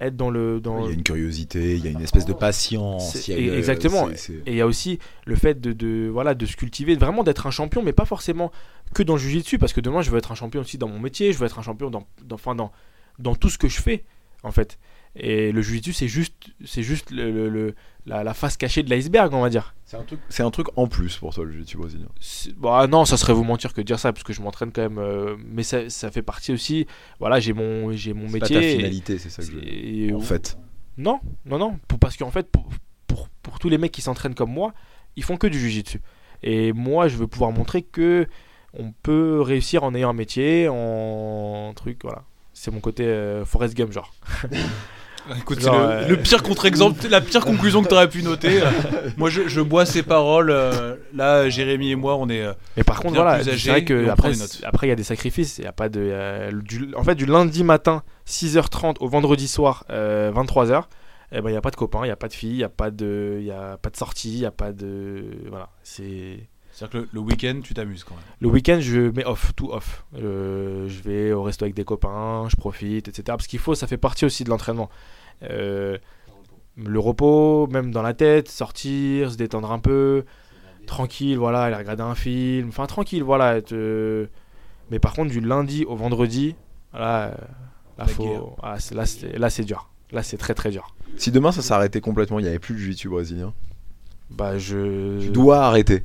être dans le. Dans...
Il y a une curiosité, il y a une espèce de patience.
exactement. Et il y a aussi le fait de, de, voilà, de se cultiver, vraiment d'être un champion, mais pas forcément que dans le jiu-jitsu, parce que demain je veux être un champion aussi dans mon métier, je veux être un champion dans, dans, enfin, dans, dans tout ce que je fais, en fait. Et le jiu-jitsu, c'est juste, c'est juste le, le, la, face cachée de l'iceberg, on va dire.
C'est un, truc, c'est un truc en plus pour toi, le jiu-jitsu brésilien
bah, Non, ça serait vous mentir que de dire ça, parce que je m'entraîne quand même. Euh, mais ça, ça, fait partie aussi. Voilà, j'ai mon, j'ai mon métier.
Pas ta finalité, c'est ça que je... En fait.
Non, non, non. Pour, parce qu'en fait, pour, pour, pour, tous les mecs qui s'entraînent comme moi, ils font que du jiu-jitsu. Et moi, je veux pouvoir montrer que on peut réussir en ayant un métier, en truc, voilà. C'est mon côté euh, Forest Gump, genre.
Écoute, le, pire contre-exemple, la pire conclusion que tu aurais pu noter. moi, je, bois ces paroles. Euh, là, Jérémy et moi, on est.
Mais par contre, voilà, c'est vrai que après, après, il y a des sacrifices. Il y a pas de. du, en fait, du lundi matin, 6h30 au vendredi soir, 23h. Eh ben, il n'y a pas de copains, il n'y a pas de filles, il n'y a pas de, y a pas de sortie, il n'y a pas de, voilà, c'est.
C'est-à-dire que le, week-end, tu t'amuses quand même.
Le week-end, je mets off, tout off. Euh, je vais au resto avec des copains, je profite, etc. Parce qu'il faut, ça fait partie aussi de l'entraînement. Euh, le repos, même dans la tête, sortir, se détendre un peu, tranquille, voilà, aller regarder un film, enfin tranquille, voilà, être, Mais par contre, du lundi au vendredi, là, euh, là, faut- ah, c'est- là, c'est là, c'est dur. Là, c'est très très dur.
Si demain ça s'arrêtait complètement, il n'y avait plus de jiu-jitsu brésilien.
Bah, je.
Tu dois arrêter.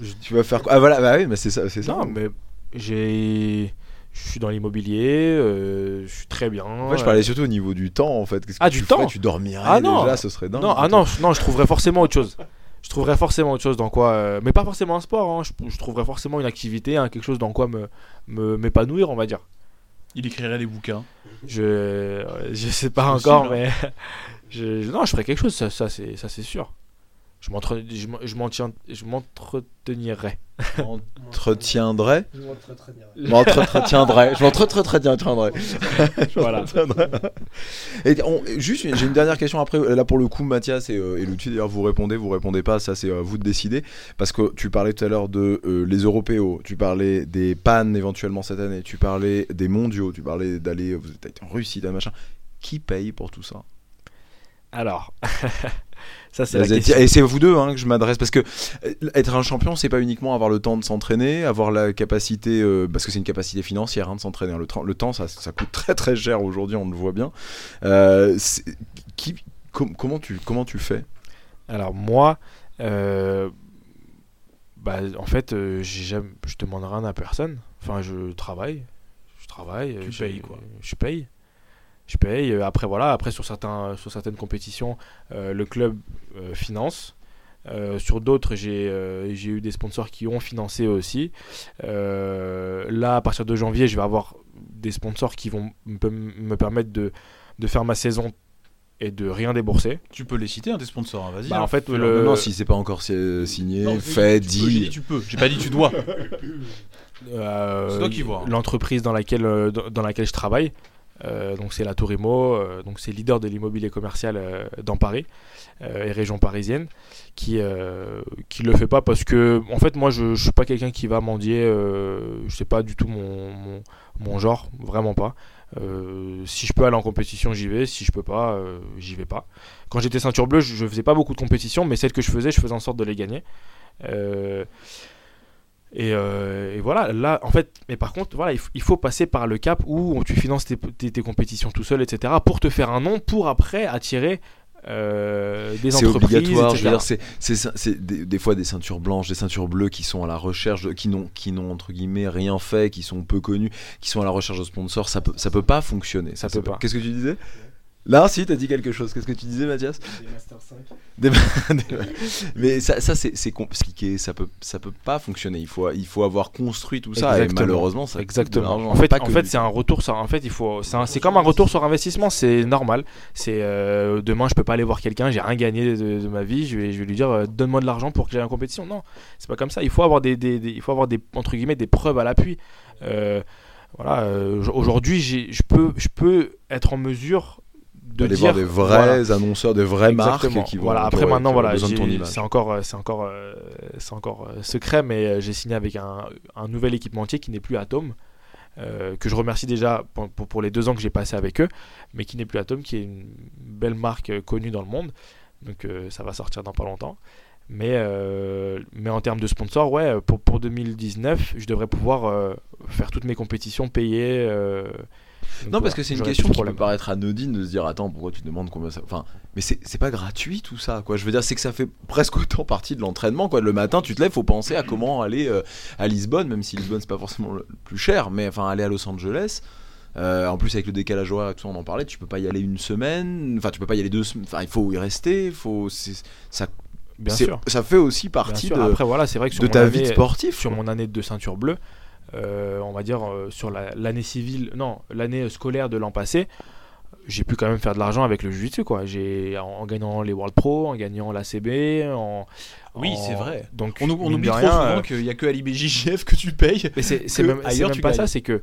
Je-
Tu vas faire quoi? Ah voilà, bah oui, mais c'est ça, c'est ça.
Non, mais j'ai. Je suis dans l'immobilier, euh, je suis très bien.
En fait, je parlais surtout au niveau du temps en fait. Qu'est-ce que
Ah,
tu
du
ferais?
Temps
Tu dormirais
Ah, non.
déjà, ce serait dingue.
Non, ah non, je- non, je trouverais forcément autre chose. Je trouverais forcément autre chose dans quoi. euh, mais pas forcément un sport, hein, je, je trouverais forcément une activité, hein, quelque chose dans quoi me me- m'épanouir, on va dire.
Il écrirait des bouquins.
Je, je sais pas encore, mais. Je- non, je ferais quelque chose, ça, ça c'est ça, c'est sûr. Je m'entre- je m'en- je m'en- je m'entretenirais.
M'entretiendrais M'entretiendrais. Je m'entretiendrais.
Voilà.
Et on- juste, j'ai une dernière question après. Là, pour le coup, Mathias et, euh, et d'ailleurs, vous répondez, vous répondez pas. Ça, c'est à vous de décider. Parce que tu parlais tout à l'heure de euh, les Européos, tu parlais des pannes éventuellement cette année, tu parlais des mondiaux, tu parlais d'aller. Vous êtes en Russie, d'un machin. Qui paye pour tout ça?
Alors, ça c'est la question.
Et c'est vous deux hein, que je m'adresse parce que euh, être un champion, c'est pas uniquement avoir le temps de s'entraîner, avoir la capacité, euh, parce que c'est une capacité financière hein, de s'entraîner. hein. Le, temps, ça, ça coûte très très cher aujourd'hui, on le voit bien. Euh, c'est- qui, com- comment tu comment tu fais?
Alors moi, euh, bah, en fait, euh, jamais, je demande rien à personne. Enfin, je travaille, je travaille.
Tu
j'ai-
payes, quoi.
Je paye, je paye. Euh, Après voilà, après sur certains, sur certaines compétitions, euh, le club euh, finance. Euh, sur d'autres, j'ai euh, j'ai eu des sponsors qui ont financé aussi. Euh, là, à partir de janvier, je vais avoir des sponsors qui vont me, me permettre de, de faire ma saison et de rien débourser.
Tu peux les citer, hein, tes sponsors. hein, Vas-y.
Bah,
hein.
en fait,
Fais-leur.
le-
Non, si c'est pas encore si- signé,
Non,
fait,
tu
dit.
dit tu peux. J'ai pas dit tu dois.
Euh,
C'est toi qui vois.
L'entreprise dans laquelle, dans dans laquelle je travaille, euh, donc c'est la Tourimo, euh, donc c'est leader de l'immobilier commercial euh, dans Paris euh, et région parisienne, qui euh, qui le fait pas parce que en fait moi je, je suis pas quelqu'un qui va mendier, euh, je sais pas du tout mon, mon, genre, vraiment pas. Euh, si je peux aller en compétition, j'y vais. Si je peux pas, euh, j'y vais pas. Quand j'étais ceinture bleue, je, je faisais pas beaucoup de compétitions, mais celles que je faisais, je faisais en sorte de les gagner. Euh, et, euh, et voilà, là, en fait, mais par contre, voilà, il, faut passer par le cap où tu finances tes, tes- tes compétitions tout seul, etc., pour te faire un nom, pour après attirer euh, des
C'est
entreprises.
obligatoire. Je veux
etc..
dire, c'est c'est c'est des, des fois des ceintures blanches, des ceintures bleues qui sont à la recherche, de, qui n'ont qui n'ont entre guillemets rien fait, qui sont peu connus, qui sont à la recherche de sponsors. Ça peut ça peut pas fonctionner.
Ça
c'est
peut pas.
Qu'est-ce que tu disais? Là, si, t'as dit quelque chose. Qu'est-ce que tu disais, Mathias Des- des- Mais ça, ça c'est c'est compliqué. Ça peut, ça peut pas fonctionner. Il faut, il faut avoir construit tout ça. Et
Exactement.
malheureusement, ça
Exactement.
l'argent.
En fait, en fait
du
c'est un retour sur. En fait, il faut. C'est un- c'est comme un retour sur investissement. C'est normal. C'est euh, demain, je peux pas aller voir quelqu'un. J'ai rien gagné de, de ma vie. Je vais, je vais lui dire, euh, donne-moi de l'argent pour que j'aille en compétition. Non, c'est pas comme ça. Il faut avoir des, des- des- il faut avoir des entre guillemets des preuves à l'appui. Euh, voilà. euh, Aujourd'hui, j'ai- je peux, je peux être en mesure de
D'aller
dire
voir des vrais
voilà,
annonceurs, de vraies
Exactement.
marques qui vont.
Voilà, après maintenant, voilà, c'est encore, euh, c'est encore, euh, c'est encore euh, secret, mais j'ai signé avec un, un nouvel équipementier qui n'est plus Atom, euh, que je remercie déjà pour, pour- pour les deux ans que j'ai passé avec eux, mais qui n'est plus Atom, qui est une belle marque connue dans le monde. Donc euh, ça va sortir dans pas longtemps. Mais, euh, mais en termes de sponsor, ouais, pour, pour 2019, je devrais pouvoir faire toutes mes compétitions payées.
Non,
voilà,
parce que c'est une question qui peut paraître anodine de se dire attends pourquoi tu demandes combien ça. Enfin, mais c'est pas gratuit tout ça quoi. Je veux dire c'est que ça fait presque autant partie de l'entraînement quoi. Le matin tu te lèves, faut penser à comment aller euh, à Lisbonne, même si Lisbonne c'est pas forcément le plus cher, mais enfin aller à Los Angeles. Euh, en plus avec le décalage horaire, tout ça, on en parlait, tu peux pas y aller une semaine, enfin tu peux pas y aller deux semaines, enfin il faut y rester, faut ça
Bien
c'est-
sûr.
ça fait aussi partie de,
Après voilà, c'est vrai que sur
de ta
année-
vie de sportif.
sur
quoi.
mon année de ceinture bleue, on va dire euh, sur la- l'année civile, non, l'année scolaire de l'an passé, j'ai pu quand même faire de l'argent avec le jiu-jitsu quoi. J'ai en, en gagnant les World Pro, en gagnant la CB, en
Oui,
en-
c'est vrai.
Donc
On, oublie trop
rien,
souvent
euh,
qu'il y a que à l'IBJJF que tu payes.
mais c'est même,
ailleurs,
même
tu
pas
gagnes.
ça, c'est que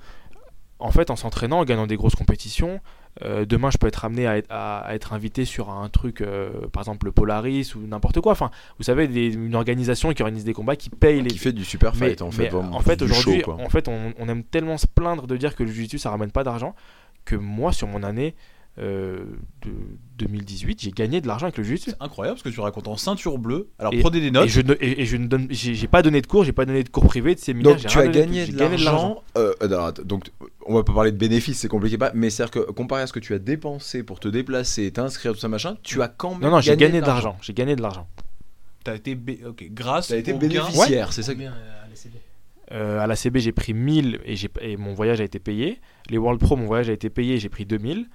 en fait en s'entraînant, en gagnant des grosses compétitions, euh, demain je peux être amené à être, à- à être invité sur un truc, euh, par exemple le Polaris ou n'importe quoi. Enfin, vous savez, des- une organisation qui organise des combats, qui paye les
qui fait du super
mais,
fight en fait.
en fait aujourd'hui, en fait, on, on aime tellement se plaindre de dire que le jiu-jitsu ça ramène pas d'argent que moi sur mon année, euh, de 2018, j'ai gagné de l'argent avec le jiu-jitsu.
C'est incroyable ce que tu racontes en ceinture bleue. Alors
Et-
prenez des notes.
Et je ne, et, et je ne donne, j'ai j'ai pas donné de cours, j'ai pas donné de cours privés, de séminaires.
Donc tu as gagné
tout.
de l'argent. euh, donc on va pas parler de bénéfices, c'est compliqué pas. Mais c'est-à-dire que comparé à ce que tu as dépensé pour te déplacer, t'inscrire tout ça machin, tu as quand même.
Non, non, j'ai gagné de l'argent. J'ai gagné de l'argent.
T'as été bé- ok, grâce.
Tu as été
au gain-
bénéficiaire, c'est ça. que-
Combien, euh, à l'ACB
Euh, à la CB, j'ai pris 1000 et, j'ai- et mon voyage a été payé. Les World Pro, mon voyage a été payé, j'ai pris 2000.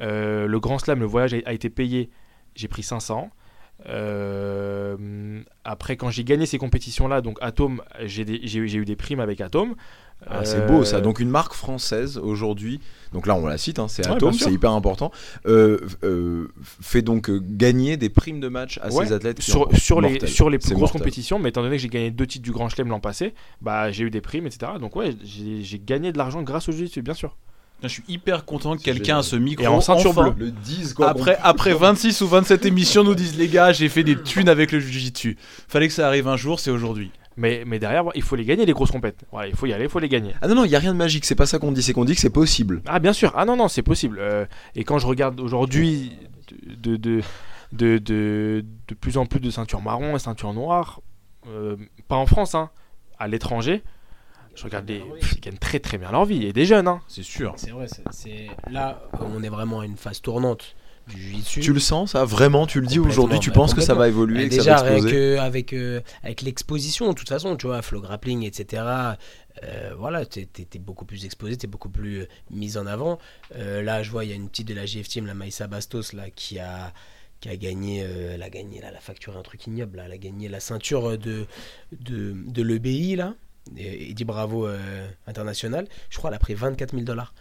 Euh, le Grand Slam, le voyage a, a été payé, j'ai pris 500. Euh, après, quand j'ai gagné ces compétitions-là, donc Atom, j'ai eu des primes avec Atom.
Ah, c'est
Euh,
beau ça. Donc une marque française aujourd'hui, donc là on la cite, hein, c'est
Ouais,
Atom, c'est hyper important, euh, euh, fait donc euh, gagner des primes de match à
Ouais,
ses athlètes
sur, les,
mortels.
sur les plus grosses
mortel.
compétitions, mais étant donné que j'ai gagné deux titres du Grand Chelem l'an passé, bah, j'ai eu des primes, etc. Donc ouais, j'ai gagné de l'argent grâce au jiu-jitsu, bien sûr.
Je suis hyper content que quelqu'un à
génial.
ce micro
Et en ceinture
enfin,
bleue.
Le 10 quoi.
Après, après 26 ou 27 émissions, nous disent les gars, j'ai fait des thunes avec le jiu-jitsu. Fallait que ça arrive un jour, c'est aujourd'hui.
Mais, mais derrière, il faut les gagner, les grosses compètes. Voilà, il faut y aller, il faut les gagner.
Ah non non, il y a rien de magique, c'est pas ça qu'on dit, c'est qu'on dit que c'est possible.
Ah bien sûr, ah non non c'est possible. Euh, et quand je regarde aujourd'hui de, de, de, de, de plus en plus de ceintures marron et ceintures noires, euh, pas en France, hein, à l'étranger, je regarde les, pff, ils gagnent très très bien leur vie et des jeunes. Hein.
C'est sûr.
C'est vrai, c'est- là on est vraiment à une phase tournante du jiu-jitsu.
Tu le sens ça? Vraiment Tu le dis aujourd'hui Tu
bah,
penses que ça va évoluer,
Bah,
que ça
déjà
va
que avec euh, avec l'exposition de toute façon tu vois flow grappling etc euh, voilà t'es t'es beaucoup plus exposé t'es beaucoup plus euh, mis en avant Euh, là je vois il y a une petite de la GF Team la Maïssa Bastos là qui a qui a gagné euh, elle a gagné là, elle a facturé un truc ignoble là. elle a gagné la ceinture de de, de l'EBI là dit bravo euh, international je crois elle a pris 24 000 dollars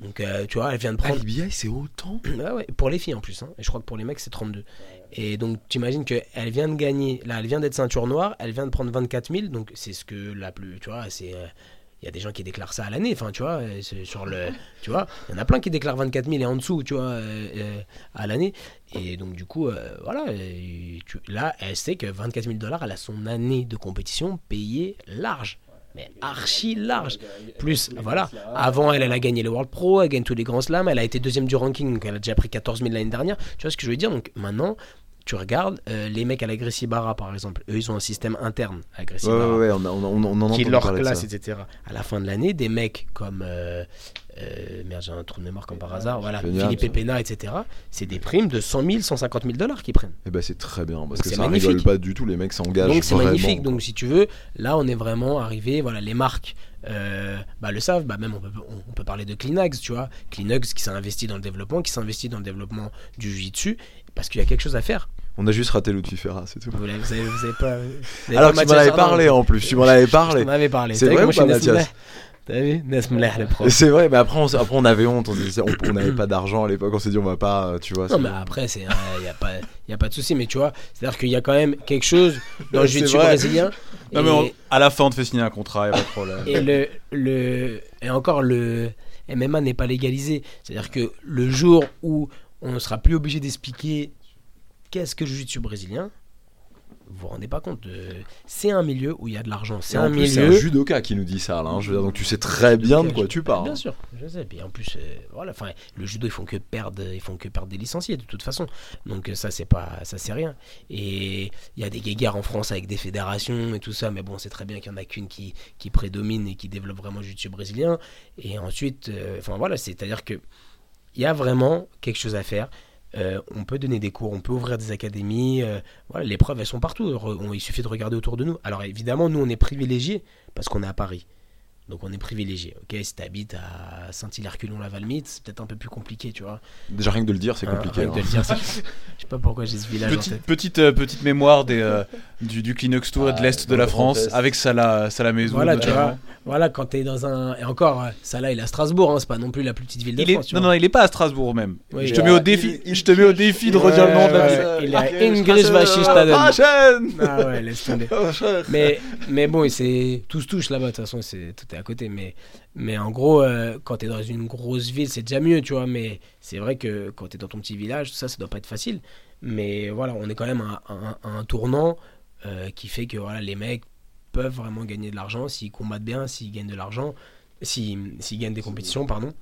donc euh, tu vois elle vient de
Ah,
prendre
l'IBI c'est autant
Ouais, ouais, pour les filles en plus. hein. Et je crois que pour les mecs, c'est 32. Et donc, tu imagines qu'elle vient de gagner, là, elle vient d'être ceinture noire, elle vient de prendre 24 000. Donc, c'est ce que la plus. Tu vois, c'est. euh, Il y a des gens qui déclarent ça à l'année, enfin, tu vois, euh, sur le. Tu vois, il y en a plein qui déclarent 24 000 et en dessous, tu vois, euh, euh, à l'année. Et donc, du coup, euh, voilà, tu- là, elle sait que 24 000 dollars, elle a son année de compétition payée large. Mais archi large. Plus, voilà. Avant, elle, elle a gagné le World Pro, elle gagne tous les grands slams, elle a été deuxième du ranking, donc elle a déjà pris 14 000 l'année dernière. Tu vois ce que je veux dire? Donc maintenant, tu regardes euh, les mecs à la Gracie Barra, par exemple. Eux, ils ont un système interne à Gracie Barra.
ouais, ouais, on, a- on,
Qui leur classe, etc. À la fin de l'année, des mecs comme. euh, euh, merde, j'ai un trou de mémoire comme par hasard. Voilà,
Génial,
Philippe. Pena, etc. C'est des primes de 100 000, 150 000 dollars qu'ils prennent.
Eh ben c'est très bien parce que ça
magnifique.
rigole pas du tout, les mecs s'engagent
Donc c'est magnifique. Donc si tu veux, là on est vraiment arrivé. Voilà, les marques euh, bah, le savent. Bah, même on peut, on, peut parler de Kleenex, tu vois. Kleenex qui s'est investi dans le développement, qui s'investit dans le développement du jiu-jitsu parce qu'il y a quelque chose à faire.
On a juste raté Lutfi Ferra, c'est tout.
Vous l'avez, vous avez, vous avez pas. vous avez
Alors
pas
que tu m'en avais parlé en plus, tu m'en avais parlé.
Je t'en avais parlé.
C'est vrai ou pas, Mathias
T'as vu Nesmleh, le prof.
C'est vrai, mais après on, après on avait honte, on disait- on on n'avait pas d'argent à l'époque, on s'est dit on va pas, euh, tu vois.
Non, mais après, il n'y a, pas- y a pas de souci. Mais tu vois, c'est-à-dire qu'il y a quand même quelque chose dans le jiu-jitsu brésilien.
Non,
et-
mais on- à la fin, on te fait signer un contrat, y a pas de problème.
Et, le, le, et encore, le MMA n'est pas légalisé. C'est-à-dire que le jour où on ne sera plus obligé d'expliquer qu'est-ce que le jiu-jitsu brésilien, vous vous rendez pas compte. C'est un milieu où il y a de l'argent. C'est un
plus, c'est
milieu.
un judoka qui nous dit ça, là. hein, je veux dire, donc tu sais très bien de quoi tu parles.
Bien sûr, je sais. Puis en plus, euh, voilà, enfin, le judo, ils font que perdre, ils font que perdre des licenciés de toute façon. Donc euh, ça, c'est pas, ça c'est rien. Et il y a des guéguerres en France avec des fédérations et tout ça, mais bon, c'est très bien qu'il y en a qu'une qui, qui prédomine et qui développe vraiment le jiu-jitsu brésilien. Et ensuite, euh, enfin voilà, c'est-à-dire que il y a vraiment quelque chose à faire. Euh, on peut donner des cours, on peut ouvrir des académies. euh, voilà, les preuves, elles sont partout. Il suffit de regarder autour de nous. Alors évidemment, nous, on est privilégiés parce qu'on est à Paris. Donc on est privilégié. Ok, si t'habites à Saint-Hilaire-Culon-la-Valmite, c'est peut-être un peu plus compliqué, tu vois?
Déjà rien que de le dire, c'est
Hein,
compliqué.
rien que de
hein.
le dire, c'est- Je sais pas pourquoi j'ai ce village en
Petite,
tête.
petite, euh, petite mémoire des, euh, du, du Kleenex Tour et de
Ah,
l'Est de la France avec Salah, Salah Mezou.
Voilà, tu vois. Voilà, quand t'es dans un. Et encore, euh, là, il est à Strasbourg, hein, c'est pas non plus la plus petite ville de
Il est...
France. tu
Non,
vois.
non, il est pas à Strasbourg même.
Oui,
je te mets au défi,
il-
je te mets au défi de redire le nom de la ville.
Il est à Ingrisbachistadен. Ah ouais, laisse tomber. mais, mais bon, c'est tout se touche là-bas, de toute façon, c'est, tout à côté. Mais, mais en gros, euh, quand t'es dans une grosse ville, c'est déjà mieux, tu vois. Mais c'est vrai que quand t'es dans ton petit village, tout ça, ça doit pas être facile. Mais voilà, on est quand même à un, à un tournant euh, qui fait que voilà, les mecs peuvent vraiment gagner de l'argent s'ils combattent bien, s'ils gagnent de l'argent, s'ils, s'ils gagnent des compétitions, pardon.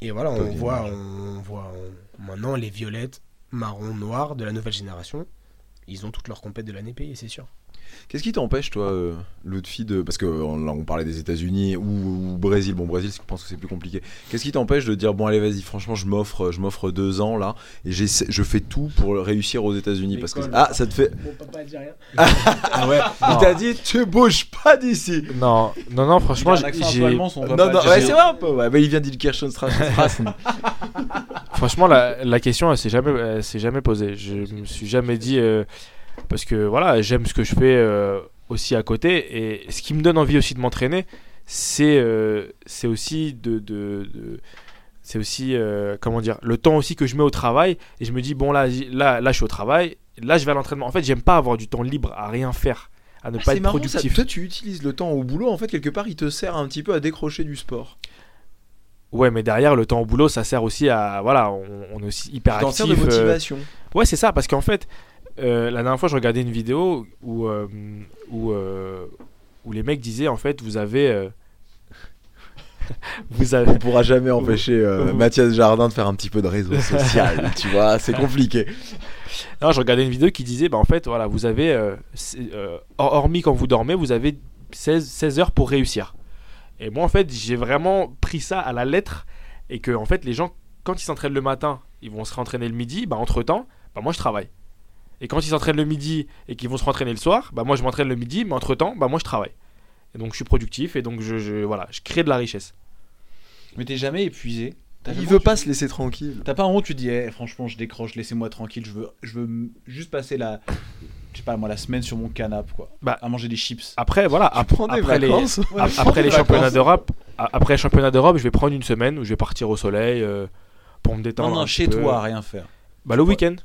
Et voilà, on voit, on voit en- maintenant les violettes, marron, noir de la nouvelle génération. Ils ont toutes leurs compètes de l'année payée, c'est sûr.
Qu'est-ce qui t'empêche, toi, euh, Lutfi, de. Parce que euh, là, on parlait des États-Unis ou, ou Brésil. Bon, Brésil, je pense que c'est plus compliqué. Qu'est-ce qui t'empêche de dire, bon, allez, vas-y, franchement, je m'offre je m'offre deux ans, là, et je fais tout pour réussir aux États-Unis parce que Ah, ça te fait.
Mon papa dit rien.
Ah ouais.
Il t'a dit, tu bouges pas d'ici
Non, non, non, franchement, j'ai.
Non, non, ouais, c'est vrai un peu, ouais. Bah, il vient d'Ilkirchenstrasse.
Franchement, la, la question, elle s'est jamais, elle s'est jamais posée. Je me suis jamais dit euh, parce que voilà, j'aime ce que je fais euh, aussi à côté et ce qui me donne envie aussi de m'entraîner, c'est euh, c'est aussi de, de- de- c'est aussi euh, comment dire le temps aussi que je mets au travail et je me dis bon là là là je suis au travail, là je vais à l'entraînement. En fait, j'aime pas avoir du temps libre à rien faire, à ne pas
Ah, c'est
être
marrant, ça.
productif.
Toi, tu utilises le temps au boulot, en fait, quelque part, il te sert un petit peu à décrocher du sport.
Ouais, mais derrière le temps au boulot, ça sert aussi à voilà, on, on est aussi hyper actif.
de
euh,
motivation.
Ouais, c'est ça, parce qu'en fait, euh, la dernière fois, je regardais une vidéo où, euh, où, euh, où les mecs disaient en fait, vous avez. vous avez.
On pourra jamais empêcher Mathias Jardin de faire un petit peu de réseau social, tu vois, c'est compliqué.
Non, je regardais une vidéo qui disait, bah en fait, voilà, vous avez. hormis quand vous dormez, vous avez 16, 16 heures pour réussir. Et moi, en fait, j'ai vraiment pris ça à la lettre et que, en fait, les gens, quand ils s'entraînent le matin, ils vont se rentraîner le midi, bah entre temps, bah moi je travaille. Et quand ils s'entraînent le midi et qu'ils vont se rentraîner le soir, bah moi je m'entraîne le midi, mais entre temps, bah moi je travaille. Et donc je suis productif et donc je, je- voilà, je crée de la richesse.
Mais t'es jamais épuisé.
Il veut pas se laisser tranquille.
T'as pas honte, tu dis, eh, franchement, je décroche, laissez-moi tranquille, je veux, je veux juste passer la, je sais pas moi, la semaine sur mon canapé, quoi.
Bah,
à manger des chips.
Après, voilà, ap-
Prends des
après les.
Ouais,
après les championnats d'Europe, a- après les championnats d'Europe, je vais prendre une semaine où je vais partir au soleil euh, pour me détendre.
Non,
un
non,
petit
chez
peu.
toi, rien faire.
Bah le week-end.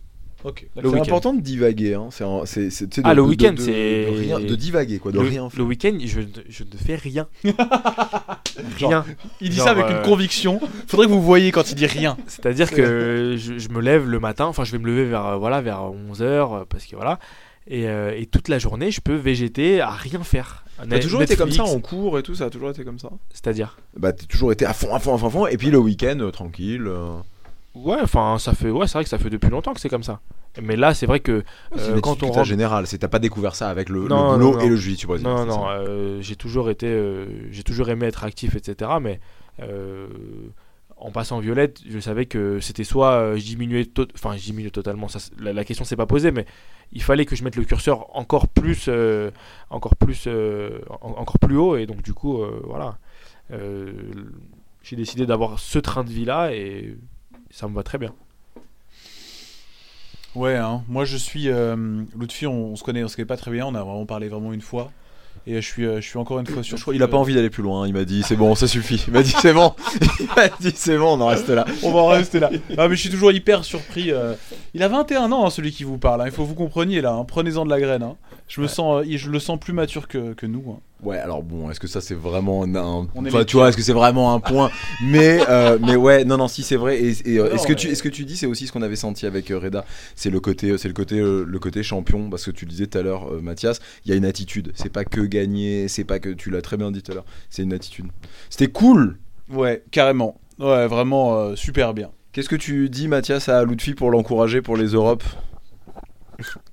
Le
C'est important de divaguer, hein. c'est, un- c'est, c'est- tu sais, de-
Ah, le
de- de-
week-end,
de-
c'est-
de, rien- de divaguer, quoi, de
le,
rien
le
faire.
week-end, je, ne- je ne fais rien.
Genre,
rien.
Il dit
Genre,
ça avec
euh,
une conviction. Faudrait que vous voyiez quand il dit rien.
C'est-à-dire que je, je me lève le matin, enfin je vais me lever vers, euh, voilà, vers 11h, parce que voilà. Et, euh, et toute la journée, je peux végéter à rien faire.
T'as toujours été comme ça en cours et tout, ça a toujours été comme ça?
C'est-à-dire?
Bah, t'as toujours été à fond, à fond, à fond, à fond, et puis le week-end, euh, tranquille. euh.
Ouais, enfin, ça fait, ouais, c'est vrai que ça fait depuis longtemps que c'est comme ça. Mais là, c'est vrai que euh,
une
quand on rentre,
générale, c'est t'as pas découvert ça avec le, boulot
non, non.
et le jiu-jitsu brésilien.
Non, non, euh, j'ai toujours été, euh, j'ai toujours aimé être actif, etc. Mais euh, en passant violette, je savais que c'était soit je diminuais, to- enfin je diminuais totalement. Ça, la, la question s'est pas posée, mais il fallait que je mette le curseur encore plus, encore plus, en- encore plus haut. Et donc du coup, voilà, j'ai décidé d'avoir ce train de vie là et ça me va très bien.
Ouais, hein. moi je suis. Euh, Lutfi, on, on se connaît, on se connaît pas très bien, on a vraiment parlé vraiment une fois. Et je suis, euh, je suis encore une fois
Je
sur.
crois qu'il a pas envie d'aller plus loin, il m'a dit c'est bon, ça suffit. Il m'a dit c'est bon, il m'a dit c'est bon, on en reste là.
On va en rester là. Ah, mais je suis toujours hyper surpris. euh. Il a 21 ans, hein, celui qui vous parle. hein. Il faut que vous compreniez là. hein. Prenez-en de la graine. hein. Je me sens, euh, je le sens plus mature que, que nous.
Ouais, alors bon, est-ce que ça c'est vraiment un,
est
enfin, tu vois, est-ce que c'est vraiment un point Mais euh, mais ouais, non non, si c'est vrai. Et, et, euh, est-ce que tu est-ce que tu dis c'est aussi ce qu'on avait senti avec euh, Reda, c'est le côté c'est le côté euh, le côté champion parce que tu le disais tout à l'heure, euh, Mathias, il y a une attitude. C'est pas que gagner, c'est pas que tu l'as très bien dit tout à l'heure. C'est une attitude. C'était cool.
Ouais, carrément. Ouais, vraiment euh, super bien.
Qu'est-ce que tu dis, Mathias, à Lutfi pour l'encourager pour les Europes?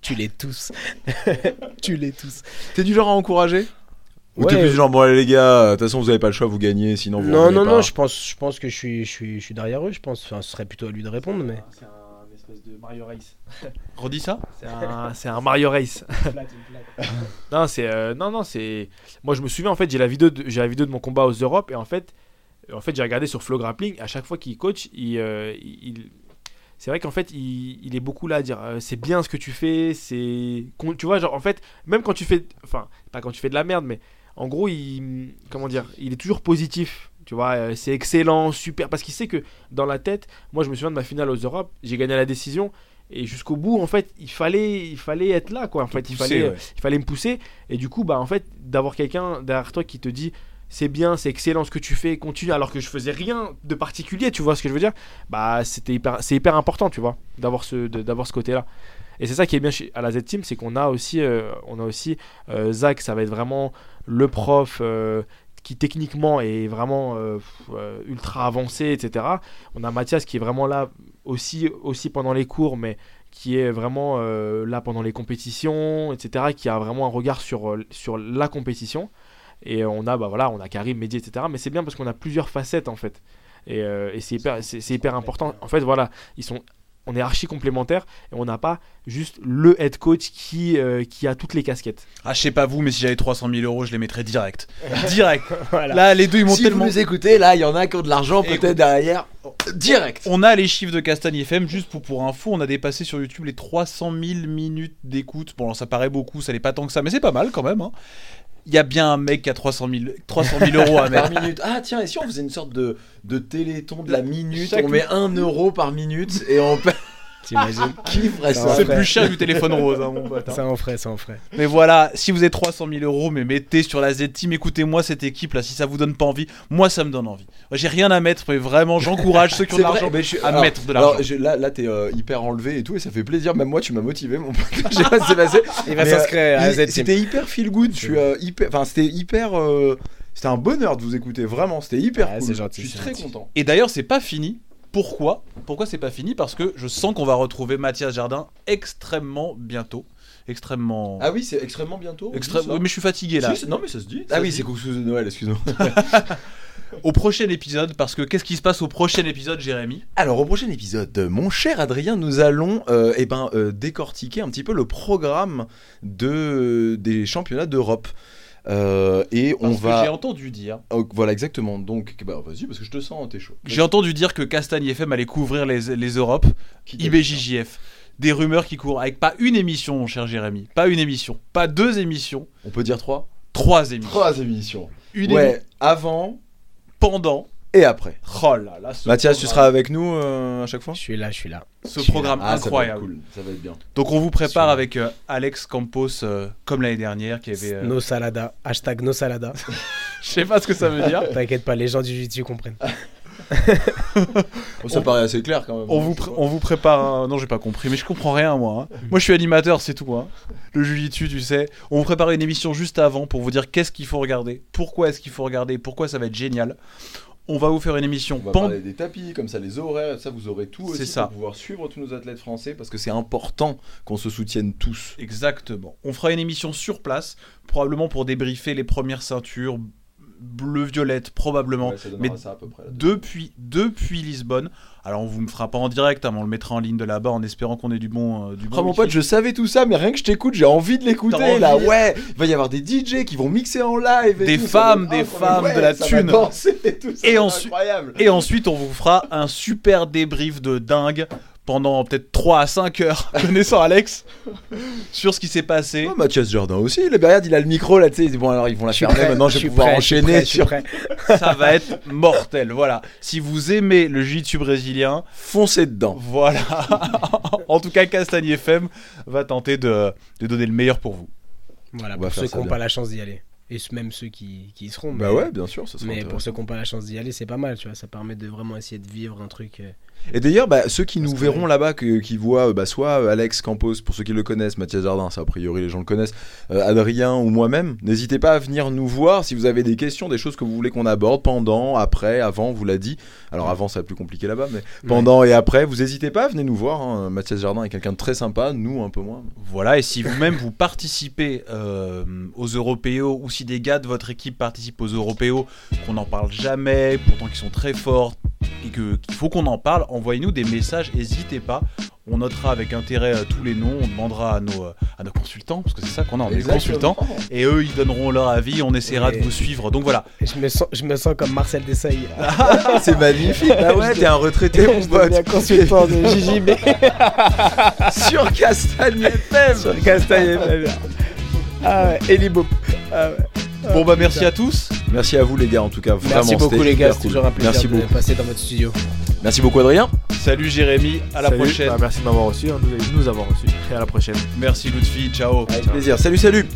Tu les tous. tu les tous.
T'es du genre à encourager? Ou t'es
Ouais.
plus du genre bon allez les gars, de toute façon vous avez pas le choix, vous gagnez, sinon vous
Non, non,
pas.
non, je pense, je pense que je suis, je, suis, je suis derrière eux, je pense. Enfin, ce serait plutôt à lui de répondre, mais.
C'est un espèce de Mario Race.
Redis ça
C'est un, Mario Race. non, c'est euh, non, non, c'est. Moi, je me souviens en fait, j'ai la vidéo, de, j'ai la vidéo de mon combat aux Europes et en fait, en fait, j'ai regardé sur Flow Grappling. À chaque fois qu'il coach, il, euh, il- c'est vrai qu'en fait, il, il est beaucoup là à dire, euh, c'est bien ce que tu fais, c'est, tu vois, genre en fait, même quand tu fais, enfin, pas quand tu fais de la merde, mais en gros, il, comment dire, il est toujours positif. Tu vois, euh, c'est excellent, super, parce qu'il sait que dans la tête, moi, je me souviens de ma finale aux Europes, j'ai gagné la décision. Et jusqu'au bout, en fait, il fallait, il fallait être là, quoi. En fait, il fallait,
ouais.
il fallait me pousser. Et du coup, bah, en fait, d'avoir quelqu'un derrière toi qui te dit c'est bien, c'est excellent ce que tu fais, continue, alors que je faisais rien de particulier, tu vois ce que je veux dire Bah, c'était hyper, c'est hyper important, tu vois, d'avoir ce, d'avoir ce côté-là. Et c'est ça qui est bien à la Z Team, c'est qu'on a aussi, euh, on a aussi euh, Zach, ça va être vraiment le prof. euh, qui techniquement est vraiment euh, ultra avancé, etc. On a Mathias qui est vraiment là aussi, aussi pendant les cours, mais qui est vraiment là pendant les compétitions, etc. Qui a vraiment un regard sur, sur la compétition. Et on a, bah voilà, on a Karim, Mehdi, etc. Mais c'est bien parce qu'on a plusieurs facettes en fait. Et, c'est hyper important. En fait, voilà, ils sont, on est archi complémentaires et on n'a pas juste le head coach qui, euh, qui a toutes les casquettes.
Ah, je sais pas vous, mais si j'avais 300 000 euros, je les mettrais direct. direct. Là, les deux, ils m'ont
Si
tellement.
vous nous écoutez, là, il y en a qui ont de l'argent peut-être derrière. Direct.
On a les chiffres de Castagne FM, juste pour, pour info, on a dépassé sur YouTube les 300 000 minutes d'écoute. Bon, alors ça paraît beaucoup, ça n'est pas tant que ça, mais c'est pas mal quand même. hein. Il y a bien un mec qui a 300 000, 300 000 euros à
Par
mettre.
minute. Ah tiens, et si on faisait une sorte de, de téléthon de la minute,
Chaque
on met 1 euro par minute et on paie.
T'imagines
Qui ferait
Ça
ça
va
C'est plus cher du téléphone rose, hein, mon pote. hein.
Ça en ferait, ça en ferait.
Mais voilà, si vous avez 300 000 euros, mais mettez sur la Z-Team, écoutez-moi cette équipe là, si ça vous donne pas envie, moi ça me donne envie. Moi, J'ai rien à mettre, mais vraiment, j'encourage ceux qui ont de l'argent à
alors-
mettre de l'argent.
Alors je- là, là t'es euh, hyper enlevé et tout, et ça fait plaisir. Même moi, tu m'as motivé, mon pote. Je sais pas ce qui s'est passé.
Il va
Mais,
s'inscrire à
euh,
Z-Team.
C'était hyper feel good. Je suis euh, hyper. Enfin, c'était hyper. euh, C'était un bonheur de vous écouter, vraiment. C'était hyper
Ouais,
cool.
gentil,
Je suis très
gentil.
content.
Et d'ailleurs, c'est pas fini. Pourquoi Pourquoi c'est pas fini Parce que je sens qu'on va retrouver Mathias Jardin extrêmement bientôt. Extrêmement.
Ah oui, c'est extrêmement bientôt. on dit
extrême-
ça
Oui, mais je suis fatigué là.
Si, c'est- non, mais ça se dit.
Ça
ah oui,
se
c'est
dit.
couscous de Noël, excuse-moi.
Au prochain épisode, parce que qu'est-ce qui se passe au prochain épisode, Jérémy?
Alors, au prochain épisode, mon cher Adrien, nous allons euh, eh ben, euh, décortiquer un petit peu le programme de, des championnats d'Europe. Euh, et on
Parce que
va.
J'ai entendu dire.
Oh, voilà, exactement. Donc, bah, vas-y, parce que je te sens, t'es chaud.
J'ai entendu dire que Castagne FM allait couvrir les, les Europes.
Qui
IBJJF. Des rumeurs qui courent avec pas une émission, mon cher Jérémy. Pas une émission. Pas deux émissions.
On peut dire trois
Trois émissions.
Trois émissions.
Une
ouais,
émission
avant
pendant.
Et après.
Oh là là, ce
Mathias, tu seras avec nous euh, à chaque fois
Je suis là, je suis là.
Ce
je
programme
Ah, ça va être
incroyable.
cool, ça va être bien.
Donc on vous prépare avec euh, Alex Campos euh, comme l'année dernière qui avait. euh,
No salada. Hashtag no salada.
Je sais pas ce que ça veut dire.
T'inquiète pas, les gens du jiu comprennent.
Ça
On-
paraît assez clair quand même.
On vous, pré- on vous prépare. un- Non, j'ai pas compris, mais je comprends rien moi. hein. Moi, je suis animateur, c'est tout. Hein. Le jujitsu, tu sais. On vous prépare une émission juste avant pour vous dire qu'est-ce qu'il faut regarder, pourquoi est-ce qu'il faut regarder, pourquoi ça va être génial. On va vous faire une émission.
On va parler des tapis, comme ça, les horaires, ça, vous aurez tout aussi
ça.
pour pouvoir suivre tous nos athlètes français parce que c'est important qu'on se soutienne tous.
Exactement. On fera une émission sur place, probablement pour débriefer les premières ceintures bleu-violette, probablement.
Ouais,
mais
ça à peu près. là.
depuis, depuis Lisbonne. Alors on vous me fera pas en direct, hein, mais on le mettra en ligne de là-bas en espérant qu'on ait du bon, euh, du bon
Oh mon pote, je savais tout ça, mais rien que je t'écoute, j'ai envie de l'écouter
envie
là. Ouais, il va y avoir des DJ qui vont mixer en live. et
Des
tout, ça va
femmes, des femmes,
Ouais,
de la thune.
et tout, ça
Et
va être
ensuite-
incroyable.
Et ensuite, on vous fera un super débrief de dingue pendant peut-être 3 à 5 heures, connaissant Alex, sur ce qui s'est passé.
Oh, Mathias Jardin aussi, le regarde, il a le micro là, tu sais. il dit, Bon, alors ils vont la fermer,
prêt,
maintenant je vais
suis
pouvoir
prêt, je suis
enchaîner
prêt, je suis prêt.
Ça va être mortel. Voilà. Si vous aimez le jiu-jitsu brésilien,
Foncez dedans.
voilà. en tout cas, Castagne FM va tenter de, de donner le meilleur pour vous.
Voilà, pour ceux qui n'ont pas la chance d'y aller. Et même ceux qui, qui y seront.
Bah
mais-
ouais, bien sûr, ça sera
Mais pour ceux qui n'ont pas la chance d'y aller, c'est pas mal, tu vois. Ça permet de vraiment essayer de vivre un truc. euh,
Et d'ailleurs, bah, ceux qui
Parce
nous
que-
verront là-bas, que- qui voient bah, soit euh, Alex Campos, pour ceux qui le connaissent, Mathias Jardin, ça a priori les gens le connaissent, euh, Adrien ou moi-même, n'hésitez pas à venir nous voir si vous avez des questions, des choses que vous voulez qu'on aborde pendant, après, avant, vous l'a dit. Alors avant, ça va plus compliqué là-bas, mais pendant et après, vous n'hésitez pas, venez nous voir. hein. Mathias Jardin est quelqu'un de très sympa, nous un peu moins.
Voilà, et si vous-même vous participez euh, aux Européos, ou si des gars de votre équipe participent aux Européos, qu'on n'en parle jamais, pourtant qu'ils sont très forts, et qu'il faut qu'on en parle, envoyez-nous des messages, n'hésitez pas. On notera avec intérêt euh, tous les noms, on demandera à nos, euh, à nos consultants, parce que c'est ça qu'on a, on est consultants, et eux ils donneront leur avis, on essaiera
Et-
de vous suivre. Donc voilà,
Et je me sens, je me sens comme Marcel Desailly.
C'est magnifique. Bah ouais, t'es un retraité, mon
je
pote.
deviens consultant de JJB
Sur Castagne FM.
sur Castagne. Ah ouais, Eli Boop. Ah ouais.
Bon bah merci à tous.
Merci à vous les gars, en tout cas. Vraiment,
Merci beaucoup les gars, c'est
cool.
toujours un plaisir
Merci
de
beaucoup.
passer dans votre studio.
Merci beaucoup Adrien.
Salut Jérémy, à la
Salut.
prochaine.
Bah, merci de m'avoir reçu, hein, de nous avoir reçu. Et à la prochaine.
Merci Lutfi, ciao.
Avec plaisir. Salut, salut.